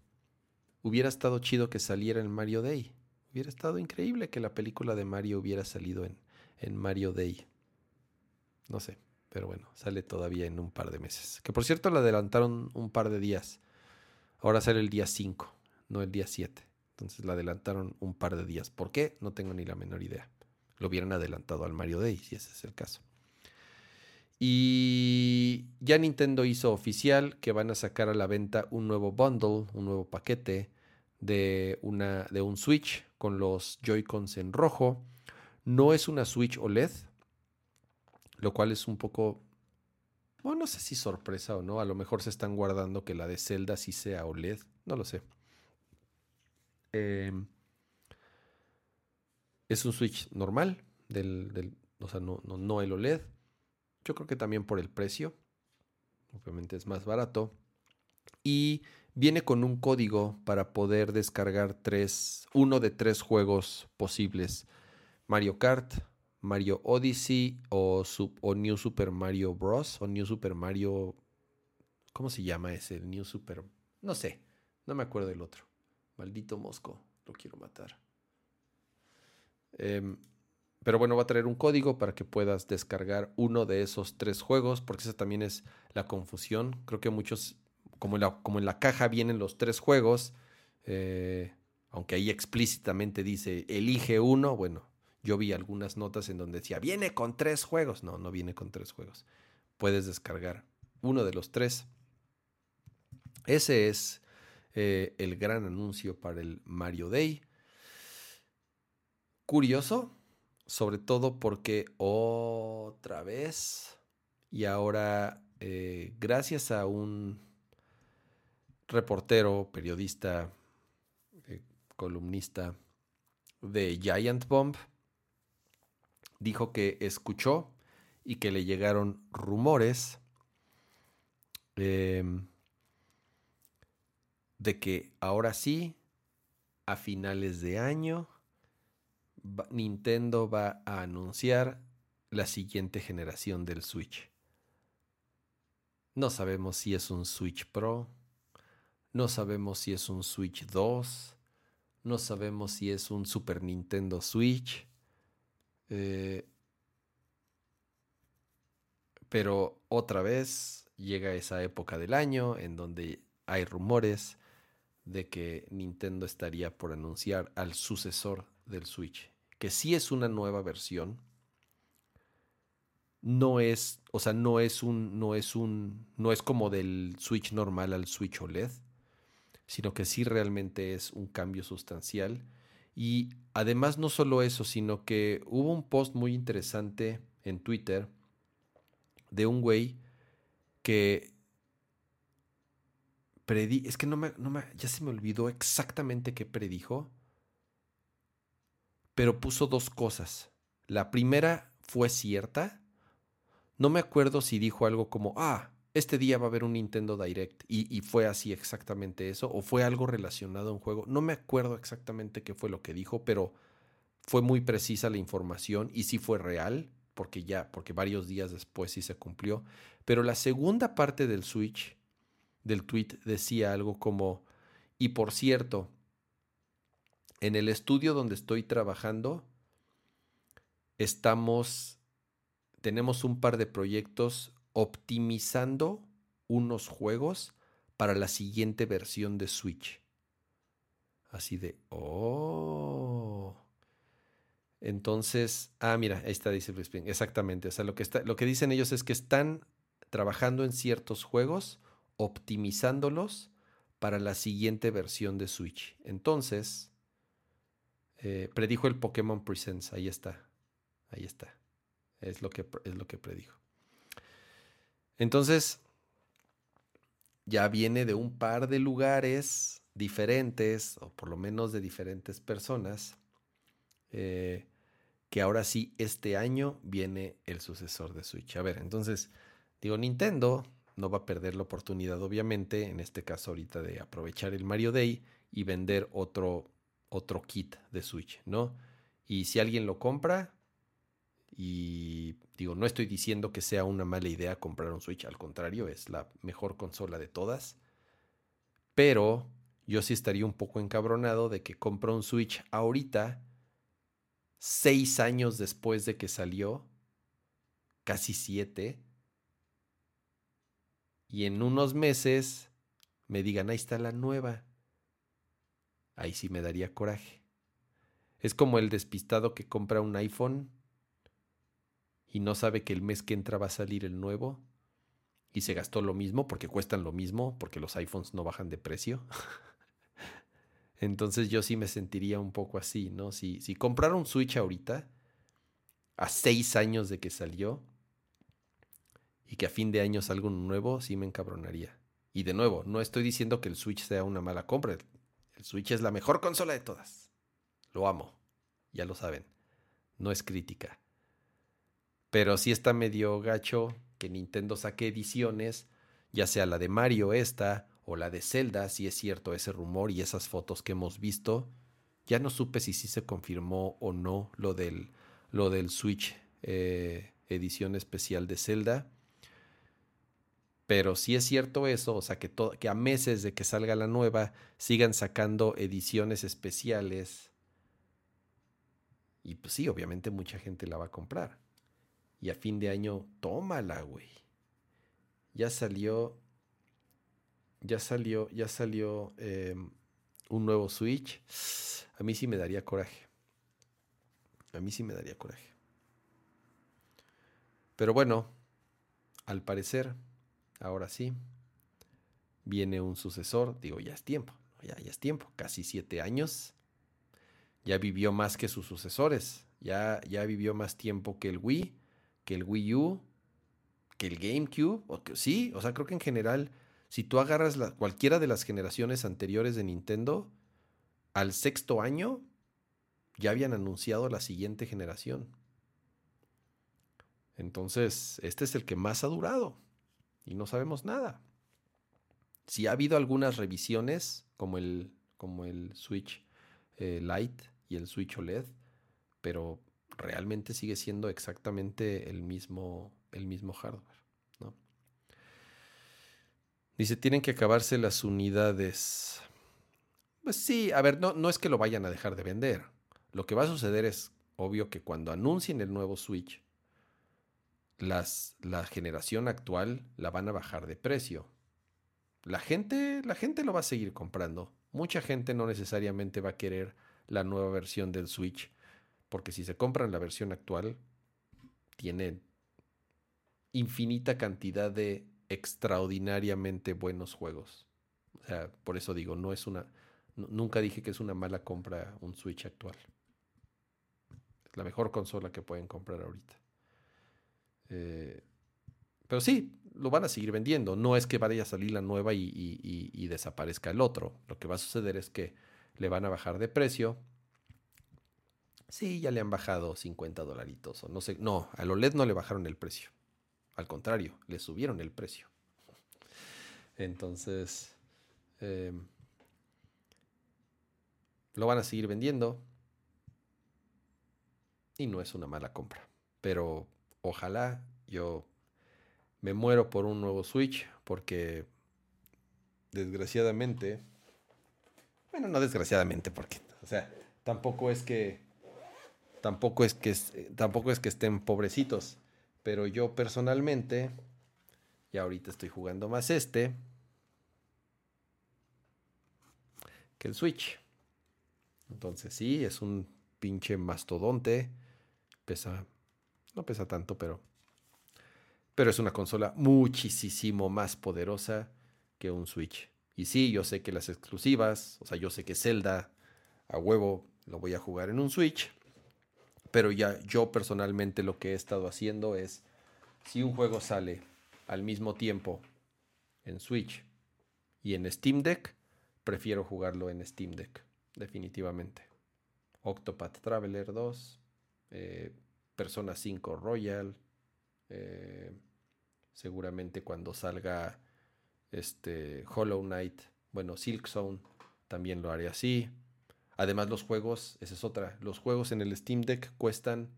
hubiera estado chido que saliera el Mario Day. Hubiera estado increíble que la película de Mario hubiera salido en, en Mario Day. No sé, pero bueno, sale todavía en un par de meses. Que por cierto la adelantaron un par de días. Ahora sale el día 5, no el día 7. Entonces la adelantaron un par de días. ¿Por qué? No tengo ni la menor idea. Lo hubieran adelantado al Mario Day, si ese es el caso. Y ya Nintendo hizo oficial que van a sacar a la venta un nuevo bundle, un nuevo paquete de, una, de un Switch con los Joy-Cons en rojo. No es una Switch OLED, lo cual es un poco, bueno, no sé si sorpresa o no. A lo mejor se están guardando que la de Zelda sí sea OLED, no lo sé. Em, es un Switch normal, o sea, no el OLED. Yo creo que también por el precio. Obviamente es más barato. Y viene con un código para poder descargar tres, uno de tres juegos posibles. Mario Kart, Mario Odyssey o, o, New Super Mario Bros. o New Super Mario... ¿Cómo se llama ese? New Super... No sé, no me acuerdo del otro. Maldito Mosco, lo quiero matar. Em, pero bueno, va a traer un código para que puedas descargar uno de esos tres juegos, porque esa también es la confusión. Creo que muchos como en la, caja vienen los tres juegos, eh, aunque ahí explícitamente dice elige uno, bueno, yo vi algunas notas en donde decía viene con tres juegos. No, no viene con tres juegos. Puedes descargar uno de los tres. Ese es eh, el gran anuncio para el Mario Day. Curioso, sobre todo porque otra vez y ahora eh, gracias a un reportero, periodista, eh, columnista de Giant Bomb, dijo que escuchó y que le llegaron rumores em, de que ahora sí, a finales de año, Nintendo va a anunciar la siguiente generación del Switch. No sabemos si es un Switch Pro, no sabemos si es un Switch 2. No sabemos si es un Super Nintendo Switch. Eh, pero otra vez llega esa época del año en donde hay rumores de que Nintendo estaría por anunciar al sucesor del Switch, que sí es una nueva versión. No es, o sea, no es un, no es un, no es como del Switch normal al Switch OLED, sino que sí realmente es un cambio sustancial. Y además no solo eso, sino que hubo un post muy interesante en Twitter de un güey que es que no me, no me, ya se me olvidó exactamente qué predijo, pero puso dos cosas. La primera fue cierta. No me acuerdo si dijo algo como, ah, este día va a haber un Nintendo Direct y, y, fue así exactamente eso, o fue algo relacionado a un juego. No me acuerdo exactamente qué fue lo que dijo, pero fue muy precisa la información y sí fue real porque ya, porque varios días después sí se cumplió. Pero la segunda parte del Switch, del tweet, decía algo como, y por cierto, en el estudio donde estoy trabajando, estamos, tenemos un par de proyectos optimizando unos juegos para la siguiente versión de Switch. Así de, oh. Entonces, ah, mira, ahí está, dice. Exactamente. O sea, lo que, está, lo que dicen ellos es que están trabajando en ciertos juegos, optimizándolos para la siguiente versión de Switch. Entonces, eh, predijo el Pokémon Presents. Ahí está. Ahí está. Es lo que, es lo que predijo. Entonces, ya viene de un par de lugares diferentes, o por lo menos de diferentes personas. Eh, que ahora sí, este año viene el sucesor de Switch. A ver, entonces, digo, Nintendo no va a perder la oportunidad, obviamente, en este caso ahorita, de aprovechar el Mario Day y vender otro, otro kit de Switch, ¿no? Y si alguien lo compra, y digo, no estoy diciendo que sea una mala idea comprar un Switch, al contrario, es la mejor consola de todas, pero yo sí estaría un poco encabronado de que compra un Switch ahorita seis años después de que salió, casi siete, y en unos meses me digan, ahí está la nueva. Ahí sí me daría coraje. Es como el despistado que compra un iPhone y no sabe que el mes que entra va a salir el nuevo y se gastó lo mismo porque cuestan lo mismo, porque los iPhones no bajan de precio. (laughs) Entonces yo sí me sentiría un poco así, ¿no? Si, si comprara un Switch ahorita, a seis años de que salió, y que a fin de año salga un nuevo, sí me encabronaría. Y de nuevo, no estoy diciendo que el Switch sea una mala compra. El Switch es la mejor consola de todas. Lo amo. Ya lo saben. No es crítica. Pero sí está medio gacho que Nintendo saque ediciones, ya sea la de Mario esta, o la de Zelda, si es cierto ese rumor y esas fotos que hemos visto. Ya no supe si sí se confirmó o no lo del, lo del Switch eh, edición especial de Zelda. Pero si es cierto eso, o sea, que, que a meses de que salga la nueva sigan sacando ediciones especiales. Y pues sí, obviamente mucha gente la va a comprar. Y a fin de año, tómala, güey. Ya salió ya salió, ya salió em, un nuevo Switch. A mí sí me daría coraje. A mí sí me daría coraje. Pero bueno, al parecer, ahora sí, viene un sucesor. Digo, ya es tiempo, ya, es tiempo. Casi siete años. Ya vivió más que sus sucesores. Ya, ya vivió más tiempo que el Wii, que el Wii U, que el GameCube. O que, sí, o sea, creo que en general si tú agarras cualquiera de las generaciones anteriores de Nintendo, al sexto año ya habían anunciado la siguiente generación. Entonces, este es el que más ha durado y no sabemos nada. Si ha habido algunas revisiones, como el, como el Switch eh, Lite y el Switch OLED, pero realmente sigue siendo exactamente el mismo, el mismo hardware. Dice, tienen que acabarse las unidades. Pues sí, a ver, no, no es que lo vayan a dejar de vender. Lo que va a suceder es, obvio, que cuando anuncien el nuevo Switch, las, la generación actual la van a bajar de precio. La gente, la gente lo va a seguir comprando. mucha gente no necesariamente va a querer la nueva versión del Switch, porque si se compran la versión actual, tiene infinita cantidad de extraordinariamente buenos juegos. O sea, por eso digo, no es una. Nunca dije que es una mala compra un Switch actual. Es la mejor consola que pueden comprar ahorita. Eh, pero sí, lo van a seguir vendiendo. No es que vaya a salir la nueva y, desaparezca el otro. Lo que va a suceder es que le van a bajar de precio. Sí, ya le han bajado 50 dolaritos. O no sé. No, al OLED no le bajaron el precio. Al contrario, le subieron el precio. Entonces, em, lo van a seguir vendiendo. Y no es una mala compra. Pero ojalá yo me muero por un nuevo Switch porque desgraciadamente, bueno, no desgraciadamente porque, o sea, tampoco es que, tampoco es que, tampoco es que estén pobrecitos, pero yo personalmente, y ahorita estoy jugando más este que el Switch. Entonces sí, es un pinche mastodonte, pesa, no pesa tanto, pero pero es una consola muchísimo más poderosa que un Switch. Y sí, yo sé que las exclusivas, o sea, yo sé que Zelda a huevo lo voy a jugar en un Switch, pero ya yo personalmente lo que he estado haciendo es, si un juego sale al mismo tiempo en Switch y en Steam Deck, prefiero jugarlo en Steam Deck, definitivamente. Octopath Traveler 2, eh, Persona 5 Royal, eh, Seguramente cuando salga este Hollow Knight, bueno, Silk Zone, también lo haré así. Además, los juegos, esa es otra, los juegos en el Steam Deck cuestan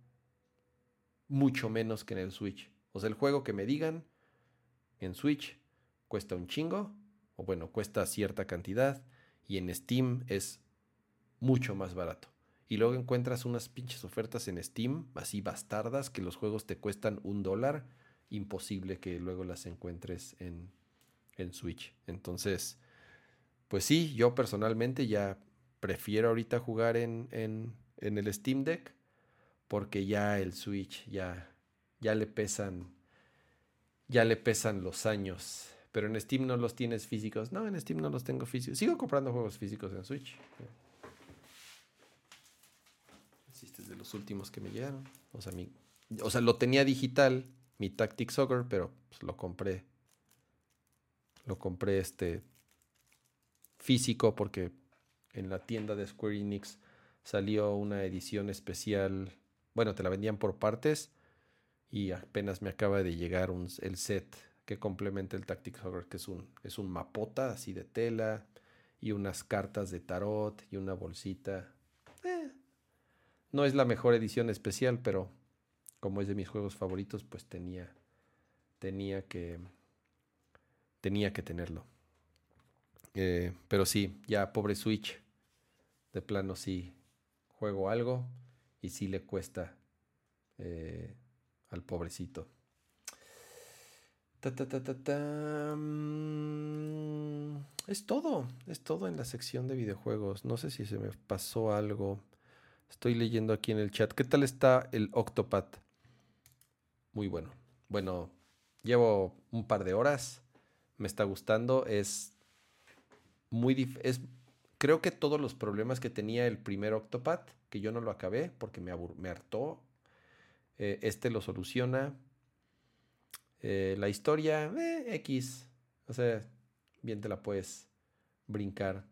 mucho menos que en el Switch. O sea, el juego que me digan en Switch cuesta un chingo, o bueno, cuesta cierta cantidad, y en Steam es mucho más barato. Y luego encuentras unas pinches ofertas en Steam, así bastardas, que los juegos te cuestan un dólar imposible que luego las encuentres en, Switch. Entonces, pues sí, yo personalmente ya prefiero ahorita jugar en, en, el Steam Deck porque ya el Switch ya, ya le pesan ya le pesan los años. Pero en Steam no los tienes físicos. No, en Steam no los tengo físicos. Sigo comprando juegos físicos en Switch. Este es de los últimos que me llegaron. O sea, lo tenía digital mi Tactic Soccer, pero pues, lo compré. Lo compré este físico porque en la tienda de Square Enix salió una edición especial. Bueno, te la vendían por partes y apenas me acaba de llegar el set que complementa el Tactic Soccer, que es un, es un mapota así de tela y unas cartas de tarot y una bolsita. No es la mejor edición especial, pero como es de mis juegos favoritos, pues tenía, tenía que, tenía que tenerlo. Eh, pero sí, ya pobre Switch, de plano sí juego algo y sí le cuesta eh, al pobrecito. Mm, es todo, es todo en la sección de videojuegos. No sé si se me pasó algo. Estoy leyendo aquí en el chat. ¿Qué tal está el Octopath? muy bueno. Bueno, llevo un par de horas, me está gustando, es muy es creo que todos los problemas que tenía el primer Octopath, que yo no lo acabé porque me, me hartó, eh, este lo soluciona. Eh, la historia, eh, X, o sea, bien te la puedes brincar.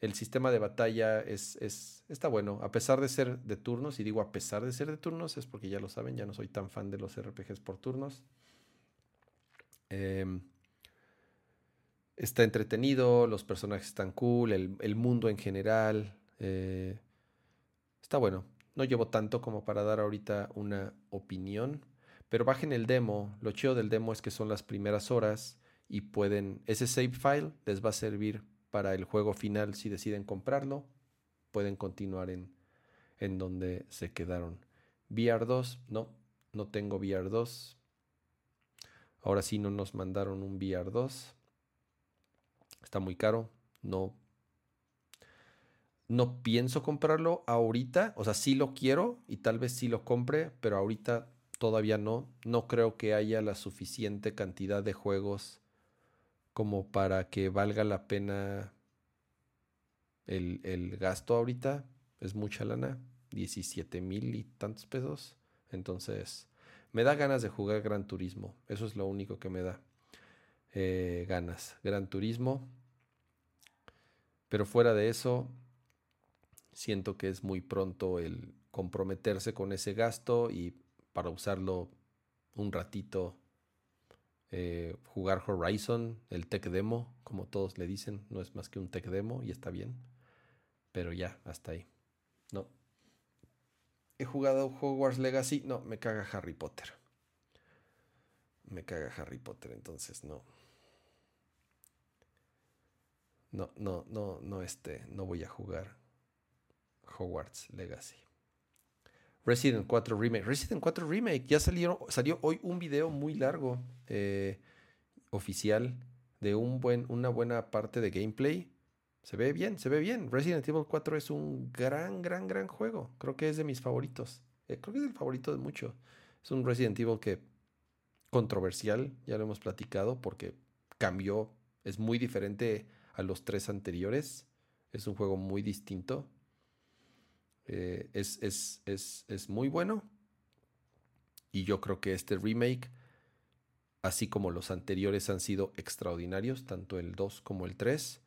El sistema de batalla es, es, está bueno, a pesar de ser de turnos, y digo a pesar de ser de turnos, es porque ya lo saben, ya no soy tan fan de los RPGs por turnos. Em, está entretenido, los personajes están cool, el, mundo en general. Eh, está bueno. No llevo tanto como para dar ahorita una opinión, pero bajen el demo. Lo chido del demo es que son las primeras horas y pueden, ese save file les va a servir para el juego final si deciden comprarlo. Pueden continuar en, en donde se quedaron. VR2, no, no tengo VR2. Ahora sí no nos mandaron un VR2. Está muy caro. No, no pienso comprarlo ahorita. O sea, sí lo quiero y tal vez sí lo compre, pero ahorita todavía no. No creo que haya la suficiente cantidad de juegos como para que valga la pena el, el gasto ahorita. Es mucha lana. 17 mil y tantos pesos. Entonces, me da ganas de jugar Gran Turismo. Eso es lo único que me da eh, ganas. Gran Turismo. Pero fuera de eso, siento que es muy pronto el comprometerse con ese gasto y para usarlo un ratito eh, jugar Horizon, el tech demo, como todos le dicen, no es más que un tech demo y está bien, pero ya, hasta ahí. No. He jugado Hogwarts Legacy, no, me caga Harry Potter. Me caga Harry Potter, entonces no. No, no, no, no, este, no voy a jugar Hogwarts Legacy. Resident 4 Remake. Resident 4 Remake. Ya salió, hoy un video muy largo eh, oficial de un buen, una buena parte de gameplay. Se ve bien, se ve bien. Resident Evil 4 es un gran, gran, gran juego. Creo que es de mis favoritos. Eh, creo que es el favorito de muchos. Es un Resident Evil que controversial, ya lo hemos platicado, porque cambió. Es muy diferente a los tres anteriores. Es un juego muy distinto. Eh, es, es, muy bueno. Y yo creo que este remake, así como los anteriores han sido extraordinarios, tanto el 2 como el 3,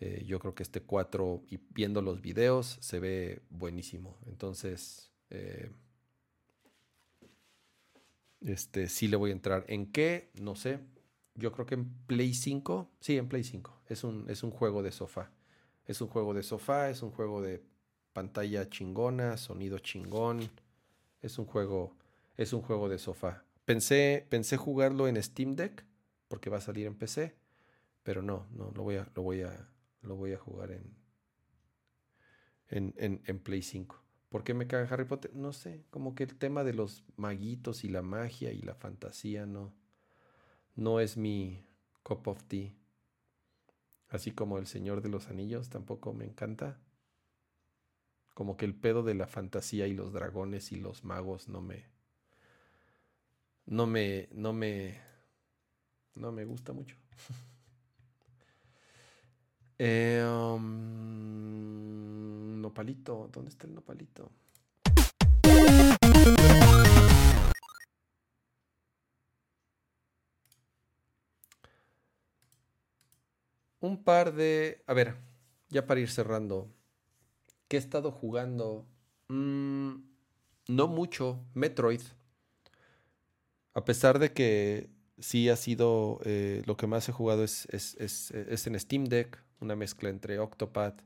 eh, yo creo que este 4, y viendo los videos, se ve buenísimo. Entonces, eh, este sí le voy a entrar. ¿En qué? No sé. Yo creo que en Play 5. Sí, en Play 5. Es un, es un juego de sofá. Es un juego de sofá, es un juego de pantalla chingona, sonido chingón. Es un juego, es un juego de sofá. Pensé, pensé jugarlo en Steam Deck porque va a salir en PC, pero no, no lo voy a, lo voy a, lo voy a jugar en, en, en, Play 5. ¿Por qué me caga Harry Potter? No sé, como que el tema de los maguitos y la magia y la fantasía no, no es mi cup of tea. Así como El Señor de los Anillos tampoco me encanta como que el pedo de la fantasía y los dragones y los magos no me no me no me no me gusta mucho. (laughs) eh, um, nopalito, ¿dónde está el nopalito? Un par de, a ver, ya para ir cerrando, ¿Qué he estado jugando? Mm, no mucho. Metroid. A pesar de que sí ha sido eh, lo que más he jugado es, es, en Steam Deck, una mezcla entre Octopath.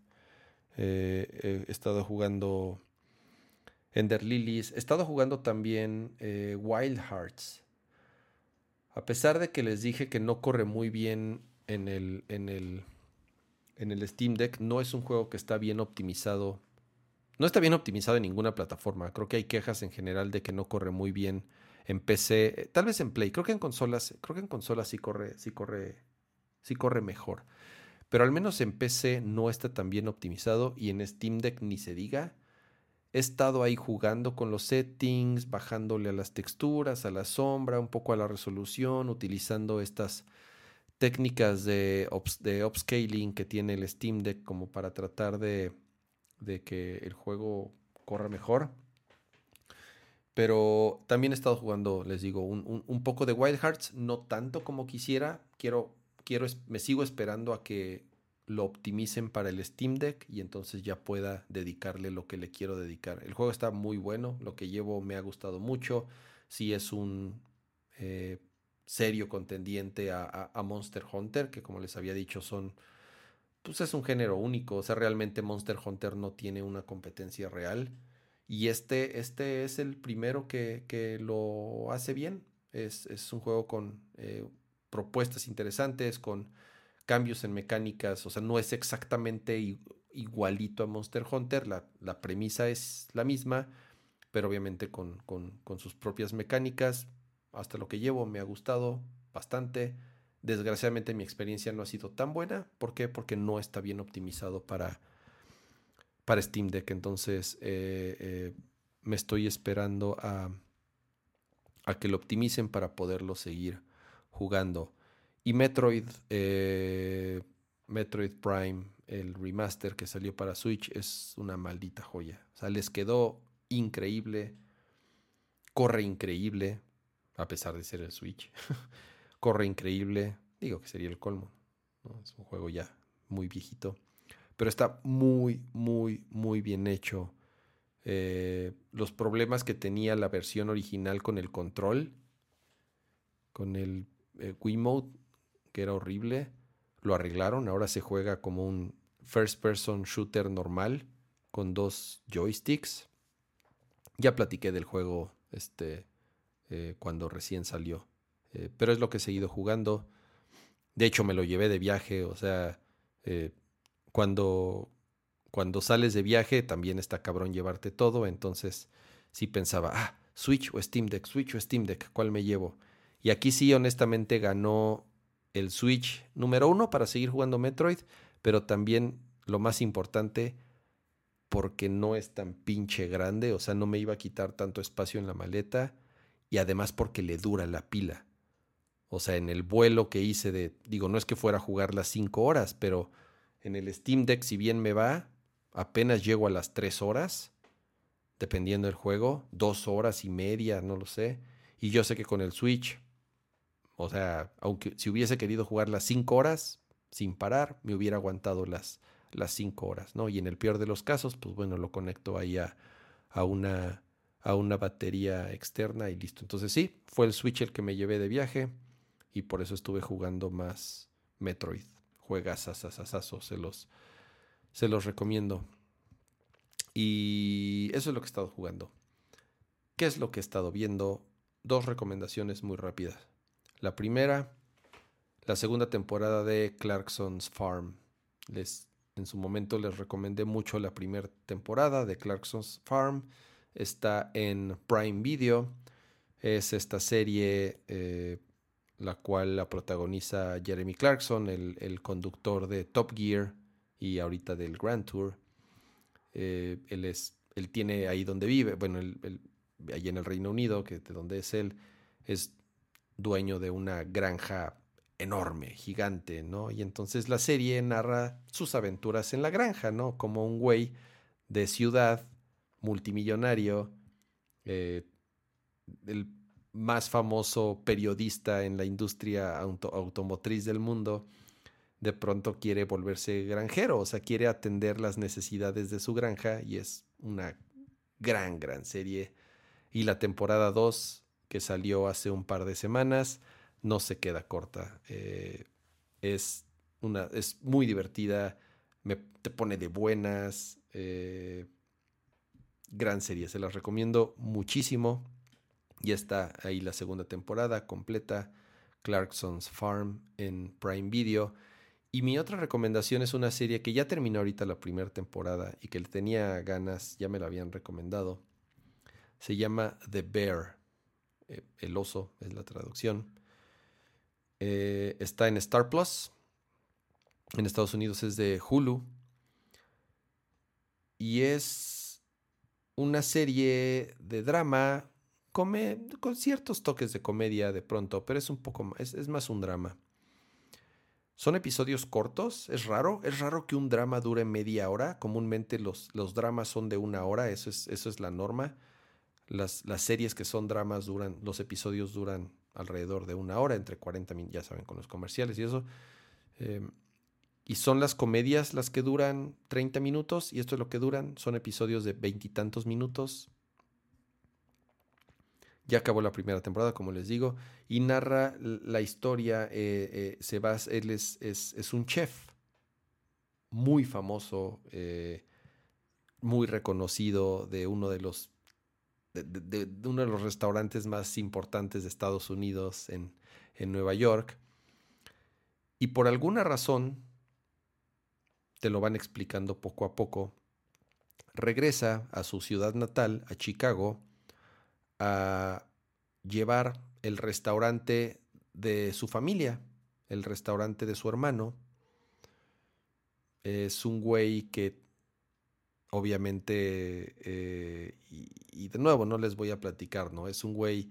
Eh, he estado jugando Ender Lilies. He estado jugando también eh, Wild Hearts. A pesar de que les dije que no corre muy bien en el, en el en el Steam Deck no es un juego que está bien optimizado. No está bien optimizado en ninguna plataforma. Creo que hay quejas en general de que no corre muy bien en PC, eh, tal vez en Play. Creo que en consolas, creo que en consolas sí corre, sí corre, sí corre mejor. Pero al menos en PC no está tan bien optimizado y en Steam Deck ni se diga. He estado ahí jugando con los settings, bajándole a las texturas, a la sombra, un poco a la resolución, utilizando estas técnicas de, de upscaling que tiene el Steam Deck como para tratar de, que el juego corra mejor. Pero también he estado jugando, les digo, un, poco de Wild Hearts, no tanto como quisiera. Quiero, quiero, me sigo esperando a que lo optimicen para el Steam Deck y entonces ya pueda dedicarle lo que le quiero dedicar. El juego está muy bueno, lo que llevo me ha gustado mucho. Si es un eh, serio contendiente a, Monster Hunter, que como les había dicho son, pues es un género único, o sea, realmente Monster Hunter no tiene una competencia real. Y este, este es el primero que, lo hace bien. Es, un juego con eh, propuestas interesantes, con cambios en mecánicas, o sea, no es exactamente igualito a Monster Hunter, la, la premisa es la misma, pero obviamente con, con sus propias mecánicas, hasta lo que llevo me ha gustado bastante. Desgraciadamente mi experiencia no ha sido tan buena. ¿Por qué? Porque no está bien optimizado para, para Steam Deck. Entonces eh, eh, me estoy esperando a, a, que lo optimicen para poderlo seguir jugando. Y Metroid, eh, Metroid Prime, el remaster que salió para Switch, es una maldita joya. O sea, les quedó increíble, corre increíble, a pesar de ser el Switch. (laughs) corre increíble, digo que sería el colmo. Es un juego ya muy viejito pero está muy, muy, muy bien hecho. Eh, los problemas que tenía la versión original con el control, con el eh, Wiimote, que era horrible, lo arreglaron. Ahora se juega como un first person shooter normal con dos joysticks. Ya platiqué del juego este, eh, cuando recién salió, pero es lo que he seguido jugando. De hecho, me lo llevé de viaje, o sea, cuando, cuando sales de viaje también está cabrón llevarte todo, entonces sí pensaba, ah, Switch o Steam Deck, Switch o Steam Deck, ¿cuál me llevo? Y aquí sí, honestamente, ganó el Switch número uno para seguir jugando Metroid, pero también lo más importante, porque no es tan pinche grande, o sea, no me iba a quitar tanto espacio en la maleta, y además porque le dura la pila. O sea, en el vuelo que hice de, digo, no es que fuera a jugar las cinco horas, pero en el Steam Deck, si bien me va, apenas llego a las 3 horas, dependiendo del juego, dos horas y media, no lo sé. Y yo sé que con el Switch, o sea, aunque si hubiese querido jugar las 5 horas sin parar, me hubiera aguantado las, las 5 horas, ¿no? Y en el peor de los casos, pues bueno, lo conecto ahí a, a, una, a una batería externa y listo. Entonces sí, fue el Switch el que me llevé de viaje y por eso estuve jugando más Metroid juegas se los, se los recomiendo. Y eso es lo que he estado jugando. ¿Qué es lo que he estado viendo? Dos recomendaciones muy rápidas. La primera, la segunda temporada de Clarkson's Farm. Les, en su momento les recomendé mucho la primera temporada de Clarkson's Farm. Está en Prime Video. Es esta serie eh, la cual la protagoniza Jeremy Clarkson, el, conductor de Top Gear y ahorita del Grand Tour. Eh, él, es, él tiene ahí donde vive, bueno, él, ahí en el Reino Unido, que de donde es él, es dueño de una granja enorme, gigante, ¿no? Y entonces la serie narra sus aventuras en la granja, ¿no? Como un güey de ciudad, multimillonario, eh, el más famoso periodista en la industria automotriz del mundo, de pronto quiere volverse granjero, o sea, quiere atender las necesidades de su granja y es una gran, gran serie. Y la temporada 2, que salió hace un par de semanas, no se queda corta. Eh, es, una, es muy divertida, me, te pone de buenas. Eh, gran serie, se las recomiendo muchísimo. Ya está ahí la segunda temporada completa, Clarkson's Farm en Prime Video. Y mi otra recomendación es una serie que ya terminó ahorita la primera temporada y que le tenía ganas, ya me la habían recomendado. Se llama The Bear, eh, el oso es la traducción. Eh, está en Star Plus. En Estados Unidos es de Hulu. Y es una serie de drama come, con ciertos toques de comedia de pronto, pero es un poco es, es más un drama. Son episodios cortos, es raro, es raro que un drama dure media hora, comúnmente los, los dramas son de una hora, eso es, eso es la norma. Las, las, series que son dramas duran, los episodios duran alrededor de una hora, entre 40 minutos, ya saben, con los comerciales y eso. Em, y son las comedias las que duran 30 minutos, y esto es lo que duran, son episodios de veintitantos minutos, ya acabó la primera temporada, como les digo, y narra la historia. Eh, eh, se va, él es, es, un chef muy famoso, eh, muy reconocido de uno de los de, uno de los restaurantes más importantes de Estados Unidos en, en Nueva York. Y por alguna razón, te lo van explicando poco a poco, regresa a su ciudad natal, a Chicago, a llevar el restaurante de su familia, el restaurante de su hermano. Es un güey que obviamente, eh, y, de nuevo, no les voy a platicar, ¿no? Es un güey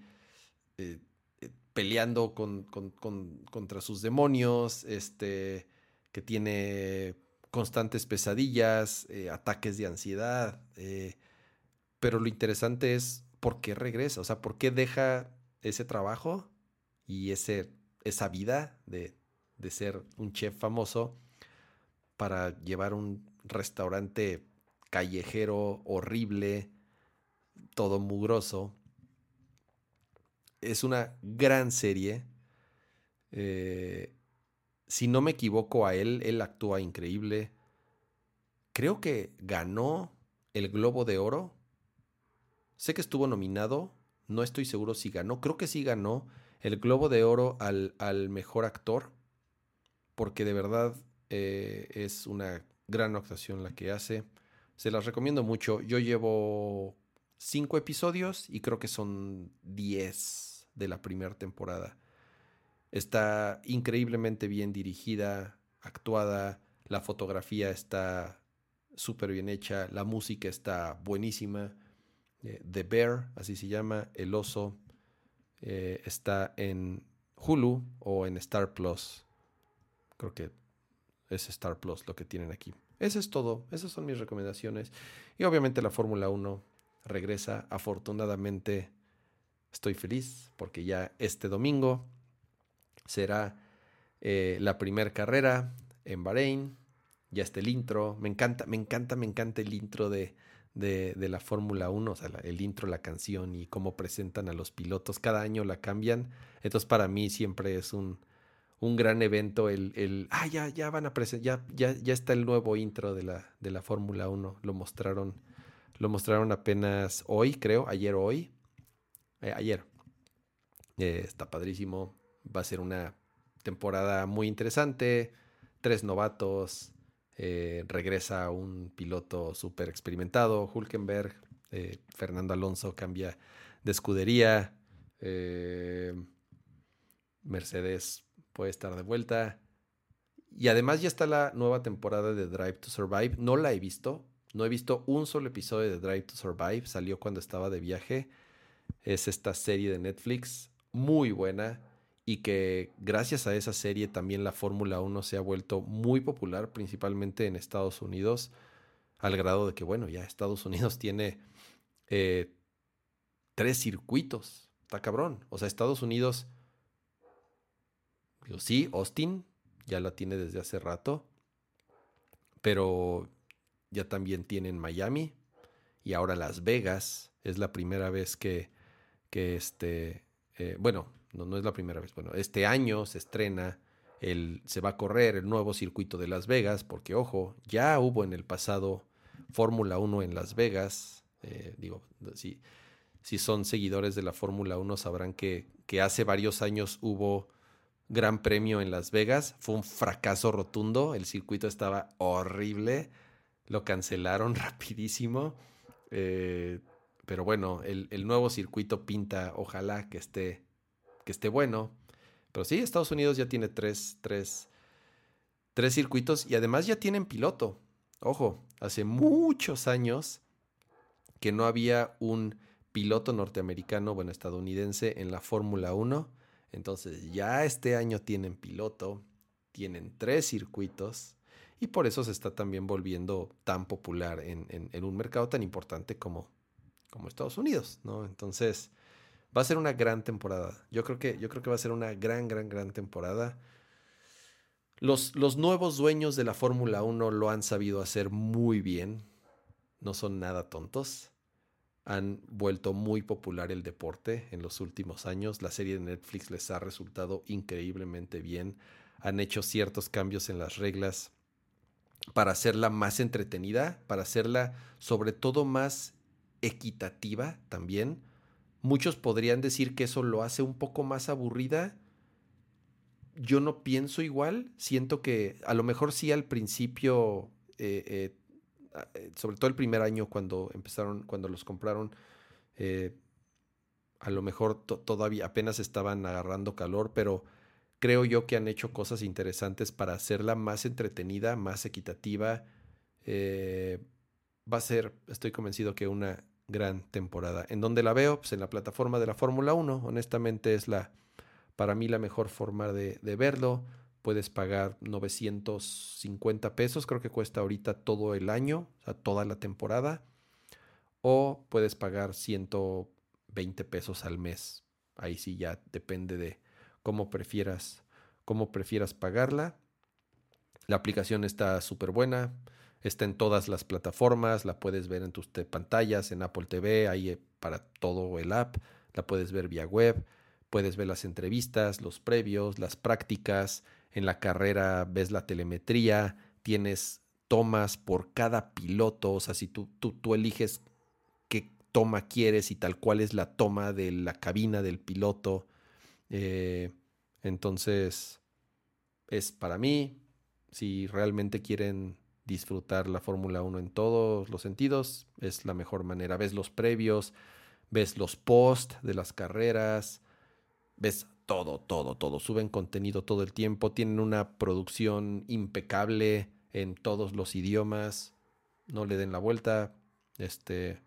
eh, eh, peleando con, contra sus demonios, este, que tiene constantes pesadillas, ataques de ansiedad, pero lo interesante es por qué regresa, o sea, por qué deja ese trabajo y ese, esa vida de, de ser un chef famoso para llevar un restaurante callejero horrible, todo mugroso. Es una gran serie. Eh, si no me equivoco a él, él actúa increíble. Creo que ganó el Globo de Oro. Sé que estuvo nominado. No estoy seguro si ganó. Creo que sí ganó el Globo de Oro al, al mejor actor. Porque de verdad eh, es una gran actuación la que hace. Se las recomiendo mucho. Yo llevo cinco episodios y creo que son diez de la primera temporada. Está increíblemente bien dirigida, actuada, la fotografía está súper bien hecha, la música está buenísima. Eh, The Bear, así se llama, el oso, eh, está en Hulu o en Star Plus. Creo que es Star Plus lo que tienen aquí. Eso es todo, esas son mis recomendaciones. Y obviamente la Fórmula 1 regresa. Afortunadamente estoy feliz porque ya este domingo será eh, la primera carrera en Bahrein. Ya está el intro. Me encanta, me encanta, me encanta el intro de, de, la Fórmula 1. O sea, el intro, la canción y cómo presentan a los pilotos. Cada año la cambian. Entonces para mí siempre es un un gran evento, el, el ah, ya, ya van a presentar, ya, ya, está el nuevo intro de la, de la Fórmula 1, lo mostraron, lo mostraron apenas hoy, creo, ayer o hoy, eh, ayer. Eh, está padrísimo, va a ser una temporada muy interesante, tres novatos, eh, regresa un piloto súper experimentado, Hulkenberg, Fernando Alonso cambia de escudería, Mercedes puede estar de vuelta. Y además ya está la nueva temporada de Drive to Survive. No la he visto. No he visto un solo episodio de Drive to Survive. Salió cuando estaba de viaje. Es esta serie de Netflix muy buena y que gracias a esa serie también la Fórmula 1 se ha vuelto muy popular, principalmente en Estados Unidos, al grado de que, bueno, ya Estados (laughs) Unidos tiene eh, tres circuitos. Está cabrón. O sea, Estados Unidos sí, Austin ya la tiene desde hace rato, pero ya también tienen Miami y ahora Las Vegas. Es la primera vez que, que este, eh, bueno, no, no es la primera vez, bueno, este año se estrena, el, se va a correr el nuevo circuito de Las Vegas, porque ojo, ya hubo en el pasado Fórmula 1 en Las Vegas, eh, digo, si, si son seguidores de la Fórmula 1 sabrán que, que hace varios años hubo Gran Premio en Las Vegas. Fue un fracaso rotundo. El circuito estaba horrible. Lo cancelaron (laughs) rapidísimo. Eh, pero bueno, el, nuevo circuito pinta, ojalá que esté, que esté bueno. Pero sí, Estados Unidos ya tiene tres, tres, tres circuitos y además ya tienen piloto. Ojo, hace muchos años que no había un piloto norteamericano, bueno, estadounidense en la Fórmula 1 entonces ya este año tienen piloto, tienen tres circuitos y por eso se está también volviendo tan popular en, un mercado tan importante como, como Estados Unidos, ¿no? Entonces va a ser una gran temporada. Yo creo que, yo creo que va a ser una gran, gran, gran temporada. Los, los nuevos dueños de la Fórmula 1 lo han sabido hacer muy bien. No son nada tontos han vuelto muy popular el deporte en los últimos años. La serie de Netflix les ha resultado increíblemente bien. Han hecho ciertos cambios en las reglas para hacerla más entretenida, para hacerla sobre todo más equitativa también. Muchos podrían decir que eso lo hace un poco más aburrida. Yo no pienso igual. Siento que a lo mejor sí al principio eh, eh, sobre todo el primer año cuando empezaron, cuando los compraron, eh, a lo mejor todavía apenas estaban agarrando calor, pero creo yo que han hecho cosas interesantes para hacerla más entretenida, más equitativa. Eh, va a ser, estoy convencido que una gran temporada. ¿En donde la veo? Pues en la plataforma de la Fórmula 1. Honestamente es la, para mí la mejor forma de, verlo. Puedes pagar 950 pesos, creo que cuesta ahorita todo el año, o sea, toda la temporada. O puedes pagar 120 pesos al mes. Ahí sí ya depende de cómo prefieras, cómo prefieras pagarla. La aplicación está súper buena. Está en todas las plataformas, la puedes ver en tus pantallas, en Apple TV, ahí eh, para todo el app, la puedes ver vía web, puedes ver las entrevistas, los previos, las prácticas, en la carrera ves la telemetría, tienes tomas por cada piloto, o sea, si tú, tú, tú eliges qué toma quieres y tal cual es la toma de la cabina del piloto. Eh, entonces, es para mí, si realmente quieren disfrutar la Fórmula 1 en todos los sentidos, es la mejor manera. Ves los previos, ves los post de las carreras, ves todo, todo, todo. Suben contenido todo el tiempo, tienen una producción impecable en todos los idiomas. No le den la vuelta, este,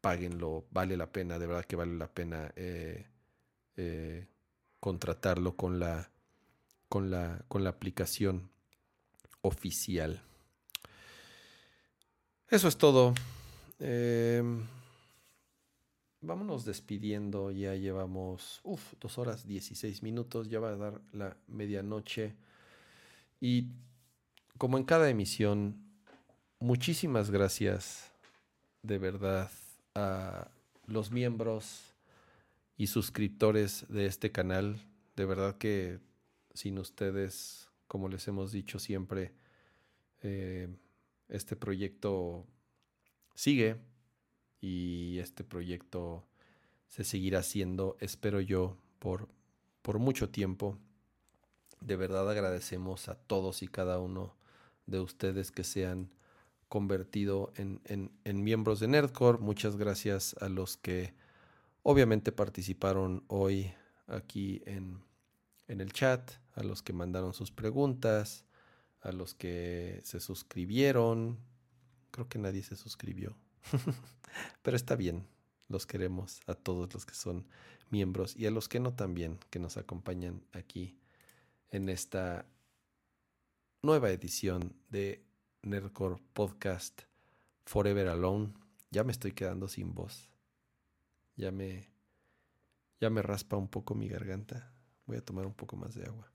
páguenlo, vale la pena, de verdad que vale la pena eh, eh, contratarlo con la, con la, con la aplicación oficial. Eso es todo. Em, vámonos despidiendo. Ya llevamos uf, dos horas 16 minutos. Ya va a dar la medianoche. Y como en cada emisión, muchísimas gracias de verdad a los miembros y suscriptores de este canal. De verdad que sin ustedes como les hemos dicho siempre, eh, este proyecto sigue y este proyecto se seguirá haciendo, espero yo, por, por mucho tiempo. De verdad agradecemos a todos y cada uno de ustedes que se han convertido en, en miembros de Nerdcore. Muchas gracias a los que obviamente participaron hoy aquí en, en el chat, a los que mandaron sus preguntas, a los que se suscribieron. Creo que nadie se suscribió. (laughs) Pero está bien, los queremos a todos los que son miembros y a los que no también, que nos acompañan aquí en esta nueva edición de Nerdcore Podcast Forever Alone. Ya me estoy quedando sin voz. Ya me ya me raspa un poco mi garganta. Voy a tomar un poco más de agua.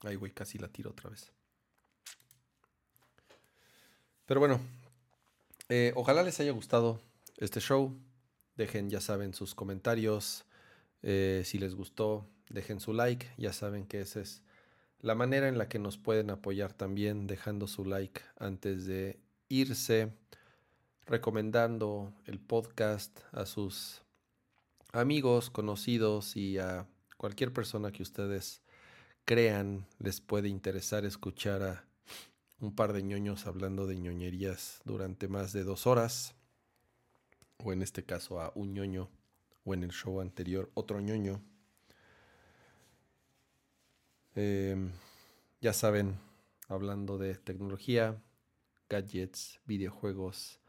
Ay, güey, casi la tiro otra vez. Pero bueno, eh, ojalá les haya gustado este show. Dejen, ya saben, sus comentarios. Eh, si les gustó, dejen su like. Ya saben que esa es la manera en la que nos pueden apoyar también, dejando su like antes de irse recomendando el podcast a sus amigos, conocidos y a cualquier persona que ustedes crean les puede interesar escuchar a un par de ñoños hablando de ñoñerías durante más de dos horas, o en este caso a un ñoño, o en el show anterior otro ñoño. Em, ya saben, hablando de tecnología, gadgets, videojuegos,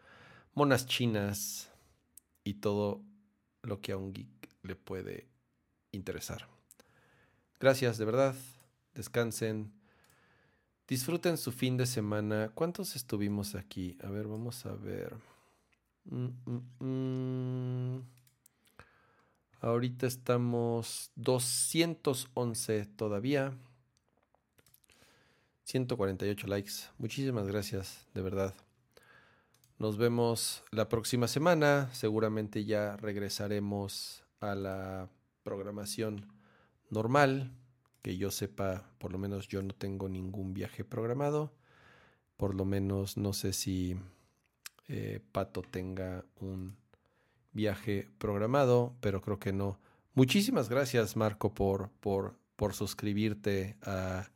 monas chinas y todo lo que a un geek le puede interesar. Gracias, de verdad. Descansen. Disfruten su fin de semana. ¿Cuántos estuvimos aquí? A ver, vamos a ver. Mm, mm, mm. Ahorita estamos 211 todavía. 148 likes. Muchísimas gracias, de verdad. Nos vemos la próxima semana. Seguramente ya regresaremos a la programación normal. Que yo sepa, por lo menos yo no tengo ningún viaje programado. Por lo menos no sé si eh, Pato tenga un viaje programado, pero creo que no. Muchísimas gracias, Marco, por, por, por suscribirte a,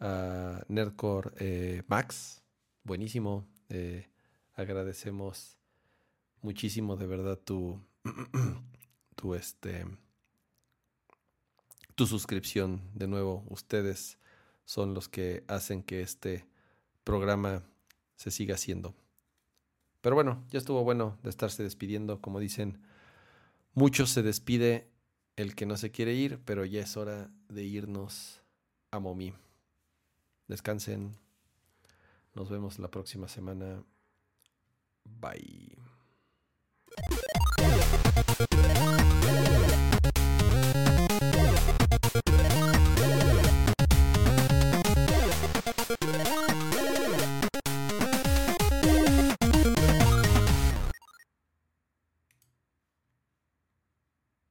a Nerdcore eh, Max. Buenísimo. Eh, agradecemos muchísimo de verdad tu, (clears throat) tu este, tu suscripción. De nuevo, ustedes son los que hacen que este programa se siga haciendo. Pero bueno, ya estuvo bueno de estarse despidiendo. Como dicen, mucho se despide el que no se quiere ir, pero ya es hora de irnos a Momi. Descansen. Nos vemos la próxima semana. Bye.